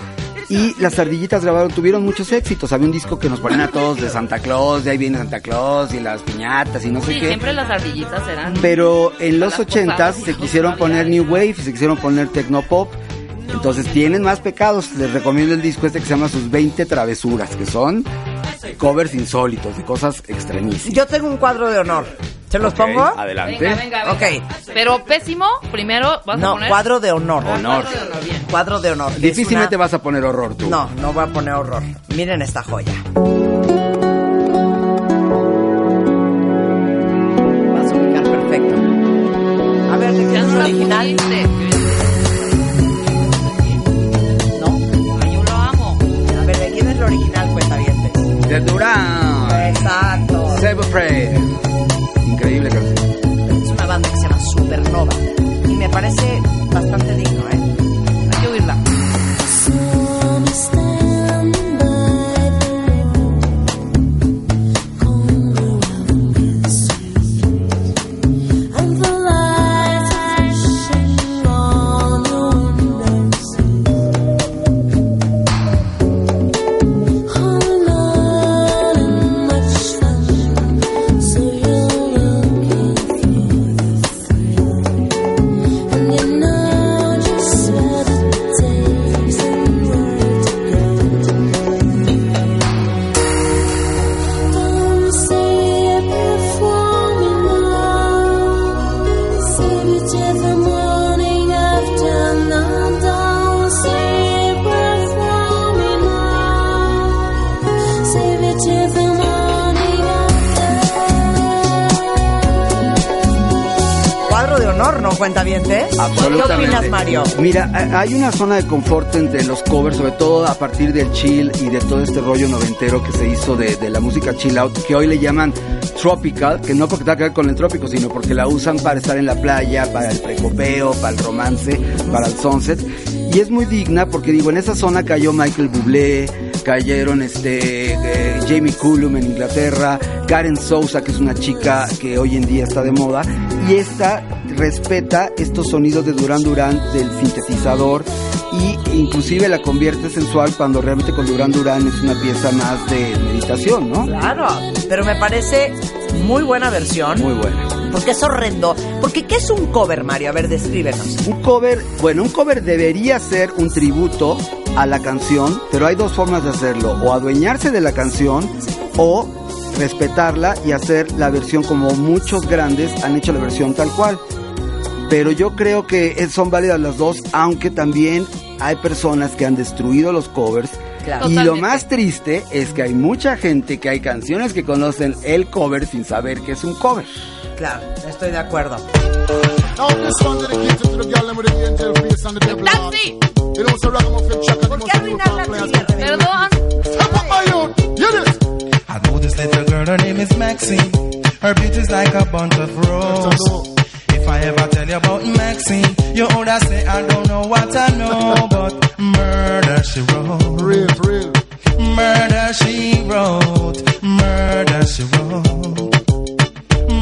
Y las ardillitas grabaron, tuvieron muchos éxitos. Había un disco que nos ponían a todos de Santa Claus, de ahí viene Santa Claus y las piñatas y no sé Sí, qué. siempre las ardillitas eran. Pero en los ochentas se quisieron poner New Wave se quisieron poner Tecnopop. Entonces tienen más pecados. Les recomiendo el disco este que se llama Sus 20 Travesuras, que son covers insólitos de cosas extrañísimas. Yo tengo un cuadro de honor. ¿Se los pongo? Adelante. Venga, venga, venga. Ok. Pero pésimo, primero vas a No, poner. cuadro de honor. Honor. Cuadro de honor, bien. Cuadro de honor. Difícilmente una- vas a poner horror tú. No, no voy a poner horror. Miren esta joya. Vas a ubicar perfecto. A ver, ¿de quién es original? De Durán. Exacto. Save a Prayer. Increíble canción. Es una banda que se llama Supernova. Y me parece bastante digno, honor, ¿no, cuentavientes? Absolutamente. ¿Qué opinas, Mario? Mira, ha- hay una zona de confort entre los covers, sobre todo a partir del chill y de todo este rollo noventero que se hizo de, de la música chill out, que hoy le llaman tropical, que no porque tenga que ver con el trópico, sino porque la usan para estar en la playa, para el precopeo, para el romance, para el sunset. Y es muy digna porque digo, en esa zona cayó Michael Bublé, cayeron este eh, Jamie Cullum en Inglaterra, Karen Sousa, que es una chica que hoy en día está de moda, y esta respeta estos sonidos de Duran Duran del sintetizador y inclusive la convierte sensual cuando realmente con Duran Duran es una pieza más de meditación, ¿no? Claro, pero me parece muy buena versión. Muy buena. Porque es horrendo. Porque ¿qué es un cover, Mario? A ver, descríbenos. Un cover, bueno, un cover debería ser un tributo a la canción, pero hay dos formas de hacerlo, o adueñarse de la canción o respetarla y hacer la versión como muchos grandes han hecho la versión tal cual. Pero yo creo que son válidas las dos, aunque también hay personas que han destruido los covers. Claro. Y lo más triste es que hay mucha gente que hay canciones que conocen el cover sin saber que es un cover. Claro, estoy de acuerdo. Players. Perdón. I know this little girl, her name is Maxine. Her beauty's like a bunch of roses. If I ever tell you about Maxine, you older say I don't know what I know, but murder she wrote. Real, real. Murder she wrote. Murder she wrote.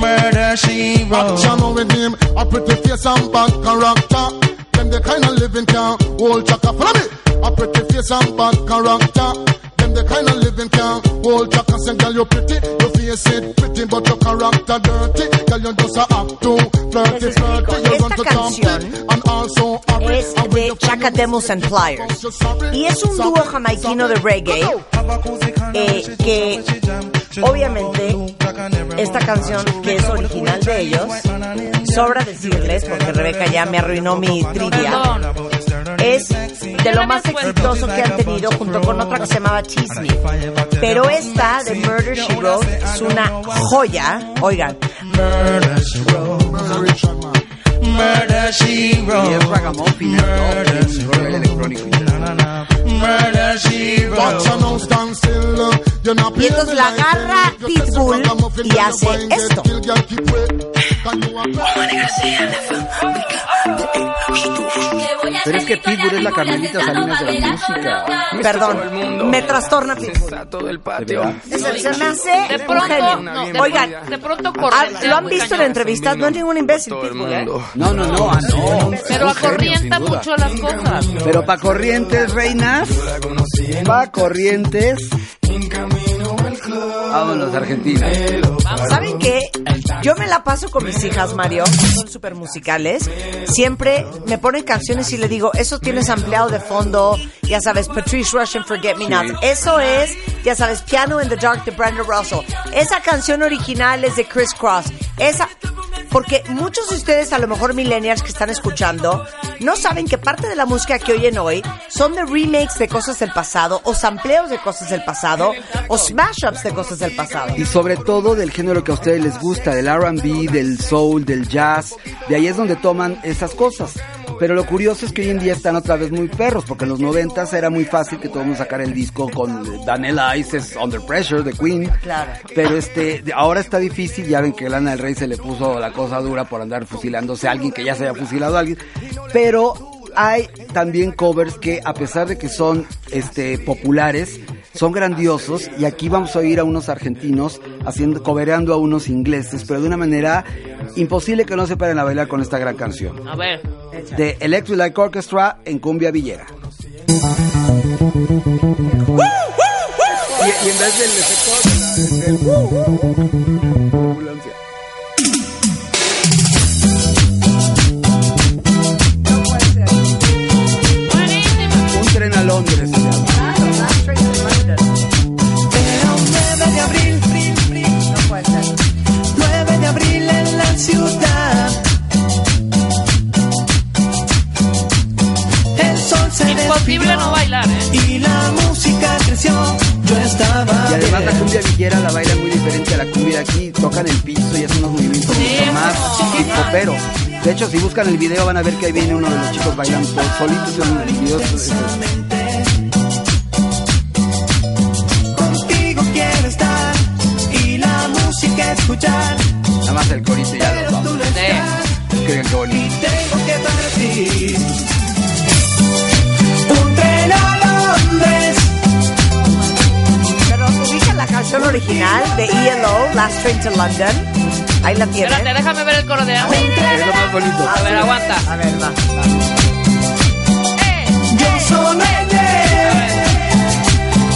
Murder she wrote. Action with him, a pretty face and bad character. Them the kind of living can hold chaka. Follow me. A pretty face and bad character. Them the kind of living can hold chaka. Say, girl, you pretty, your face it pretty, but your character dirty. Girl, you just a act too flirty, Les explico, flirty. You esta run to canción Compton and also hurry. Es de Chaka Demos and Pliers. Y es un dúo jamaiquino de reggae eh, que obviamente esta canción que es original de ellos, sobra decirles, porque Rebeca ya me arruinó mi trivia, es de lo más exitoso que han tenido junto con otra que se llamaba Cheese Me. Pero esta de Murder She Wrote es una joya. Oigan, Murder she wrote. Murder she wrote. Y es ragamuffin, Murder she rollo electrónico. Murder she wrote. Y entonces la agarra Pitbull y hace esto. Pero es que Pitbull es la Carmelita Salinas de la música. Perdón, me trastorna Pitbull. todo el patio. Se, me hace De un pronto, no, Oigan, de pronto ah, lo han visto en entrevistas, no es ningún imbécil Pitbull, ¿eh? No, no, no, ah, no. Pero acorrienta mucho las cosas. Pero pa' corrientes, reinas. Pa' corrientes. Vámonos, Argentina. ¿Saben qué? Yo me la paso con mis hijas, Mario, que son súper musicales. Siempre me ponen canciones y le digo, eso tienes ampliado de fondo, ya sabes, Patrice Russian Forget Me Not. Eso es, ya sabes, Piano in the Dark de Brandon Russell. Esa canción original es de Chris Cross. Esa, porque muchos de ustedes, a lo mejor millennials que están escuchando, no saben que parte de la música que oyen hoy son de remakes de cosas del pasado, o sampleos de cosas del pasado, o smash-ups de cosas del pasado. Y sobre todo del género que a ustedes les gusta, del RB, del soul, del jazz. De ahí es donde toman esas cosas. Pero lo curioso es que hoy en día están otra vez muy perros, porque en los noventas era muy fácil que todo el mundo sacara el disco con Daniela Ices Under Pressure de Queen. Claro. Pero este, ahora está difícil, ya ven que Lana del Rey se le puso la cosa dura por andar fusilándose a alguien que ya se haya fusilado a alguien. Pero hay también covers que a pesar de que son este populares, son grandiosos y aquí vamos a oír a unos argentinos haciendo cobereando a unos ingleses, pero de una manera imposible que no se paren a bailar con esta gran canción. A ver. De Electric Light Orchestra en cumbia villera. Y, y en vez del efecto de la- cumbia villera la bailan muy diferente a la cumbia de aquí. Tocan el piso y hacen unos movimientos mucho más hip-hoperos. De hecho, si buscan el video van a ver que ahí viene uno de los chicos bailando solitos en el video. Contigo quiero estar y la música escuchar. Nada más el corito y ya los vamos. Creen que bonito. Tengo que partir. Canción original de ELO, Last Train to London. Ahí la tienen. Espérate, déjame ver el coro de agua. Es lo más bonito. A ver, aguanta. A ver, va. Yo solo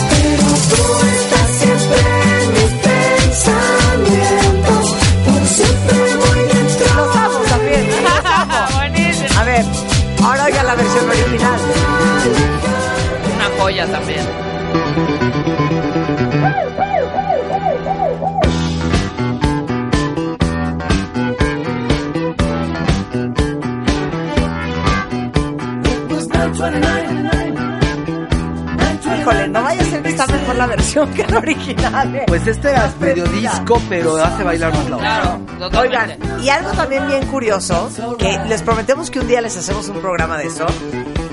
Pero tú estás siempre en mis pensamientos. Por siempre voy dentro. Los amo también. Los amo. A ver, ahora oiga la versión original. Una joya también. Híjole, no vaya a ser que está mejor la versión que la original. Eh. Pues este es medio disco, pero hace bailar más la Oigan, y algo también bien curioso, que les prometemos que un día les hacemos un programa de eso,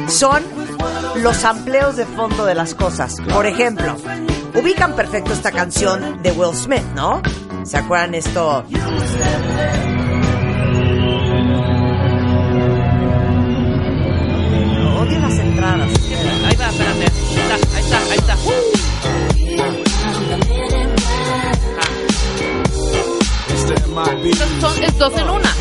son los amplios de fondo de las cosas. Por ejemplo, ubican perfecto esta canción de Will Smith, ¿no? ¿Se acuerdan esto? Ahí va, espérate. Ahí está, ahí está, ahí está. Estos son es dos en una.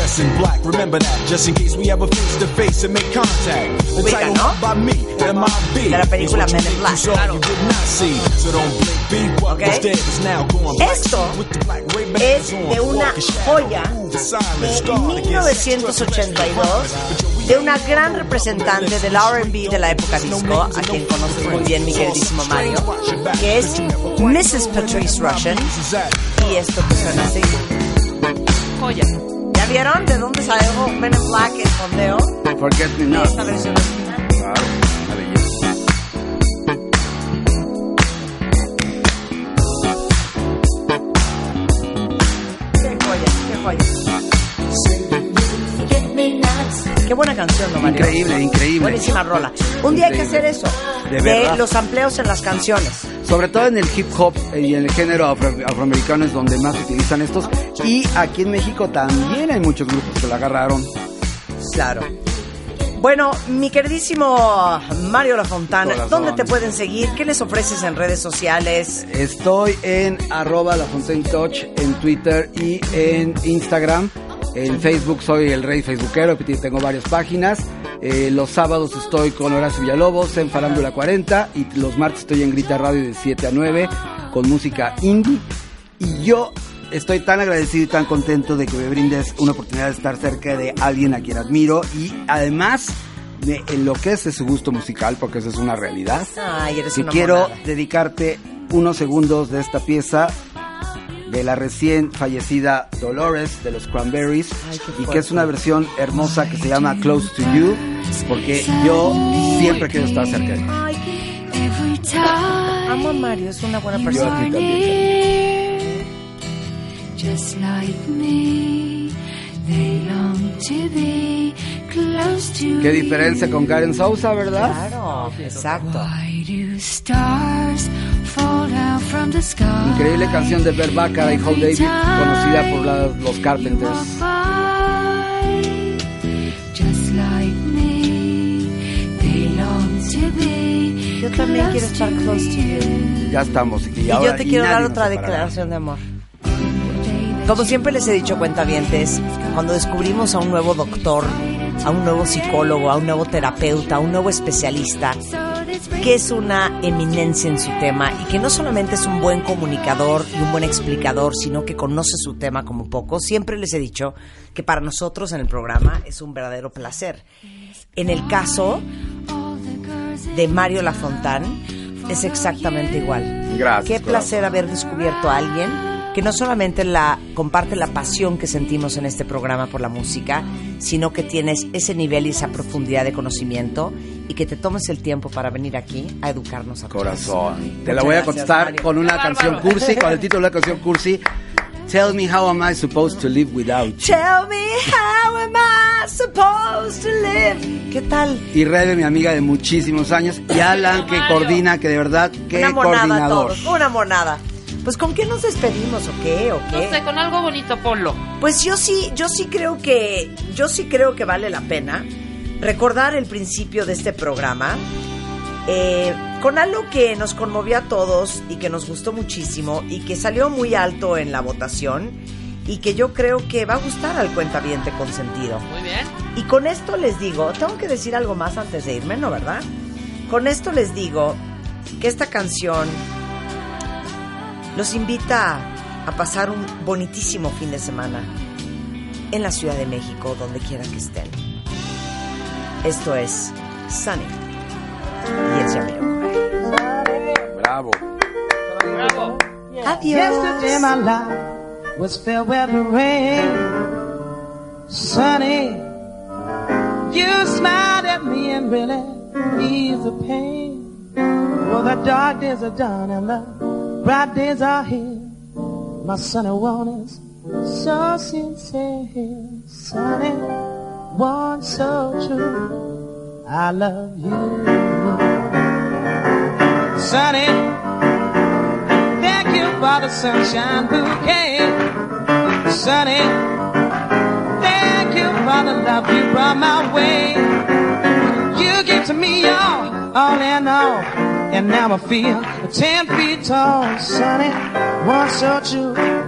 Dress in black, remember that, just in case we ever face to face and make contact. The Ubica, title ¿no? by me, MIB. De la película is what Men you in Black, you saw, claro. you did not see. So don't blink, be what Ok. was dead is now going black. Esto With the black Ray-Bans es de una joya de scarred against 1982 de una gran representante del R&B de la época disco, a quien conoces muy bien, mi queridísimo Mario, que es Mrs. Patrice Russian. Y esto que suena así. Joya. ¿Ya vieron de dónde salió Men in Black el fondeo? Forget me not. esta versión original. Claro. Qué joya, qué joya. Qué buena canción, ¿no, Mario? Increíble, increíble. Buenísima rola. Un día hay que hacer Increíble. eso. De De, los amplios en las canciones. Sobre todo en el hip hop y en el género afro- afroamericano es donde más se utilizan estos. Y aquí en México también hay muchos grupos que la agarraron. Claro. Bueno, mi queridísimo Mario La Fontana, Corazón. ¿dónde te pueden seguir? ¿Qué les ofreces en redes sociales? Estoy en arroba Touch en Twitter y en Instagram. En Facebook soy el rey facebookero, tengo varias páginas. Eh, los sábados estoy con Horacio Villalobos en Farándula 40 y los martes estoy en Grita Radio de 7 a 9 con música indie. Y yo estoy tan agradecido y tan contento de que me brindes una oportunidad de estar cerca de alguien a quien admiro y además me enloquece su gusto musical porque esa es una realidad. Ay, eres Y una quiero monada. dedicarte unos segundos de esta pieza de la recién fallecida Dolores de los Cranberries y que es una versión hermosa que se llama Close to You porque yo siempre quiero estar cerca de ti. Every time Amo a Mario, es una buena Yo persona. a ti también. near, just like me, they long to be close to Qué diferencia con Karen Sousa, ¿verdad? Claro, exacto. Why do stars fall down from the sky? Increíble canción de Bert Bacharach y Hal David, conocida por la- los Carpenters. Yo también quiero estar close to you. Ya estamos. Y, Y ahora- yo te y quiero dar otra declaración de amor. Como siempre les he dicho, cuentavientes, cuando descubrimos a un nuevo doctor, a un nuevo psicólogo, a un nuevo terapeuta, a un nuevo especialista, que es una eminencia en su tema y que no solamente es un buen comunicador y un buen explicador, sino que conoce su tema como poco, siempre les he dicho que para nosotros en el programa es un verdadero placer. En el caso de Mario Lafontán, es exactamente igual. Gracias, Qué placer haber descubierto a alguien que no solamente la comparte la pasión que sentimos en este programa por la música, sino que tienes ese nivel y esa profundidad de conocimiento y que te tomes el tiempo para venir aquí a educarnos a todos. Corazón. Te la voy a contestar Mario. con una canción cursi, con el título de la canción cursi. Tell me how am I supposed to live without you. Tell me how am I supposed to live. ¿Qué tal? Y Rebe, mi amiga de muchísimos años, y Alan, que coordina, que de verdad, qué una monada coordinador. todos, una monada. Pues con qué nos despedimos o qué o qué? No sé, con algo bonito, Polo. Pues yo sí, yo sí creo que, yo sí creo que vale la pena recordar el principio de este programa eh, con algo que nos conmovió a todos y que nos gustó muchísimo y que salió muy alto en la votación y que yo creo que va a gustar al cuentaviente consentido. Muy bien. Y con esto les digo, tengo que decir algo más antes de irme, ¿no, verdad? Con esto les digo que esta canción los invita a pasar un bonitísimo fin de semana en la Ciudad de México, donde quiera que estén. Esto es Sunny. Y es Yamiro. Bravo. Bravo. Adiós. Yesterday my life was fair weather rain. Sunny, you smiled at me and really eased the pain. Well, the dark days are done and the bright days are here. My sunny one is so sincere, sunny one so true. I love you, sunny. Thank you for the sunshine bouquet, sunny. Thank you for the love you brought my way. You gave to me all, all in all, and now I feel ten feet tall, sunny. One so true.